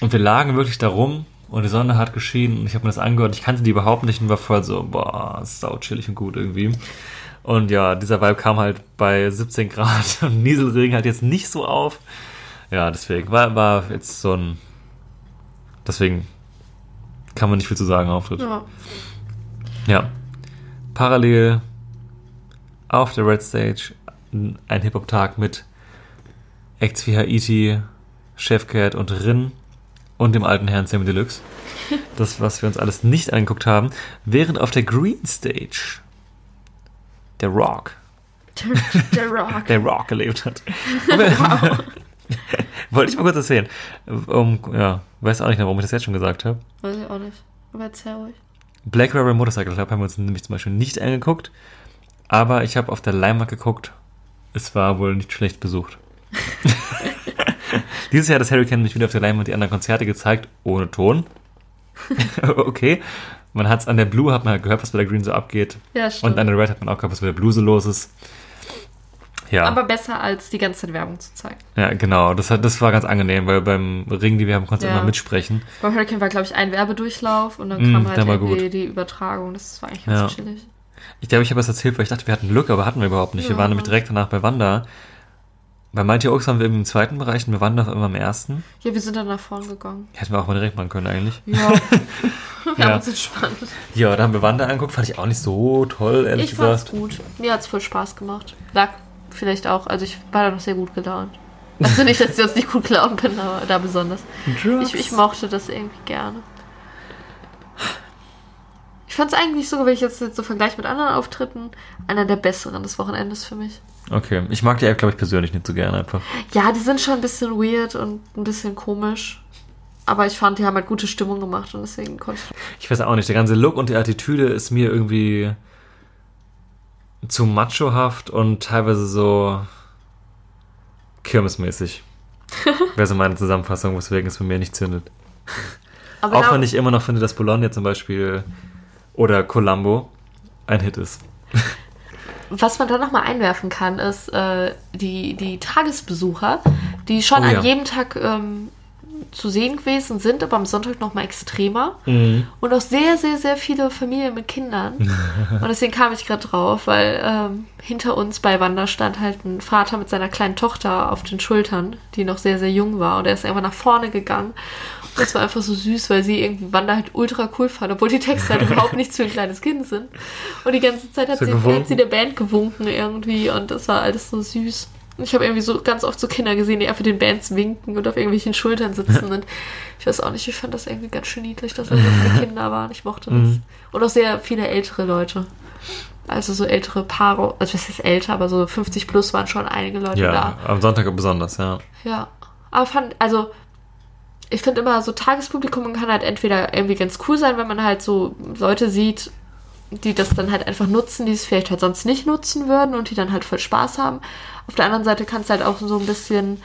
Und wir lagen wirklich da rum und die Sonne hat geschienen und ich habe mir das angehört. Ich kannte die überhaupt nicht und war voll so, boah, sau chillig und gut irgendwie. Und ja, dieser Vibe kam halt bei 17 Grad und Nieselregen halt jetzt nicht so auf. Ja, deswegen war, war jetzt so ein. Deswegen kann man nicht viel zu sagen, Auftritt. Ja. Ja. Parallel auf der Red Stage ein Hip-Hop-Tag mit Acts wie Haiti, Chefcat und Rin und dem alten Herrn Sammy Deluxe. Das, was wir uns alles nicht angeguckt haben. Während auf der Green Stage der Rock, Der Rock. der Rock gelebt hat. Wollte ich mal kurz erzählen. Um, ja, weiß auch nicht mehr, warum ich das jetzt schon gesagt habe. Weiß ich auch nicht. Aber erzähl ruhig. Black Rebel Motorcycle Club haben wir uns nämlich zum Beispiel nicht angeguckt. Aber ich habe auf der Leinwand geguckt. Es war wohl nicht schlecht besucht. Dieses Jahr hat das Hurricane mich wieder auf der Leinwand die anderen Konzerte gezeigt, ohne Ton. okay. Man hat es an der Blue, hat man halt gehört, was bei der Green so abgeht. Ja, stimmt. Und an der Red hat man auch gehört, was bei der Blue so los ist. Ja, Aber besser als die ganze Zeit Werbung zu zeigen. ja genau. Das, hat, das war ganz angenehm, weil beim Ring, die wir haben, konnte Ja. immer mitsprechen. Beim Hurricane war, glaube ich, ein Werbedurchlauf und dann Mm, kam halt war irgendwie die Übertragung. Das war eigentlich ganz Ja. chillig. Ich glaube, ich habe das erzählt, weil ich dachte, wir hatten Glück, aber hatten wir überhaupt nicht. Wir waren nämlich direkt danach bei Wanda. Bei Mighty Oaks waren wir im zweiten Bereich und bei Wanda auf einmal im ersten. Ja, wir sind dann nach vorne gegangen. Hätten wir auch mal direkt machen können eigentlich. Ja. wir Ja. haben uns entspannt. Ja, da haben wir Wanda angeguckt, fand ich auch nicht so toll, ehrlich Ich fand's gesagt. gut. Mir hat's voll Spaß gemacht. Lag vielleicht auch, also ich war da noch sehr gut gelaunt. Also nicht, dass ich jetzt nicht gut gelaunt bin, aber da besonders. Ich, ich mochte das irgendwie gerne. Ich fand's eigentlich sogar, wenn ich jetzt, jetzt so vergleiche mit anderen Auftritten, einer der besseren des Wochenendes für mich. Okay, ich mag die App, glaube ich, persönlich nicht so gerne einfach. Ja, die sind schon ein bisschen weird und ein bisschen komisch. Aber ich fand, die haben halt gute Stimmung gemacht und deswegen konnte ich. Ich weiß auch nicht, der ganze Look und die Attitüde ist mir irgendwie zu machohaft und teilweise so kirmesmäßig. Wäre so meine Zusammenfassung, weswegen es bei mir nicht zündet. Aber Auch wenn ich immer noch finde, dass Bologna zum Beispiel oder Columbo ein Hit ist. Was man da nochmal einwerfen kann, ist äh, die, die Tagesbesucher, die schon Oh ja. an jedem Tag ähm, zu sehen gewesen sind, aber am Sonntag nochmal extremer. Mhm. Und auch sehr, sehr, sehr viele Familien mit Kindern. Und deswegen kam ich gerade drauf, weil ähm, hinter uns bei Wanda stand halt ein Vater mit seiner kleinen Tochter auf den Schultern, die noch sehr, sehr jung war. Und er ist einfach nach vorne gegangen. Und das war einfach so süß, weil sie irgendwie Wanda halt ultra cool fand, obwohl die Texte halt überhaupt nichts für ein kleines Kind sind. Und die ganze Zeit hat, sie, hat sie der Band gewunken irgendwie. Und das war alles so süß. Ich habe irgendwie so ganz oft so Kinder gesehen, die einfach den Bands winken und auf irgendwelchen Schultern sitzen. Und ich weiß auch nicht, ich fand das irgendwie ganz schön niedlich, dass da so viele Kinder waren. Ich mochte das. Und auch sehr viele ältere Leute. Also so ältere Paare, also was ist älter, aber so 50 plus waren schon einige Leute Ja, da. am Sonntag besonders, ja. Ja. Aber fand, also ich finde immer so Tagespublikum kann halt entweder irgendwie ganz cool sein, wenn man halt so Leute sieht, die das dann halt einfach nutzen, die es vielleicht halt sonst nicht nutzen würden und die dann halt voll Spaß haben. Auf der anderen Seite kann es halt auch so ein bisschen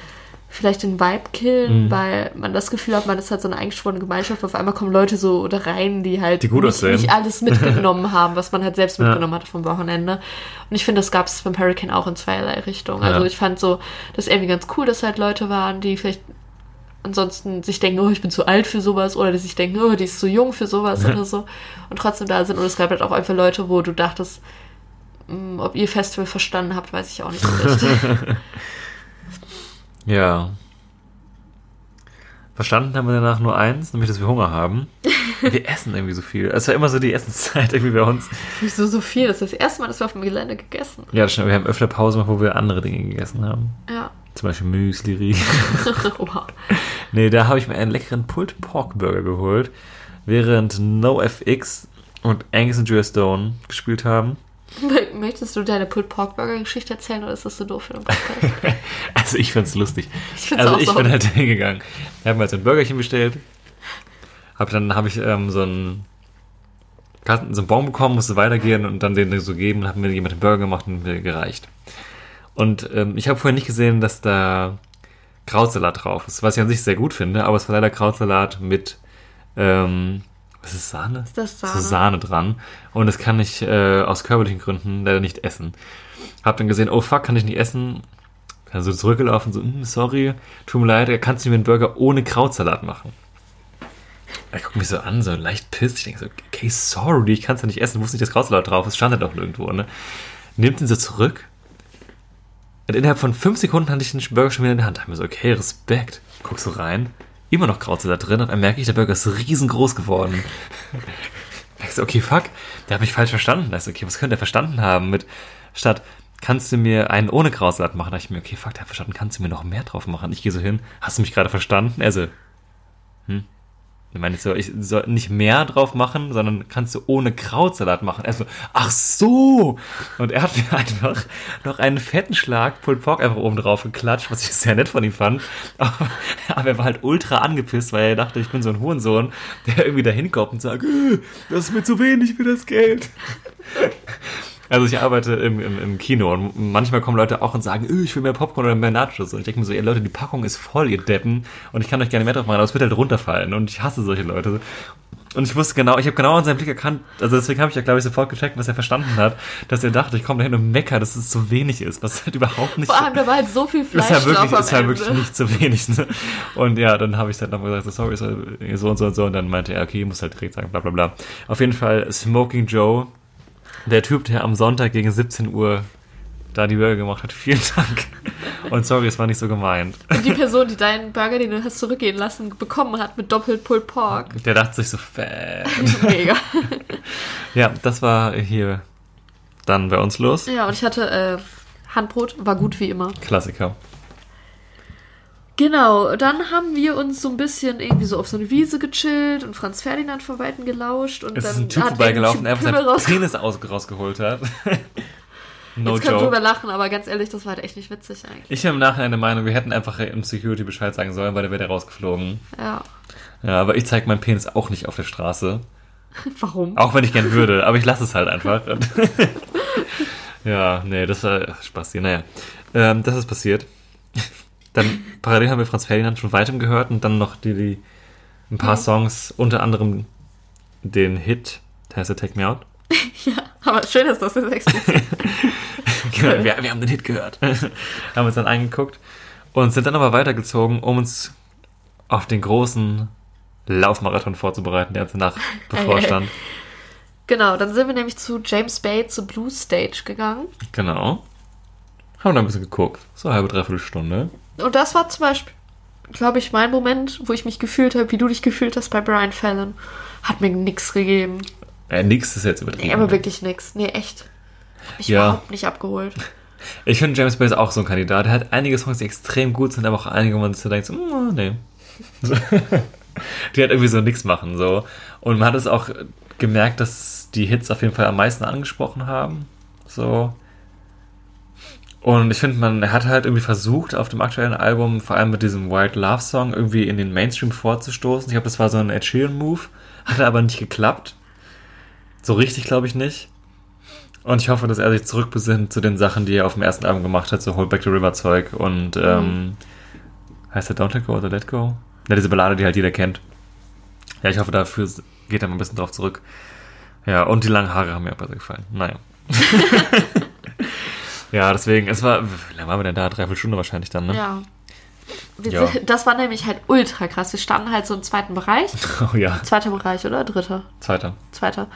vielleicht den Vibe killen, weil man das Gefühl hat, man ist halt so eine eingeschworene Gemeinschaft. Auf einmal kommen Leute so da rein, die halt Die nicht, nicht alles mitgenommen haben, was man halt selbst Ja. mitgenommen hatte vom Wochenende. Und ich finde, das gab es beim Hurricane auch in zweierlei Richtungen. Also Ja. ich fand so, das irgendwie ganz cool, dass halt Leute waren, die vielleicht ansonsten sich denken, oh, ich bin zu alt für sowas oder die sich denken, oh, die ist zu jung für sowas oder so und trotzdem da sind. Und es gab halt auch einfach Leute, wo du dachtest, mh, ob ihr Festival verstanden habt, weiß ich auch nicht so richtig. Ja. Verstanden haben wir danach nur eins, nämlich, dass wir Hunger haben. Wir essen irgendwie so viel. Es war immer so die Essenszeit irgendwie bei uns. Wieso so viel? Das ist das erste Mal, dass wir auf dem Gelände gegessen. Ja, das stimmt. Wir haben öfter Pause gemacht, wo wir andere Dinge gegessen haben. Ja. Zum Beispiel Müsli, wow. Nee, da habe ich mir einen leckeren Pulled Pork Burger geholt, während NoFX und Angus und Joe Stone gespielt haben. Möchtest du deine Pulled Pork Burger Geschichte erzählen oder ist das so doof für den Podcast? Also ich find's lustig. Ich find's also auch ich so. bin halt hingegangen. Wir haben jetzt ein Burgerchen bestellt. Hab dann habe ich ähm, so einen so einen Bon bekommen, musste weitergehen und dann den so geben hat mir jemand den Burger gemacht und mir gereicht. Und ähm, ich habe vorher nicht gesehen, dass da Krautsalat drauf ist, was ich an sich sehr gut finde, aber es war leider Krautsalat mit, ähm, was ist Sahne? Ist das So Sahne? Sahne dran. Und das kann ich äh, aus körperlichen Gründen leider nicht essen. Hab dann gesehen, oh fuck, kann ich nicht essen. Dann so zurückgelaufen, so, "Hm, sorry, tut mir leid, kannst du mir einen Burger ohne Krautsalat machen? Er guckt mich so an, so leicht pisst. Ich denke so, okay, sorry, ich kann es ja nicht essen, wusste nicht, dass Krautsalat drauf ist, stand ja doch nirgendwo, ne? Nimmt ihn so zurück. Und innerhalb von fünf Sekunden hatte ich den Burger schon wieder in der Hand. Da hab ich mir so, okay, Respekt. Guck so rein. Immer noch Krautsalat drin. Und dann merke ich, der Burger ist riesengroß geworden. Da ich so, okay, fuck, der hat mich falsch verstanden. Da ist so, okay, was könnte er verstanden haben mit, statt, kannst du mir einen ohne Krautsalat machen? Da ich mir, okay, fuck, der hat verstanden, kannst du mir noch mehr drauf machen? Ich gehe so hin, hast du mich gerade verstanden? Er so, hm. Ich meine, soll, ich soll nicht mehr drauf machen, sondern kannst du ohne Krautsalat machen. Er so, ach so! Und er hat mir einfach noch einen fetten Schlag Pulled Pork einfach oben drauf geklatscht, was ich sehr nett von ihm fand. Aber, aber er war halt ultra angepisst, weil er dachte, ich bin so ein Hurensohn, der irgendwie da hinkommt und sagt, "Äh, das ist mir zu wenig für das Geld. Also ich arbeite im, im, im Kino und manchmal kommen Leute auch und sagen, "Äh, ich will mehr Popcorn oder mehr Nachos. Und ich denke mir so, ihr Leute, die Packung ist voll, ihr Deppen. Und ich kann euch gerne mehr drauf machen, aber es wird halt runterfallen. Und ich hasse solche Leute. Und ich wusste genau, ich habe genau an seinem Blick erkannt, also deswegen habe ich ja, glaube ich, sofort gecheckt, was er verstanden hat, dass er dachte, ich komme dahin und mecker, dass es zu wenig ist, was halt überhaupt nicht Vor allem, da war halt so viel Fleisch ist ja wirklich, ist ja wirklich nicht zu wenig. Ne? Und ja, dann habe ich halt nochmal gesagt, so, sorry, so, so und so und so. Und dann meinte er, okay, ich muss halt direkt sagen, bla bla bla. Auf jeden Fall Smoking Joe, der Typ, der am Sonntag gegen 17 Uhr da die Burger gemacht hat. Vielen Dank. Und sorry, es war nicht so gemeint. Und die Person, die deinen Burger, den du hast zurückgehen lassen, bekommen hat mit doppelt Pulled Pork. Der dachte sich so, fett. Mega. Ja, das war hier dann bei uns los. Ja, und ich hatte äh, Handbrot, war gut wie immer. Klassiker. Genau, dann haben wir uns so ein bisschen irgendwie so auf so eine Wiese gechillt und Franz Ferdinand von Weitem gelauscht. Und Es dann ist ein Typ vorbeigelaufen, der einfach seinen Penis aus, rausgeholt hat. no Jetzt können wir drüber lachen, aber ganz ehrlich, das war halt echt nicht witzig eigentlich. Ich habe im Nachhinein der Meinung, wir hätten einfach im Security Bescheid sagen sollen, weil der wäre der rausgeflogen. Ja. Ja, aber ich zeige meinen Penis auch nicht auf der Straße. Warum? Auch wenn ich gern würde, aber ich lasse es halt einfach. Ja, nee, das war Spaß hier. Naja, ähm, das ist passiert. Dann parallel haben wir Franz Ferdinand von weitem gehört und dann noch die, die ein paar Songs, unter anderem den Hit, der heißt ja Take Me Out. Aber schön ist das jetzt explizit. wir, wir haben den Hit gehört. haben uns dann angeguckt und sind dann aber weitergezogen, um uns auf den großen Laufmarathon vorzubereiten, der uns danach bevorstand. genau, dann sind wir nämlich zu James Bay zur Blue Stage gegangen. Genau. Haben da ein bisschen geguckt. So eine halbe, dreiviertel Stunde. Und das war zum Beispiel, glaube ich, mein Moment, wo ich mich gefühlt habe, wie du dich gefühlt hast bei Brian Fallon. Hat mir nix gegeben. Äh, nix ist jetzt übertrieben. Nee, aber wirklich nix. Nee, echt. Hat mich Ja. überhaupt nicht abgeholt. Ich finde, James Bay ist auch so ein Kandidat. Er hat einige Songs, die extrem gut sind, aber auch einige, wo man sich so denkt, so, mm, nee. Die hat irgendwie so nix machen, so. Und man hat es auch gemerkt, dass die Hits auf jeden Fall am meisten angesprochen haben. So. Und ich finde, man er hat halt irgendwie versucht, auf dem aktuellen Album, vor allem mit diesem Wild Love Song, irgendwie in den Mainstream vorzustoßen. Ich glaube, das war so ein Ed Sheeran-Move. Hat aber nicht geklappt. So richtig, glaube ich, nicht. Und ich hoffe, dass er sich zurückbesinnt zu den Sachen, die er auf dem ersten Album gemacht hat, so Hold Back the River Zeug und ähm, heißt der Don't Let Go oder Let Go? Ja, diese Ballade, die halt jeder kennt. Ja, ich hoffe, dafür geht er mal ein bisschen drauf zurück. Ja, und die langen Haare haben mir auch besser gefallen. Naja. ja, deswegen, es war, wie lange waren wir denn da? Dreiviertel Stunde wahrscheinlich dann, ne? Ja. Wir Ja. das war nämlich halt ultra krass. Wir standen halt so im zweiten Bereich. Oh ja, Zweiter Bereich, oder? Dritter? zweiter. Zweiter.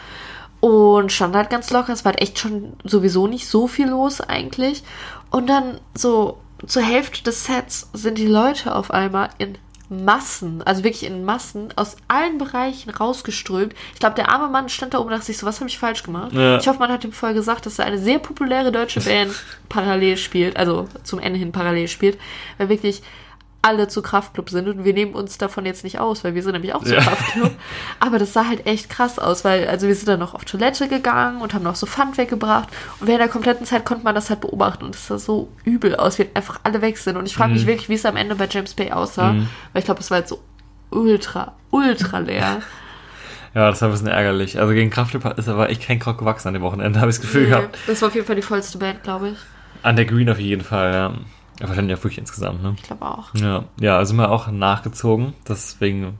Und standen halt ganz locker. Es war halt echt schon sowieso nicht so viel los eigentlich. Und dann so zur Hälfte des Sets sind die Leute auf einmal in Massen, also wirklich in Massen, aus allen Bereichen rausgeströmt. Ich glaube, der arme Mann stand da oben und dachte sich so, was habe ich falsch gemacht? Ja. Ich hoffe, man hat ihm vorher gesagt, dass er eine sehr populäre deutsche Band parallel spielt, also zum Ende hin parallel spielt, weil wirklich alle zu Kraftclub sind und wir nehmen uns davon jetzt nicht aus, weil wir sind nämlich auch zu Ja. Kraftclub. Aber das sah halt echt krass aus, weil also wir sind dann noch auf Toilette gegangen und haben noch so Pfand weggebracht und während der kompletten Zeit konnte man das halt beobachten und es sah so übel aus, wie einfach alle weg sind und ich frage mich Mhm. wirklich, wie es am Ende bei James Bay aussah, Mhm. weil ich glaube, es war halt so ultra, ultra leer. Ja, das war ein bisschen ärgerlich. Also gegen Kraftclub ist aber echt kein Krog gewachsen an dem Wochenende, habe ich das Gefühl gehabt. Das war auf jeden Fall die vollste Band, glaube ich. An der Green auf jeden Fall, ja. Ja wahrscheinlich auch wirklich insgesamt, ne? Ich glaube auch. Ja, ja, also sind wir auch nachgezogen. Deswegen,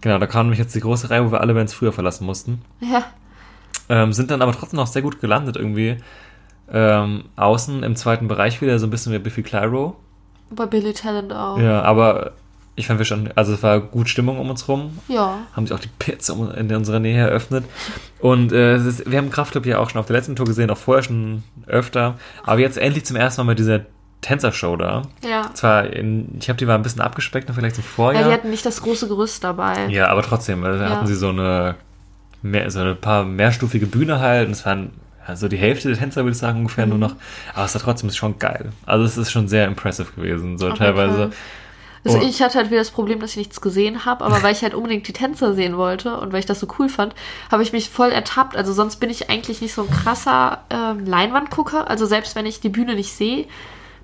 genau, da kam nämlich jetzt die große Reihe, wo wir alle Bands früher verlassen mussten. Ja. Ähm, sind dann aber trotzdem noch sehr gut gelandet irgendwie. Ähm, außen im zweiten Bereich wieder, so ein bisschen wie Biffy Clyro. Bei Billy Talent auch. Ja, aber ich fand wir schon, also es war gut Stimmung um uns rum. Ja. Haben sich auch die Pits in unserer Nähe eröffnet. Und äh, ist, wir haben Kraftclub ja auch schon auf der letzten Tour gesehen, auch vorher schon öfter. Aber jetzt endlich zum ersten Mal mit dieser Tänzershow da. Ja. Zwar, in, ich habe die war ein bisschen abgespeckt, noch vielleicht im Ja, Vorjahr. die hatten nicht das große Gerüst dabei. Ja, aber trotzdem, da Ja. hatten sie so eine, mehr, so ein paar mehrstufige Bühne halt und es waren also die Hälfte der Tänzer, würde ich sagen, ungefähr Mhm. nur noch. Aber es war trotzdem schon geil. Also es ist schon sehr impressive gewesen, so Auf teilweise. Also Oh. ich hatte halt wieder das Problem, dass ich nichts gesehen habe, aber weil ich halt unbedingt die Tänzer sehen wollte und weil ich das so cool fand, habe ich mich voll ertappt. Also sonst bin ich eigentlich nicht so ein krasser ähm, Leinwandgucker. Also selbst wenn ich die Bühne nicht sehe,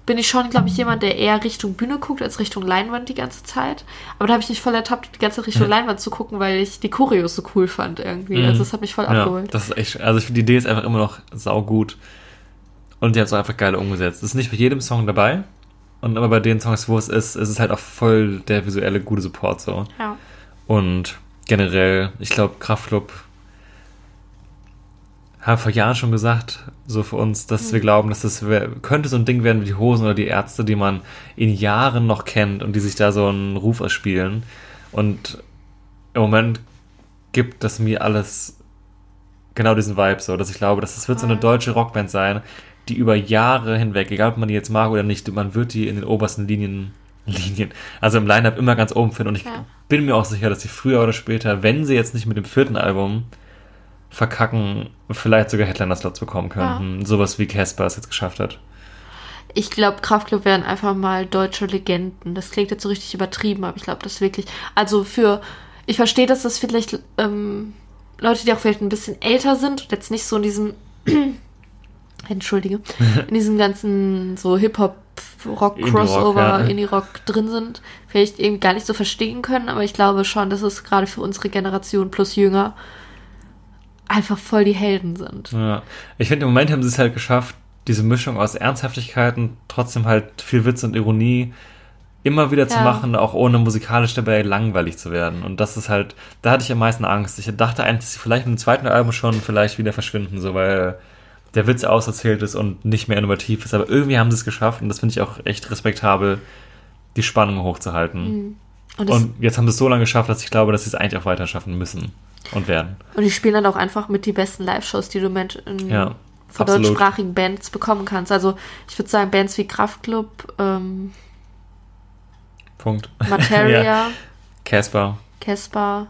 bin ich schon, glaube ich, jemand, der eher Richtung Bühne guckt als Richtung Leinwand die ganze Zeit. Aber da habe ich mich voll ertappt, die ganze Zeit Richtung Leinwand zu gucken, weil ich die Choreos so cool fand irgendwie. Mhm. Also das hat mich voll Ja, abgeholt. das ist echt, also ich finde die Idee ist einfach immer noch saugut. Und die hat es auch einfach geil umgesetzt. Es ist nicht bei jedem Song dabei. Und aber bei den Songs, wo es ist, ist es halt auch voll der visuelle gute Support so. Ja. Und generell, ich glaube, Kraftclub haben vor Jahren schon gesagt, so für uns, dass wir glauben, dass das könnte so ein Ding werden wie die Hosen oder die Ärzte, die man in Jahren noch kennt und die sich da so einen Ruf erspielen. Und im Moment gibt das mir alles genau diesen Vibe so, dass ich glaube, dass es wird so eine deutsche Rockband sein, die über Jahre hinweg, egal ob man die jetzt mag oder nicht, man wird die in den obersten Linien, Linien, also im Line-Up immer ganz oben finden und ich Ja. bin mir auch sicher, dass sie früher oder später, wenn sie jetzt nicht mit dem vierten Album verkacken, vielleicht sogar Headliner-Slots bekommen könnten. Sowas wie Casper es jetzt geschafft hat. Ich glaube, Kraftclub wären einfach mal deutsche Legenden. Das klingt jetzt so richtig übertrieben, aber ich glaube, das wirklich. Also für. Ich verstehe, dass das vielleicht ähm, Leute, die auch vielleicht ein bisschen älter sind und jetzt nicht so in diesem. Entschuldige. in diesem ganzen so Hip-Hop, Rock, Indie-Rock, Crossover, ja. Indie-Rock drin sind, vielleicht eben gar nicht so verstehen können, aber ich glaube schon, dass es gerade für unsere Generation plus jünger einfach voll die Helden sind. Ja. Ich finde, im Moment haben sie es halt geschafft, diese Mischung aus Ernsthaftigkeit und trotzdem halt viel Witz und Ironie immer wieder zu Ja. machen, auch ohne musikalisch dabei langweilig zu werden. Und das ist halt, da hatte ich am meisten Angst. Ich dachte eigentlich, dass sie vielleicht mit dem zweiten Album schon vielleicht wieder verschwinden, so weil der Witz auserzählt ist und nicht mehr innovativ ist. Aber irgendwie haben sie es geschafft und das finde ich auch echt respektabel, die Spannung hochzuhalten. Und, das, Und jetzt haben sie es so lange geschafft, dass ich glaube, dass sie es eigentlich auch weiter schaffen müssen und werden. Und die spielen dann auch einfach mit die besten Live-Shows, die du mit in, Ja, von absolut. deutschsprachigen Bands bekommen kannst. Also ich würde sagen, Bands wie Kraftklub, ähm, Punkt. Materia, ja. Casper. Casper.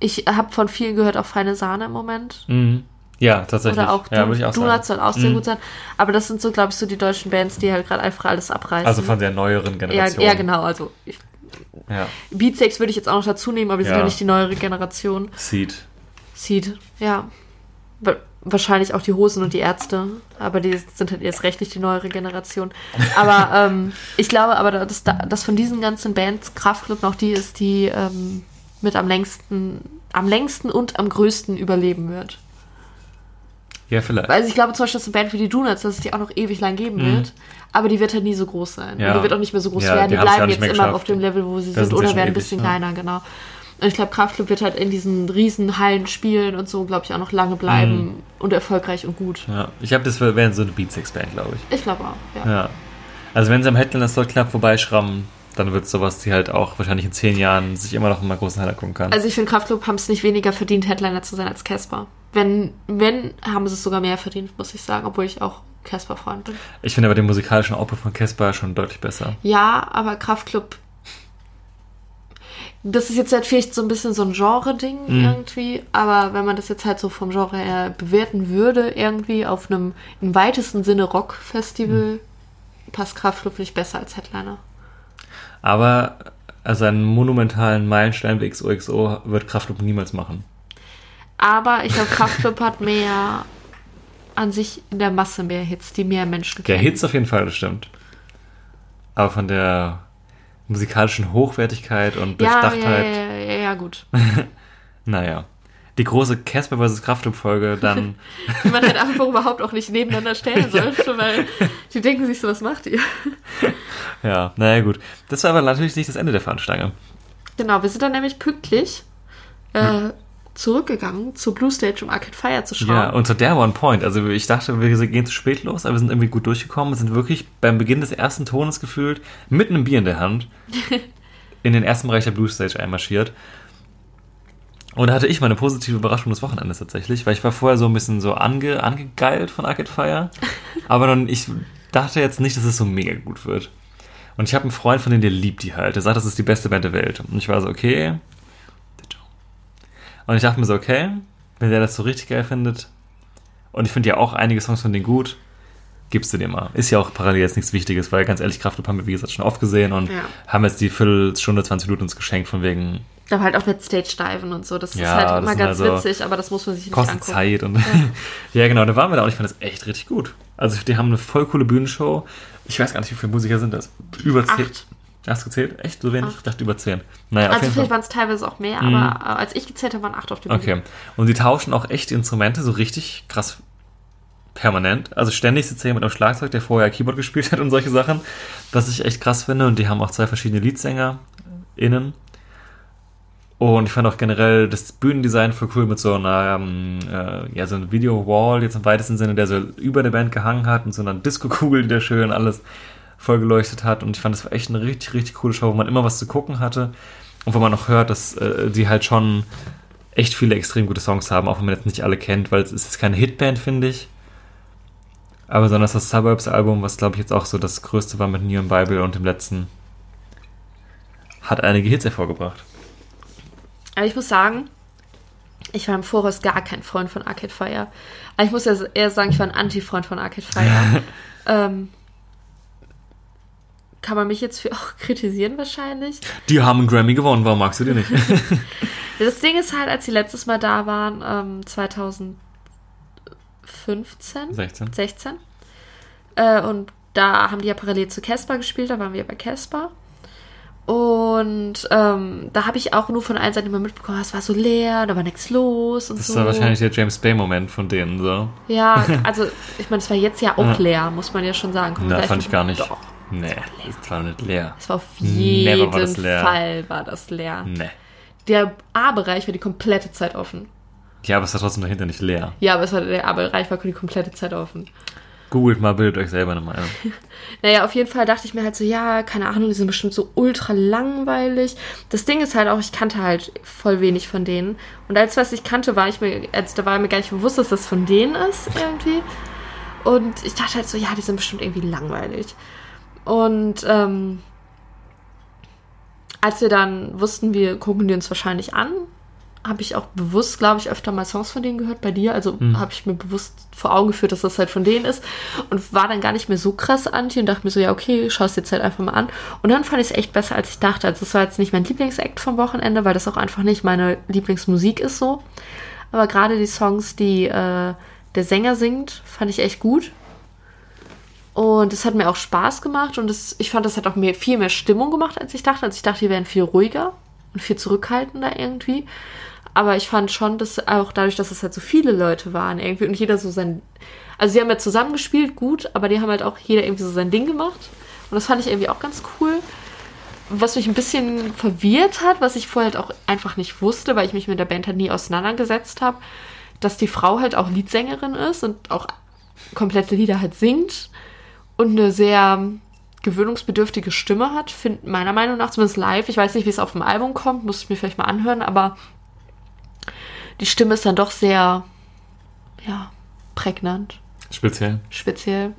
Ich habe von vielen gehört, auch Feine Sahne im Moment. Mhm. Ja, tatsächlich. Oder auch, ja, du, auch Donuts soll auch sehr Mhm. gut sein. Aber das sind so, glaube ich, so die deutschen Bands, die halt gerade einfach alles abreißen. Also von der neueren ja, Generation. ja, genau. Also ich, Ja. Beatsex würde ich jetzt auch noch dazu nehmen, aber die sind Ja. ja nicht die neuere Generation. Seed. Seed, ja. Wa- Wahrscheinlich auch die Hosen und die Ärzte, aber die sind halt jetzt recht nicht die neuere Generation. Aber ähm, ich glaube aber, dass, da- dass von diesen ganzen Bands Kraftklub noch die ist, die ähm, mit am längsten, am längsten und am größten überleben wird. Ja, vielleicht. Also ich glaube zum Beispiel, dass eine Band wie die Donuts, dass es die auch noch ewig lang geben wird, aber die wird halt nie so groß sein. Mhm. Ja. Und die wird auch nicht mehr so groß Ja, werden. die Die, bleiben jetzt immer auf dem Level, wo sie Da sind, oder werden ein ewig, bisschen ja. kleiner, genau. Und ich glaube, Kraftklub wird halt in diesen riesen Hallen spielen und so, glaube ich, auch noch lange bleiben Mhm. und erfolgreich und gut. Ja. Ich glaube, das wäre so eine Beatsex-Band, glaube ich. Ich glaube auch, ja. Ja. Also wenn sie am Headliner Slot Club vorbeischrammen, dann wird sowas, die halt auch wahrscheinlich in zehn Jahren sich immer noch in einer großen Halle gucken kann. Also ich finde, Kraftklub haben es nicht weniger verdient, Headliner zu sein als Casper. Wenn, wenn, haben sie es sogar mehr verdient, muss ich sagen, obwohl ich auch Casper-Freund bin. ich finde aber den musikalischen Output von Casper schon deutlich besser. Ja, aber Kraftklub. Das ist jetzt halt vielleicht so ein bisschen so ein Genre-Ding Mhm. irgendwie, aber wenn man das jetzt halt so vom Genre her bewerten würde, irgendwie auf einem im weitesten Sinne Rock-Festival, Mhm. passt Kraftklub nicht besser als Headliner. Aber also einen monumentalen Meilenstein wie XOXO wird Kraftclub niemals machen. Aber ich glaube, Kraftklub hat mehr an sich in der Masse mehr Hits, die mehr Menschen Der kennen. Hits auf jeden Fall, das stimmt. Aber von der musikalischen Hochwertigkeit und Ja, Durchdachtheit. ja, ja, ja, ja, gut. Naja. Die große Casper vs. Kraftclub-Folge dann. Die man halt einfach überhaupt auch nicht nebeneinander stellen sollte, weil die denken sich so, was macht ihr? ja, naja, gut. Das war aber natürlich nicht das Ende der Fahnenstange. Genau, wir sind dann nämlich pünktlich äh, zurückgegangen zur Blue Stage, um Arcade Fire zu schauen. Ja, und zu der One Point. Also ich dachte, wir gehen zu spät los, aber wir sind irgendwie gut durchgekommen. Wir sind wirklich beim Beginn des ersten Tones gefühlt mit einem Bier in der Hand in den ersten Bereich der Blue Stage einmarschiert. Und da hatte ich meine positive Überraschung des Wochenendes tatsächlich, weil ich war vorher so ein bisschen so ange, angegeilt von Arcade Fire. aber dann, ich dachte jetzt nicht, dass es so mega gut wird. Und ich habe einen Freund von dem, der liebt die halt. Der sagt, das ist die beste Band der Welt. Und ich war so, okay. Und ich dachte mir so, okay, wenn der das so richtig geil findet, und ich finde ja auch einige Songs von denen gut, gibst du dir mal. Ist ja auch parallel jetzt nichts Wichtiges, weil ganz ehrlich, Kraftclub haben wir, wie gesagt, schon oft gesehen und Ja. haben jetzt die Viertelstunde, 20 Minuten uns geschenkt, von wegen Aber halt auch mit Stage-Diven und so. Das Ja, ist halt immer ganz also- witzig, aber das muss man sich nicht kostet angucken. Zeit und ja. genau, da waren wir da und ich fand das echt richtig gut. Also die haben eine voll coole Bühnenshow. Ich weiß gar nicht, wie viele Musiker sind das? Über zehn. Acht. Hast du gezählt? Echt? So wenig? Ich dachte über zehn. Naja, Also vielleicht waren es teilweise auch mehr, aber äh, als ich gezählt habe, waren acht auf dem Okay. Und die tauschen auch echt die Instrumente so richtig krass permanent. Also ständig sitzt jemand am Schlagzeug, der vorher Keyboard gespielt hat und solche Sachen, was ich echt krass finde. Und die haben auch zwei verschiedene Leadsänger innen. Und ich fand auch generell das Bühnendesign voll cool mit so einer, ähm, äh, ja, so einer Video-Wall jetzt im weitesten Sinne, der so über der Band gehangen hat und so einer Disco-Kugel, die da schön alles voll geleuchtet hat. Und ich fand, das war echt eine richtig, richtig coole Show, wo man immer was zu gucken hatte. Und wo man auch hört, dass äh, die halt schon echt viele extrem gute Songs haben, auch wenn man jetzt nicht alle kennt, weil es ist jetzt keine Hitband, finde ich. Aber besonders das Suburbs-Album, was glaube ich jetzt auch so das größte war mit New and Bible und dem letzten, hat einige Hits hervorgebracht. Aber ich muss sagen, ich war im Voraus gar kein Freund von Arcade Fire. Aber ich muss ja eher sagen, ich war ein Anti-Freund von Arcade Fire. ähm, kann man mich jetzt für auch kritisieren wahrscheinlich. Die haben einen Grammy gewonnen, warum magst du die nicht? Das Ding ist halt, als sie letztes Mal da waren, ähm, 2015, 16. 16. Äh, und da haben die ja parallel zu Casper gespielt, da waren wir bei Casper. Und ähm, da habe ich auch nur von allen Seiten immer mitbekommen, es war so leer, da war nichts los und Das so. war wahrscheinlich der James Bay-Moment von denen, so. Ja, also ich meine, es war jetzt ja auch Ja. leer, muss man ja schon sagen. Wir Na, fand ich gar nicht. Doch, Nee, das war nicht leer. es war auf jeden war. Fall war das leer. Nee. Der A-Bereich war die komplette Zeit offen. Ja, aber es war trotzdem dahinter nicht leer. Ja, aber es war, der A-Bereich war die komplette Zeit offen. Googelt mal, bildet euch selber eine Meinung. Naja, auf jeden Fall dachte ich mir halt so, ja, keine Ahnung, die sind bestimmt so ultra langweilig. Das Ding ist halt auch, ich kannte halt voll wenig von denen. Und als was ich kannte, war ich mir, also da war mir gar nicht bewusst, dass das von denen ist irgendwie. Und ich dachte halt so, ja, die sind bestimmt irgendwie langweilig. Und ähm, als wir dann wussten, wir gucken die uns wahrscheinlich an, habe ich auch bewusst, glaube ich, öfter mal Songs von denen gehört bei dir. Also habe ich mir bewusst vor Augen geführt, dass das halt von denen ist. Und war dann gar nicht mehr so krass anti und dachte mir so, ja, okay, schau es dir jetzt halt einfach mal an. Und dann fand ich es echt besser, als ich dachte. Also es war jetzt nicht mein Lieblingsakt vom Wochenende, weil das auch einfach nicht meine Lieblingsmusik ist so. Aber gerade die Songs, die äh, der Sänger singt, fand ich echt gut. Und es hat mir auch Spaß gemacht und es, ich fand, das hat auch mehr, viel mehr Stimmung gemacht, als ich dachte. Also ich dachte, die wären viel ruhiger und viel zurückhaltender irgendwie. Aber ich fand schon, dass auch dadurch, dass es halt so viele Leute waren irgendwie und jeder so sein. Also sie haben ja zusammengespielt, gut, aber die haben halt auch jeder irgendwie so sein Ding gemacht. Und das fand ich irgendwie auch ganz cool. Was mich ein bisschen verwirrt hat, was ich vorher halt auch einfach nicht wusste, weil ich mich mit der Band halt nie auseinandergesetzt habe, dass die Frau halt auch Liedsängerin ist und auch komplette Lieder halt singt und eine sehr gewöhnungsbedürftige Stimme hat, find, meiner Meinung nach, zumindest live. Ich weiß nicht, wie es auf dem Album kommt, muss ich mir vielleicht mal anhören, aber die Stimme ist dann doch sehr, ja, prägnant, Speziell. speziell.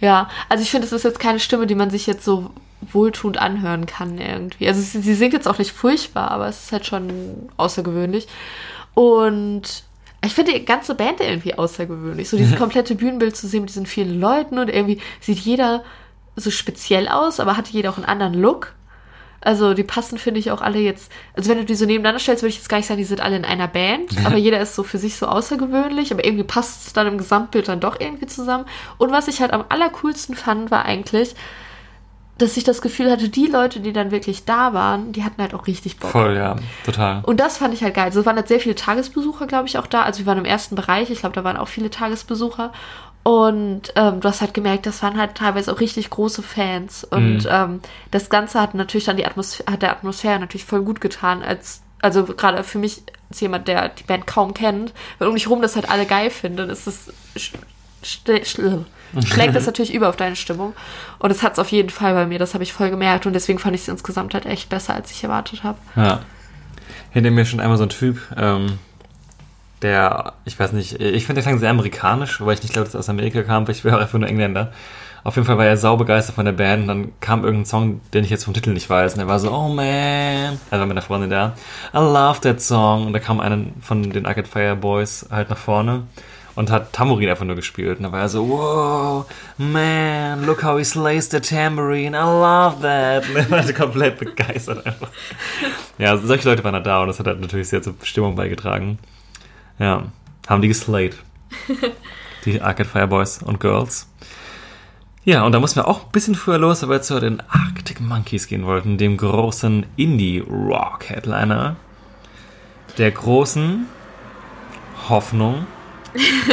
Ja, also ich finde, es ist jetzt keine Stimme, die man sich jetzt so wohltuend anhören kann irgendwie. Also sie, sie singt jetzt auch nicht furchtbar, aber es ist halt schon außergewöhnlich. Und ich finde die ganze Band irgendwie außergewöhnlich. So dieses komplette Bühnenbild zu sehen mit diesen vielen Leuten und irgendwie sieht jeder so speziell aus, aber hat jeder auch einen anderen Look. Also die passen, finde ich, auch alle jetzt. Also wenn du die so nebeneinander stellst, würde ich jetzt gar nicht sagen, die sind alle in einer Band, aber jeder ist so für sich so außergewöhnlich, aber irgendwie passt es dann im Gesamtbild dann doch irgendwie zusammen. Und was ich halt am allercoolsten fand, war eigentlich, dass ich das Gefühl hatte, die Leute, die dann wirklich da waren, die hatten halt auch richtig Bock. Voll, ja, total. Und das fand ich halt geil. Also es waren halt sehr viele Tagesbesucher, glaube ich, auch da. Also wir waren im ersten Bereich, ich glaube, da waren auch viele Tagesbesucher. Und ähm, du hast halt gemerkt, das waren halt teilweise auch richtig große Fans. Und Mhm. ähm, das Ganze hat natürlich dann die Atmosphäre, hat der Atmosphäre natürlich voll gut getan, als also gerade für mich als jemand, der die Band kaum kennt, weil um mich rum das halt alle geil finden, ist es sch sch sch schlägt das natürlich über auf deine Stimmung. Und das hat es auf jeden Fall bei mir, das habe ich voll gemerkt und deswegen fand ich es insgesamt halt echt besser, als ich erwartet habe. Ja. Hinter mir schon einmal so ein Typ, ähm, der, ich weiß nicht, ich finde, der klang sehr amerikanisch, weil ich nicht glaube, dass er aus Amerika kam, weil ich wäre einfach nur Engländer. Auf jeden Fall war er sau begeistert von der Band und dann kam irgendein Song, den ich jetzt vom Titel nicht weiß. Und er war so, oh man, also mit der Freundin da, I love that song. Und da kam einer von den Arcade Fire Boys halt nach vorne und hat Tambourine einfach nur gespielt. Und da war er so, wow, man, look how he slays the tambourine, I love that. Und er war komplett begeistert einfach. Ja, solche Leute waren da und das hat halt natürlich sehr zur Stimmung beigetragen. Ja, haben die geslayed. Die Arcade Fire Boys und Girls. Ja, und da mussten wir auch ein bisschen früher los, weil wir zu den Arctic Monkeys gehen wollten, dem großen Indie-Rock-Headliner, der großen Hoffnung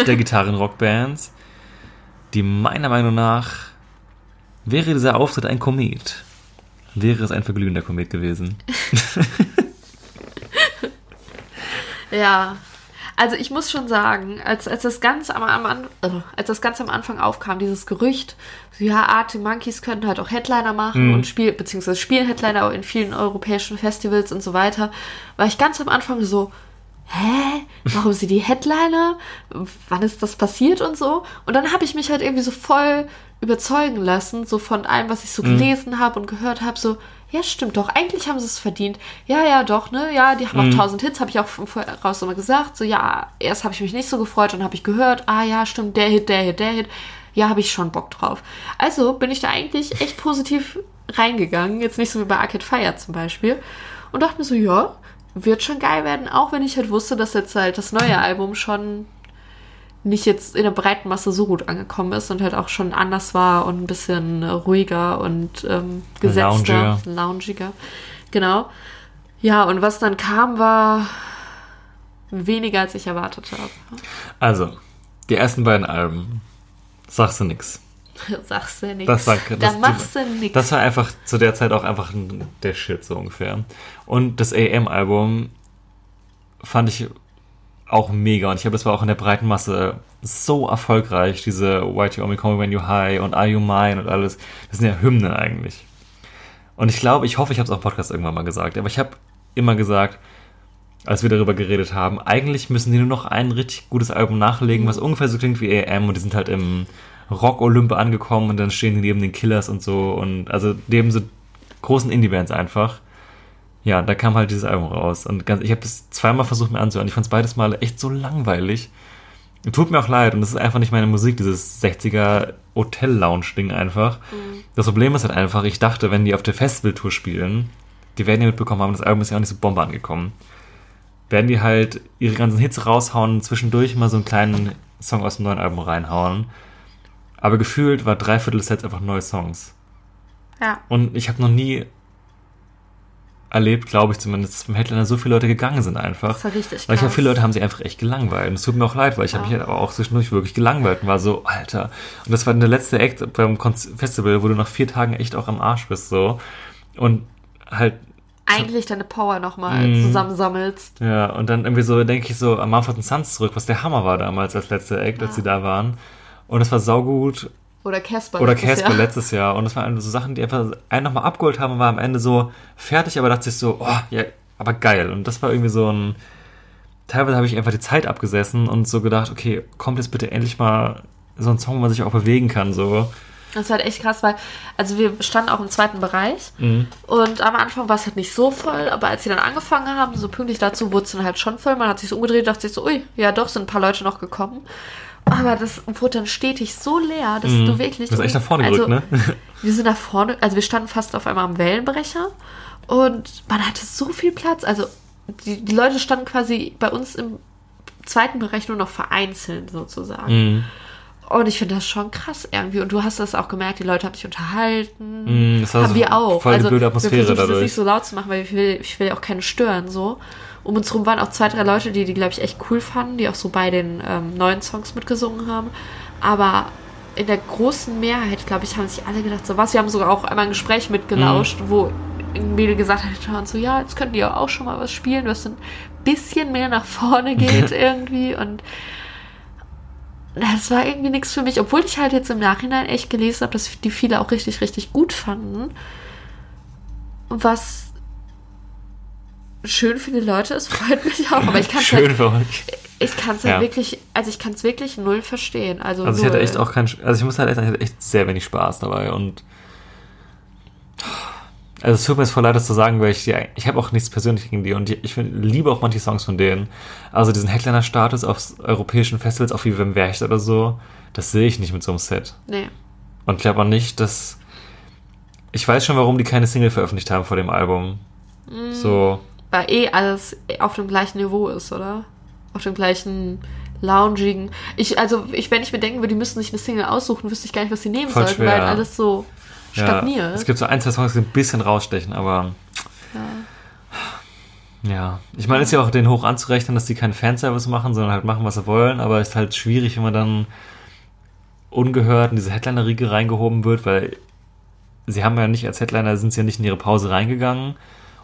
der Gitarrenrockbands, die meiner Meinung nach wäre dieser Auftritt ein Komet, wäre es ein verglühender Komet gewesen. Ja. Also ich muss schon sagen, als, als, das ganz am, am, äh, als das ganz am Anfang aufkam, dieses Gerücht, so, ja, Arctic Monkeys könnten halt auch Headliner machen Mhm. und spiel, beziehungsweise spielen Headliner auch in vielen europäischen Festivals und so weiter, war ich ganz am Anfang so, hä, warum sind die Headliner? Wann ist das passiert und so? Und dann habe ich mich halt irgendwie so voll überzeugen lassen, so von allem, was ich so gelesen habe und gehört habe, so, ja, stimmt doch, eigentlich haben sie es verdient. Ja, ja, doch, ne? Ja, die haben auch tausend Hits, habe ich auch Voraus immer gesagt. So, ja, erst habe ich mich nicht so gefreut und habe ich gehört, ah ja, stimmt, der Hit, der Hit, der Hit. Ja, habe ich schon Bock drauf. Also bin ich da eigentlich echt positiv reingegangen. Jetzt nicht so wie bei Arcade Fire zum Beispiel. Und dachte mir so, ja, wird schon geil werden, auch wenn ich halt wusste, dass jetzt halt das neue Album schon nicht jetzt in der breiten Masse so gut angekommen ist und halt auch schon anders war und ein bisschen ruhiger und ähm, gesetzter, Loungiger. loungiger. Genau. Ja, und was dann kam, war weniger, als ich erwartet habe. Also, die ersten beiden Alben, sagst du nix. Sagst du nichts. Das war, da das, machst du nichts. Das war einfach zu der Zeit auch einfach ein- der Shit so ungefähr. Und das AM-Album fand ich auch mega. Und ich glaube, das war auch in der breiten Masse so erfolgreich. Diese White You Only Call Me When You High und Are You Mine und alles. Das sind ja Hymnen eigentlich. Und ich glaube, ich hoffe, ich habe es auch im Podcast irgendwann mal gesagt. Aber ich habe immer gesagt, als wir darüber geredet haben, eigentlich müssen die nur noch ein richtig gutes Album nachlegen, was ungefähr so klingt wie AM. Und die sind halt im Rock-Olymp angekommen und dann stehen die neben den Killers und so. Und also neben so großen Indie-Bands einfach. Ja, da kam halt dieses Album raus. Und ganz, ich habe das zweimal versucht mir anzuhören. Ich fand es beides Mal echt so langweilig. Tut mir auch leid. Und das ist einfach nicht meine Musik, dieses 60er Hotel-Lounge-Ding einfach. Das Problem ist halt einfach, ich dachte, wenn die auf der Festivaltour spielen, die werden ja mitbekommen haben, das Album ist ja auch nicht so Bombe angekommen. Werden die halt ihre ganzen Hits raushauen, zwischendurch mal so einen kleinen Song aus dem neuen Album reinhauen. Aber gefühlt war dreiviertel des Sets einfach neue Songs. ja. Und ich habe noch nie erlebt, glaube ich zumindest, dass beim Headliner so viele Leute gegangen sind einfach. Das war richtig Weil ich glaube, krass. viele Leute haben sich einfach echt gelangweilt. Und es tut mir auch leid, weil ich habe mich halt aber auch zwischendurch wirklich gelangweilt und war so, Alter. Und das war dann der letzte Act beim Festival, wo du nach vier Tagen echt auch am Arsch bist, so. Und halt, Eigentlich deine Power nochmal Mhm. zusammensammelst. ja, und dann irgendwie so denke ich so an Mumford Sons zurück, was der Hammer war damals als letzter Act, als sie da waren. Und es war saugut. Oder Casper. Oder letztes Casper Jahr. letztes Jahr. Und das waren so Sachen, die einfach einen nochmal abgeholt haben und war am Ende so fertig, aber dachte sich so, oh, ja, aber geil. Und das war irgendwie so ein. Teilweise habe ich einfach die Zeit abgesessen und so gedacht, okay, kommt jetzt bitte endlich mal so ein Song, wo man sich auch bewegen kann, so. Das war halt echt krass, weil, also wir standen auch im zweiten Bereich Mhm. und am Anfang war es halt nicht so voll, aber als sie dann angefangen haben, so pünktlich dazu, wurde es dann halt schon voll. Man hat sich so umgedreht, dachte sich so, ui, ja doch, sind ein paar Leute noch gekommen. Aber das wurde dann stetig so leer, dass du wirklich. Du bist Mhm. echt nach vorne also, gerückt, ne? Wir sind nach vorne, also wir standen fast auf einmal am Wellenbrecher und man hatte so viel Platz. Also die, die Leute standen quasi bei uns im zweiten Bereich nur noch vereinzelt sozusagen. Mhm. Und ich finde das schon krass irgendwie. Und du hast das auch gemerkt, die Leute haben sich unterhalten. Mm, das haben so wir auch. voll die also blöde wir Atmosphäre versuchen das dadurch. nicht so laut zu machen, weil ich will, ich will ja auch keine stören so. Um uns rum waren auch zwei, drei Leute, die die, glaube ich, echt cool fanden, die auch so bei den ähm, neuen Songs mitgesungen haben. Aber in der großen Mehrheit, glaube ich, haben sich alle gedacht, so was. Wir haben sogar auch einmal ein Gespräch mitgelauscht, Mhm. wo ein Mädel gesagt hat, so, ja, jetzt könnt ihr auch schon mal was spielen, was ein bisschen mehr nach vorne geht irgendwie. Und das war irgendwie nichts für mich, obwohl ich halt jetzt im Nachhinein echt gelesen habe, dass die viele auch richtig, richtig gut fanden. Was schön für die Leute ist, freut mich auch, aber ich kann es Schön halt, für euch. ich kann's Ja. halt wirklich, also ich kann es wirklich null verstehen. Also, Also ich null. hatte echt auch keinen, also ich muss halt echt, ich hatte echt sehr wenig Spaß dabei und also es tut mir jetzt voll leid, das zu sagen, weil ich die, ich habe auch nichts persönlich gegen die und die, ich find, liebe auch manche Songs von denen. Also diesen Headliner-Status auf europäischen Festivals, auch wie Wim Wercht oder so, das sehe ich nicht mit so einem Set. Nee. Und ich glaube auch nicht, dass ich weiß schon, warum die keine Single veröffentlicht haben vor dem Album. Mm. So, Weil eh alles auf dem gleichen Niveau ist, oder? Auf dem gleichen loungigen. Ich, also, ich, wenn ich mir denken würde, die müssen sich eine Single aussuchen, wüsste ich gar nicht, was sie nehmen Voll sollten, schwer. weil alles so ja, stagniert. es gibt so ein, zwei Songs, die ein bisschen rausstechen, aber Ja, ich meine, es ist ja auch denen hoch anzurechnen, dass die keinen Fanservice machen, sondern halt machen, was sie wollen, aber es ist halt schwierig, wenn man dann ungehört in diese Headliner-Riege reingehoben wird, weil sie haben ja nicht als Headliner, sind sie ja nicht in ihre Pause reingegangen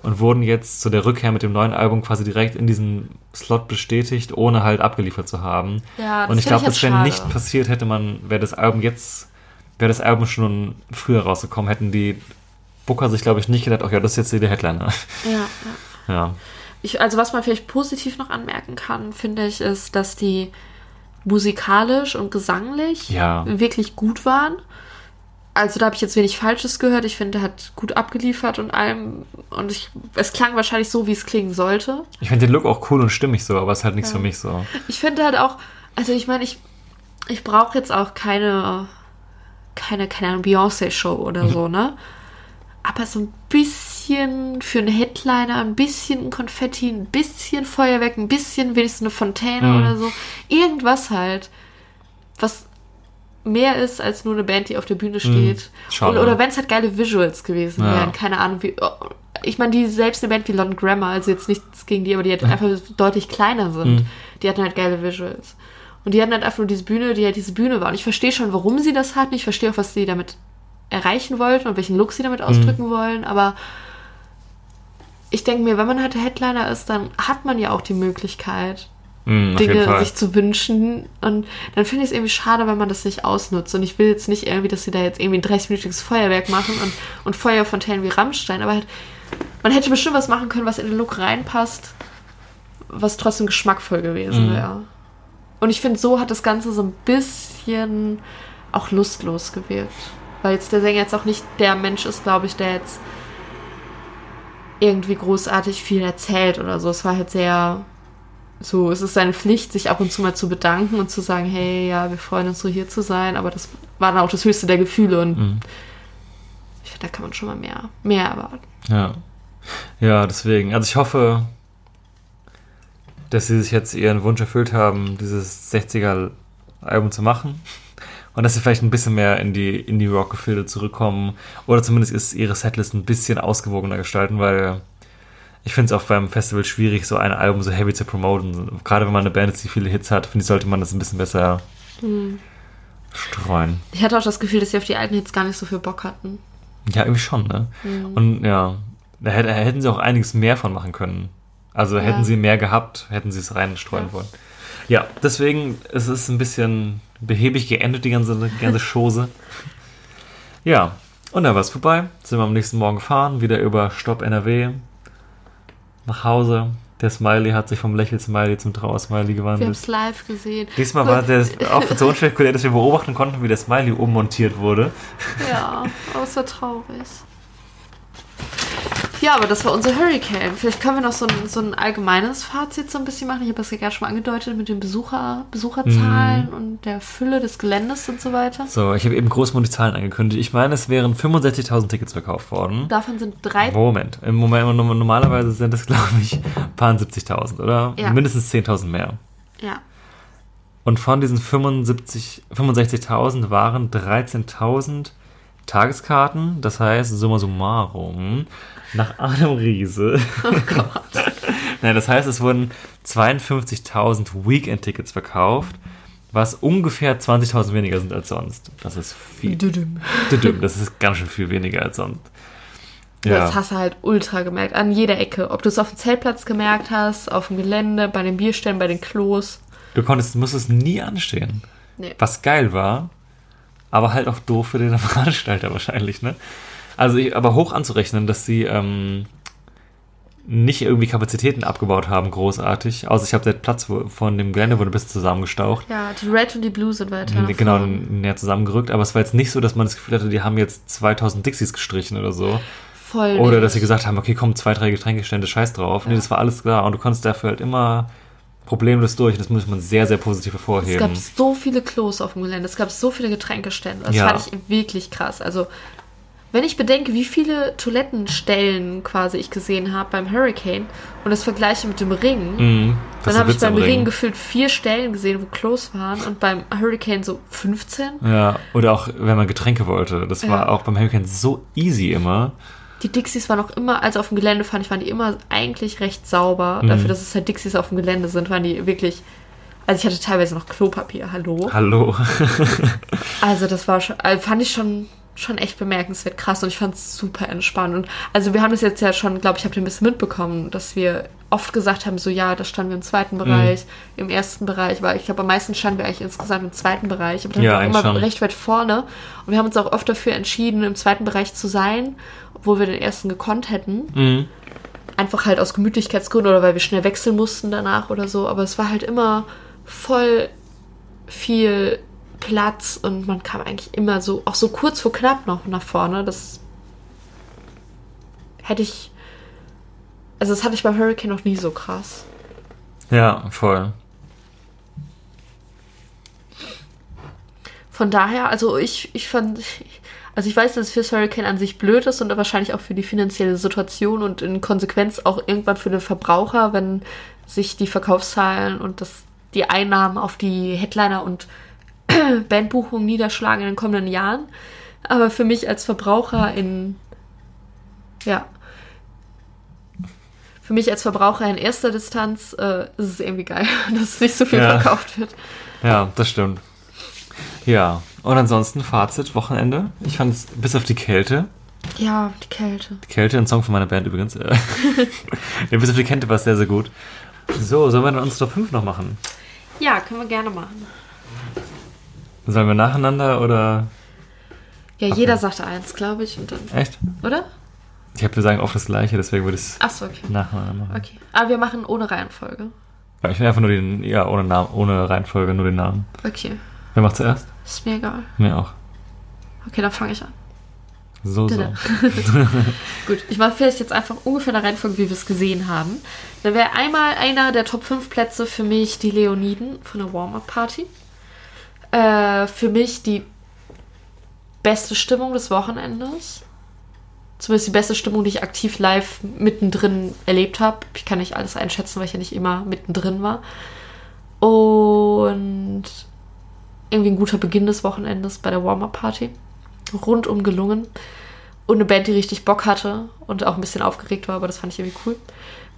und wurden jetzt zu der Rückkehr mit dem neuen Album quasi direkt in diesen Slot bestätigt, ohne halt abgeliefert zu haben. Ja, das und ich glaube, das wäre nicht passiert, hätte man, wäre das Album jetzt, wäre das Album schon früher rausgekommen, hätten die Booker sich, glaube ich, nicht gedacht, ach ja, das ist jetzt der Headliner. Ja, ja. Ja. Ich, also was man vielleicht positiv noch anmerken kann, finde ich, ist, dass die musikalisch und gesanglich Ja. wirklich gut waren. Also da habe ich jetzt wenig Falsches gehört. Ich finde, er hat gut abgeliefert und allem. Und ich, es klang wahrscheinlich so, wie es klingen sollte. Ich finde den Look auch cool und stimmig so, aber es ist halt nichts Ja. für mich so. Ich finde halt auch, also ich meine, ich, ich brauche jetzt auch keine, keine, keine Ahnung, Beyoncé-Show oder so, ne? Aber so ein bisschen für einen Headliner, ein bisschen Konfetti, ein bisschen Feuerwerk, ein bisschen wenigstens eine Fontäne Mhm. oder so. Irgendwas halt, was mehr ist als nur eine Band, die auf der Bühne steht. Schade. Und, oder wenn es halt geile Visuals gewesen Ja. wären, keine Ahnung, wie. oh, Ich meine, die selbst eine Band wie London Grammar, also jetzt nichts gegen die, aber die halt einfach deutlich kleiner sind. Mhm. Die hatten halt geile Visuals. Und die hatten halt einfach nur diese Bühne, die halt diese Bühne war. Und ich verstehe schon, warum sie das hatten. Ich verstehe auch, was sie damit erreichen wollten und welchen Look sie damit ausdrücken wollen. Aber ich denke mir, wenn man halt Headliner ist, dann hat man ja auch die Möglichkeit, Jeden Dinge sich zu wünschen. Und dann finde ich es irgendwie schade, wenn man das nicht ausnutzt. Und ich will jetzt nicht irgendwie, dass sie da jetzt irgendwie ein 30-minütiges Feuerwerk machen und, und Feuerfontänen wie Rammstein. Aber halt, man hätte bestimmt was machen können, was in den Look reinpasst, was trotzdem geschmackvoll gewesen Mhm. wäre. Und ich finde, so hat das Ganze so ein bisschen auch lustlos gewirkt. Weil jetzt der Sänger jetzt auch nicht der Mensch ist, glaube ich, der jetzt irgendwie großartig viel erzählt oder so. Es war halt sehr so, es ist seine Pflicht, sich ab und zu mal zu bedanken und zu sagen, hey, ja, wir freuen uns so hier zu sein, aber das war dann auch das höchste der Gefühle und Mhm. ich finde, da kann man schon mal mehr, mehr erwarten. Ja. Ja, deswegen. Also ich hoffe, dass sie sich jetzt ihren Wunsch erfüllt haben, dieses 60er-Album zu machen. Und dass sie vielleicht ein bisschen mehr in die Indie-Rock-Gefilde zurückkommen. Oder zumindest ist ihre Setlist ein bisschen ausgewogener gestalten, weil ich finde es auch beim Festival schwierig, so ein Album so heavy zu promoten. Gerade wenn man eine Band ist, die viele Hits hat, finde ich, sollte man das ein bisschen besser streuen. Ich hatte auch das Gefühl, dass sie auf die alten Hits gar nicht so viel Bock hatten. Ja, irgendwie schon, ne? Und ja, da hätte- da hätten sie auch einiges mehr von machen können. Also hätten sie mehr gehabt, hätten sie es reinstreuen wollen. Ja, deswegen es ist es ein bisschen behäbig geendet, die ganze, die ganze Chose. Ja, und dann war es vorbei. Sind wir am nächsten Morgen gefahren, wieder über Stopp NRW nach Hause. Der Smiley hat sich vom Lächel-Smiley zum Trauer-Smiley Wir haben gewandelt. es live gesehen. Diesmal war der auch so unspektakulär, dass wir beobachten konnten, wie der Smiley ummontiert wurde. Ja, aber es war traurig. Ja, aber das war unser Hurricane. Vielleicht können wir noch so ein, so ein allgemeines Fazit so ein bisschen machen. Ich habe das ja gerade schon mal angedeutet mit den Besucher, Besucherzahlen Mhm. und der Fülle des Geländes und so weiter. So, ich habe eben großmund die Zahlen angekündigt. Ich meine, es wären 65.000 Tickets verkauft worden. Davon sind drei Moment. Im Moment, normalerweise sind es, glaube ich, ein paar 70.000, oder? Ja. Mindestens 10.000 mehr. Ja. Und von diesen 75 65.000 waren 13.000 Tageskarten. Das heißt, summa summarum, nach Adam Riese. Oh Gott. Nein, das heißt, es wurden 52.000 Weekend-Tickets verkauft, was ungefähr 20.000 weniger sind als sonst. Das ist viel. Düdüm. Düdüm, Das ist ganz schön viel weniger als sonst. Das hast du halt ultra gemerkt, an jeder Ecke. Ob du es auf dem Zeltplatz gemerkt hast, auf dem Gelände, bei den Bierstellen, bei den Klos. Du konntest, musstest nie anstehen. Nee. Was geil war, aber halt auch doof für den Veranstalter wahrscheinlich, ne? Also, ich, aber hoch anzurechnen, dass sie ähm, nicht irgendwie Kapazitäten abgebaut haben, großartig. Außer ich habe der Platz von dem Gelände wurde bis zusammengestaucht. Ja, die Red und die Blue sind weiter. Genau, näher zusammengerückt. Aber es war jetzt nicht so, dass man das Gefühl hatte, die haben jetzt 2000 Dixies gestrichen oder so. Voll. Oder nicht. dass sie gesagt haben, okay, komm, zwei, drei Getränkestände, scheiß drauf. Nee, das war alles klar. Und du konntest dafür halt immer problemlos durch. Das muss man sehr, sehr positiv Es hervorheben. gab so viele Klos auf dem Gelände, es gab so viele Getränkestände. Das Ja. fand ich wirklich krass. Also, wenn ich bedenke, wie viele Toilettenstellen quasi ich gesehen habe beim Hurricane und das vergleiche mit dem Ring, das dann habe ich beim Ring. gefühlt vier Stellen gesehen, wo Klos waren und beim Hurricane so 15. Ja, oder auch, wenn man Getränke wollte. Das war Ja. auch beim Hurricane so easy immer. Die Dixies waren auch immer, also auf dem Gelände fand ich, waren die immer eigentlich recht sauber. Mhm. Dafür, dass es halt Dixies auf dem Gelände sind, waren die wirklich. Also ich hatte teilweise noch Klopapier, hallo. Hallo. Also das war schon, also fand ich schon, schon echt bemerkenswert krass und ich fand es super entspannt. Und also wir haben das jetzt ja schon, glaube ich, habt ihr ein bisschen mitbekommen, dass wir oft gesagt haben, so ja, da standen wir im zweiten Bereich, im ersten Bereich, weil ich glaube, am meisten standen wir eigentlich insgesamt im zweiten Bereich, aber dann Ja, immer schon. recht weit vorne. Und wir haben uns auch oft dafür entschieden, im zweiten Bereich zu sein, obwohl wir den ersten gekonnt hätten. Mhm. Einfach halt aus Gemütlichkeitsgründen oder weil wir schnell wechseln mussten danach oder so. Aber es war halt immer voll viel Platz und man kam eigentlich immer so, auch so kurz vor knapp noch nach vorne. Das hätte ich. Also, das hatte ich beim Hurricane noch nie so krass. Ja, voll. Von daher, also ich, ich fand, also ich weiß, dass es fürs Hurricane an sich blöd ist und wahrscheinlich auch für die finanzielle Situation und in Konsequenz auch irgendwann für den Verbraucher, wenn sich die Verkaufszahlen und das, die Einnahmen auf die Headliner und Bandbuchungen niederschlagen in den kommenden Jahren. Aber für mich als Verbraucher in, ja, für mich als Verbraucher in erster Distanz äh, ist es irgendwie geil, dass nicht so viel Ja. verkauft wird. Ja, das stimmt. Ja, und ansonsten Fazit, Wochenende. Ich fand es bis auf die Kälte, Ja, die Kälte. die Kälte, ein Song von meiner Band übrigens. äh, ja, bis auf die Kälte war es sehr, sehr gut. So, sollen wir dann uns Top 5 noch machen? Ja, können wir gerne machen. Sollen wir nacheinander oder. Ja, jeder sagte eins, glaube ich, und dann, Echt? oder? Ich habe wir sagen oft das gleiche, deswegen würde ich es Achso, okay. nacheinander machen. Okay. Aber wir machen ohne Reihenfolge. Ja, ich will einfach nur den, ja, ohne Namen, ohne Reihenfolge, nur den Namen. Okay. Wer macht zuerst? Ist mir egal. Mir auch. Okay, dann fange ich an. So, so. Gut, ich mache vielleicht jetzt einfach ungefähr eine Reihenfolge, wie wir es gesehen haben. Dann wäre einmal einer der Top 5 Plätze für mich die Leoniden von der Warm-Up-Party. Äh, für mich die beste Stimmung des Wochenendes. Zumindest die beste Stimmung, die ich aktiv live mittendrin erlebt habe. Ich kann nicht alles einschätzen, weil ich ja nicht immer mittendrin war. Und irgendwie ein guter Beginn des Wochenendes bei der Warm-Up-Party. Rundum gelungen. Und eine Band, die richtig Bock hatte und auch ein bisschen aufgeregt war, aber das fand ich irgendwie cool.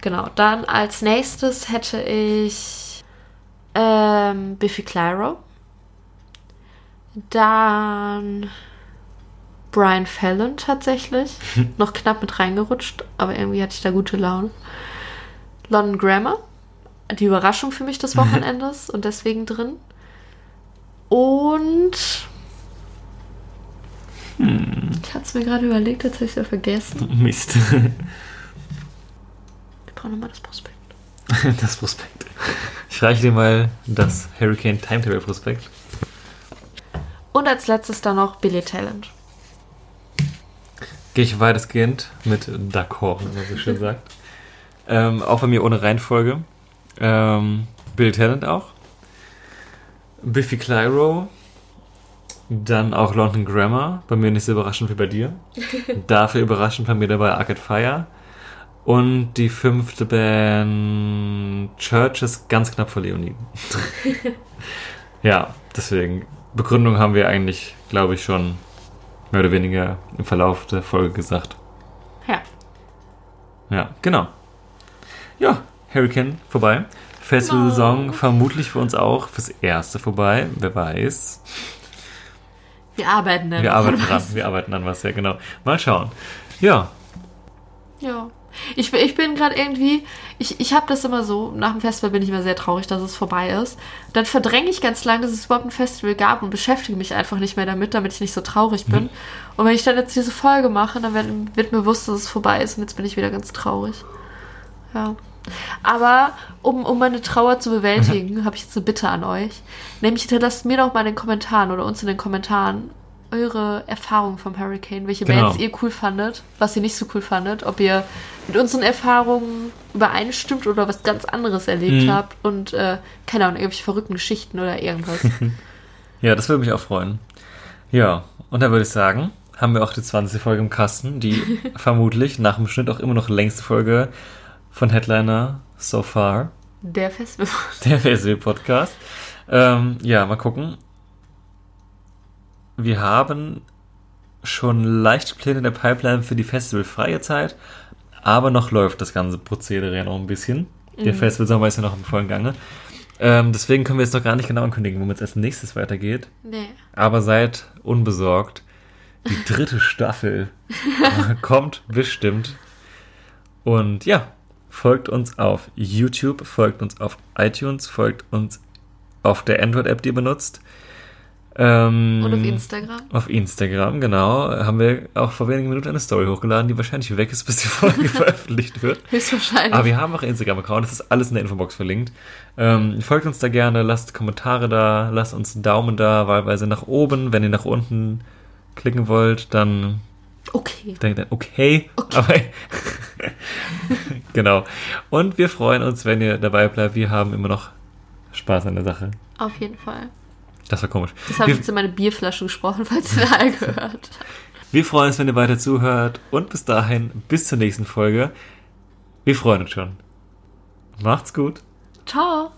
Genau. Dann als nächstes hätte ich ähm, Biffy Clyro. Dann Brian Fallon tatsächlich. Noch knapp mit reingerutscht, aber irgendwie hatte ich da gute Laune. London Grammar. Die Überraschung für mich des Wochenendes und deswegen drin. Und ich hatte es mir gerade überlegt, jetzt habe ich es ja vergessen. Mist. Wir brauchen nochmal das Prospekt. das Prospekt. Ich reiche dir mal das Hurricane Timetable Prospekt. Und als letztes dann noch Billy Talent. Gehe ich weitestgehend mit D'accord, wie man so schön sagt. Ähm, auch bei mir ohne Reihenfolge. Ähm, Bill Talent auch. Biffy Clyro. Dann auch London Grammar. Bei mir nicht so überraschend wie bei dir. Dafür überraschend bei mir dabei Arcade Fire. Und die fünfte Band Churches ganz knapp vor Leoniden. Ja, deswegen. Begründung haben wir eigentlich, glaube ich, schon mehr oder weniger im Verlauf der Folge gesagt. Ja. Ja, genau. Ja, Hurricane vorbei. Festival-Saison vermutlich für uns auch fürs erste vorbei. Wer weiß. Wir arbeiten dann. Wir arbeiten dran. Wir arbeiten an was, ja, genau. Mal schauen. Ja, Ja. Ich, bin- ich bin gerade irgendwie, ich, ich habe das immer so, nach dem Festival bin ich immer sehr traurig, dass es vorbei ist. Dann verdränge ich ganz lange, dass es überhaupt ein Festival gab und beschäftige mich einfach nicht mehr damit, damit ich nicht so traurig bin. Und wenn ich dann jetzt diese Folge mache, dann wird, wird mir bewusst, dass es vorbei ist und jetzt bin ich wieder ganz traurig. Ja. Aber um, um meine Trauer zu bewältigen, habe ich jetzt eine Bitte an euch. Nämlich hinterlasst mir doch mal in den Kommentaren oder uns in den Kommentaren eure Erfahrungen vom Hurricane, welche Genau. Bands ihr cool fandet, was ihr nicht so cool fandet, ob ihr mit unseren Erfahrungen übereinstimmt oder was ganz anderes erlebt Mhm. habt und äh, keine Ahnung, irgendwelche verrückten Geschichten oder irgendwas. Ja, das würde mich auch freuen. Ja, und dann würde ich sagen, haben wir auch die 20. Folge im Kasten, die vermutlich nach dem Schnitt auch immer noch längste Folge von Headliner so far, Der Festival. der Festival-Podcast. Ähm, ja, mal gucken. Wir haben schon leichte Pläne in der Pipeline für die festivalfreie Zeit, aber noch läuft das ganze Prozedere ja noch ein bisschen. Der Festivalsommer ist ja noch im vollen Gange. Ähm, deswegen können wir jetzt noch gar nicht genau ankündigen, womit es als nächstes weitergeht. Nee. Aber seid unbesorgt. Die dritte Staffel kommt bestimmt. Und ja, folgt uns auf YouTube, folgt uns auf iTunes, folgt uns auf der Android-App, die ihr benutzt. Ähm, Und auf Instagram. Auf Instagram, genau. Haben wir auch vor wenigen Minuten eine Story hochgeladen, die wahrscheinlich weg ist, bis die Folge veröffentlicht wird. Höchstwahrscheinlich. Aber wir haben auch Instagram-Account, das ist alles in der Infobox verlinkt. Ähm, folgt uns da gerne, lasst Kommentare da, lasst uns einen Daumen da, wahlweise nach oben. Wenn ihr nach unten klicken wollt, dann okay. denkt ihr, okay. Aber genau. Und wir freuen uns, wenn ihr dabei bleibt. Wir haben immer noch Spaß an der Sache. Auf jeden Fall. Das war komisch. Das habe ich jetzt in meine Bierflasche gesprochen, falls ihr da gehört. wir freuen uns, wenn ihr weiter zuhört. Und bis dahin, bis zur nächsten Folge. Wir freuen uns schon. Macht's gut. Ciao.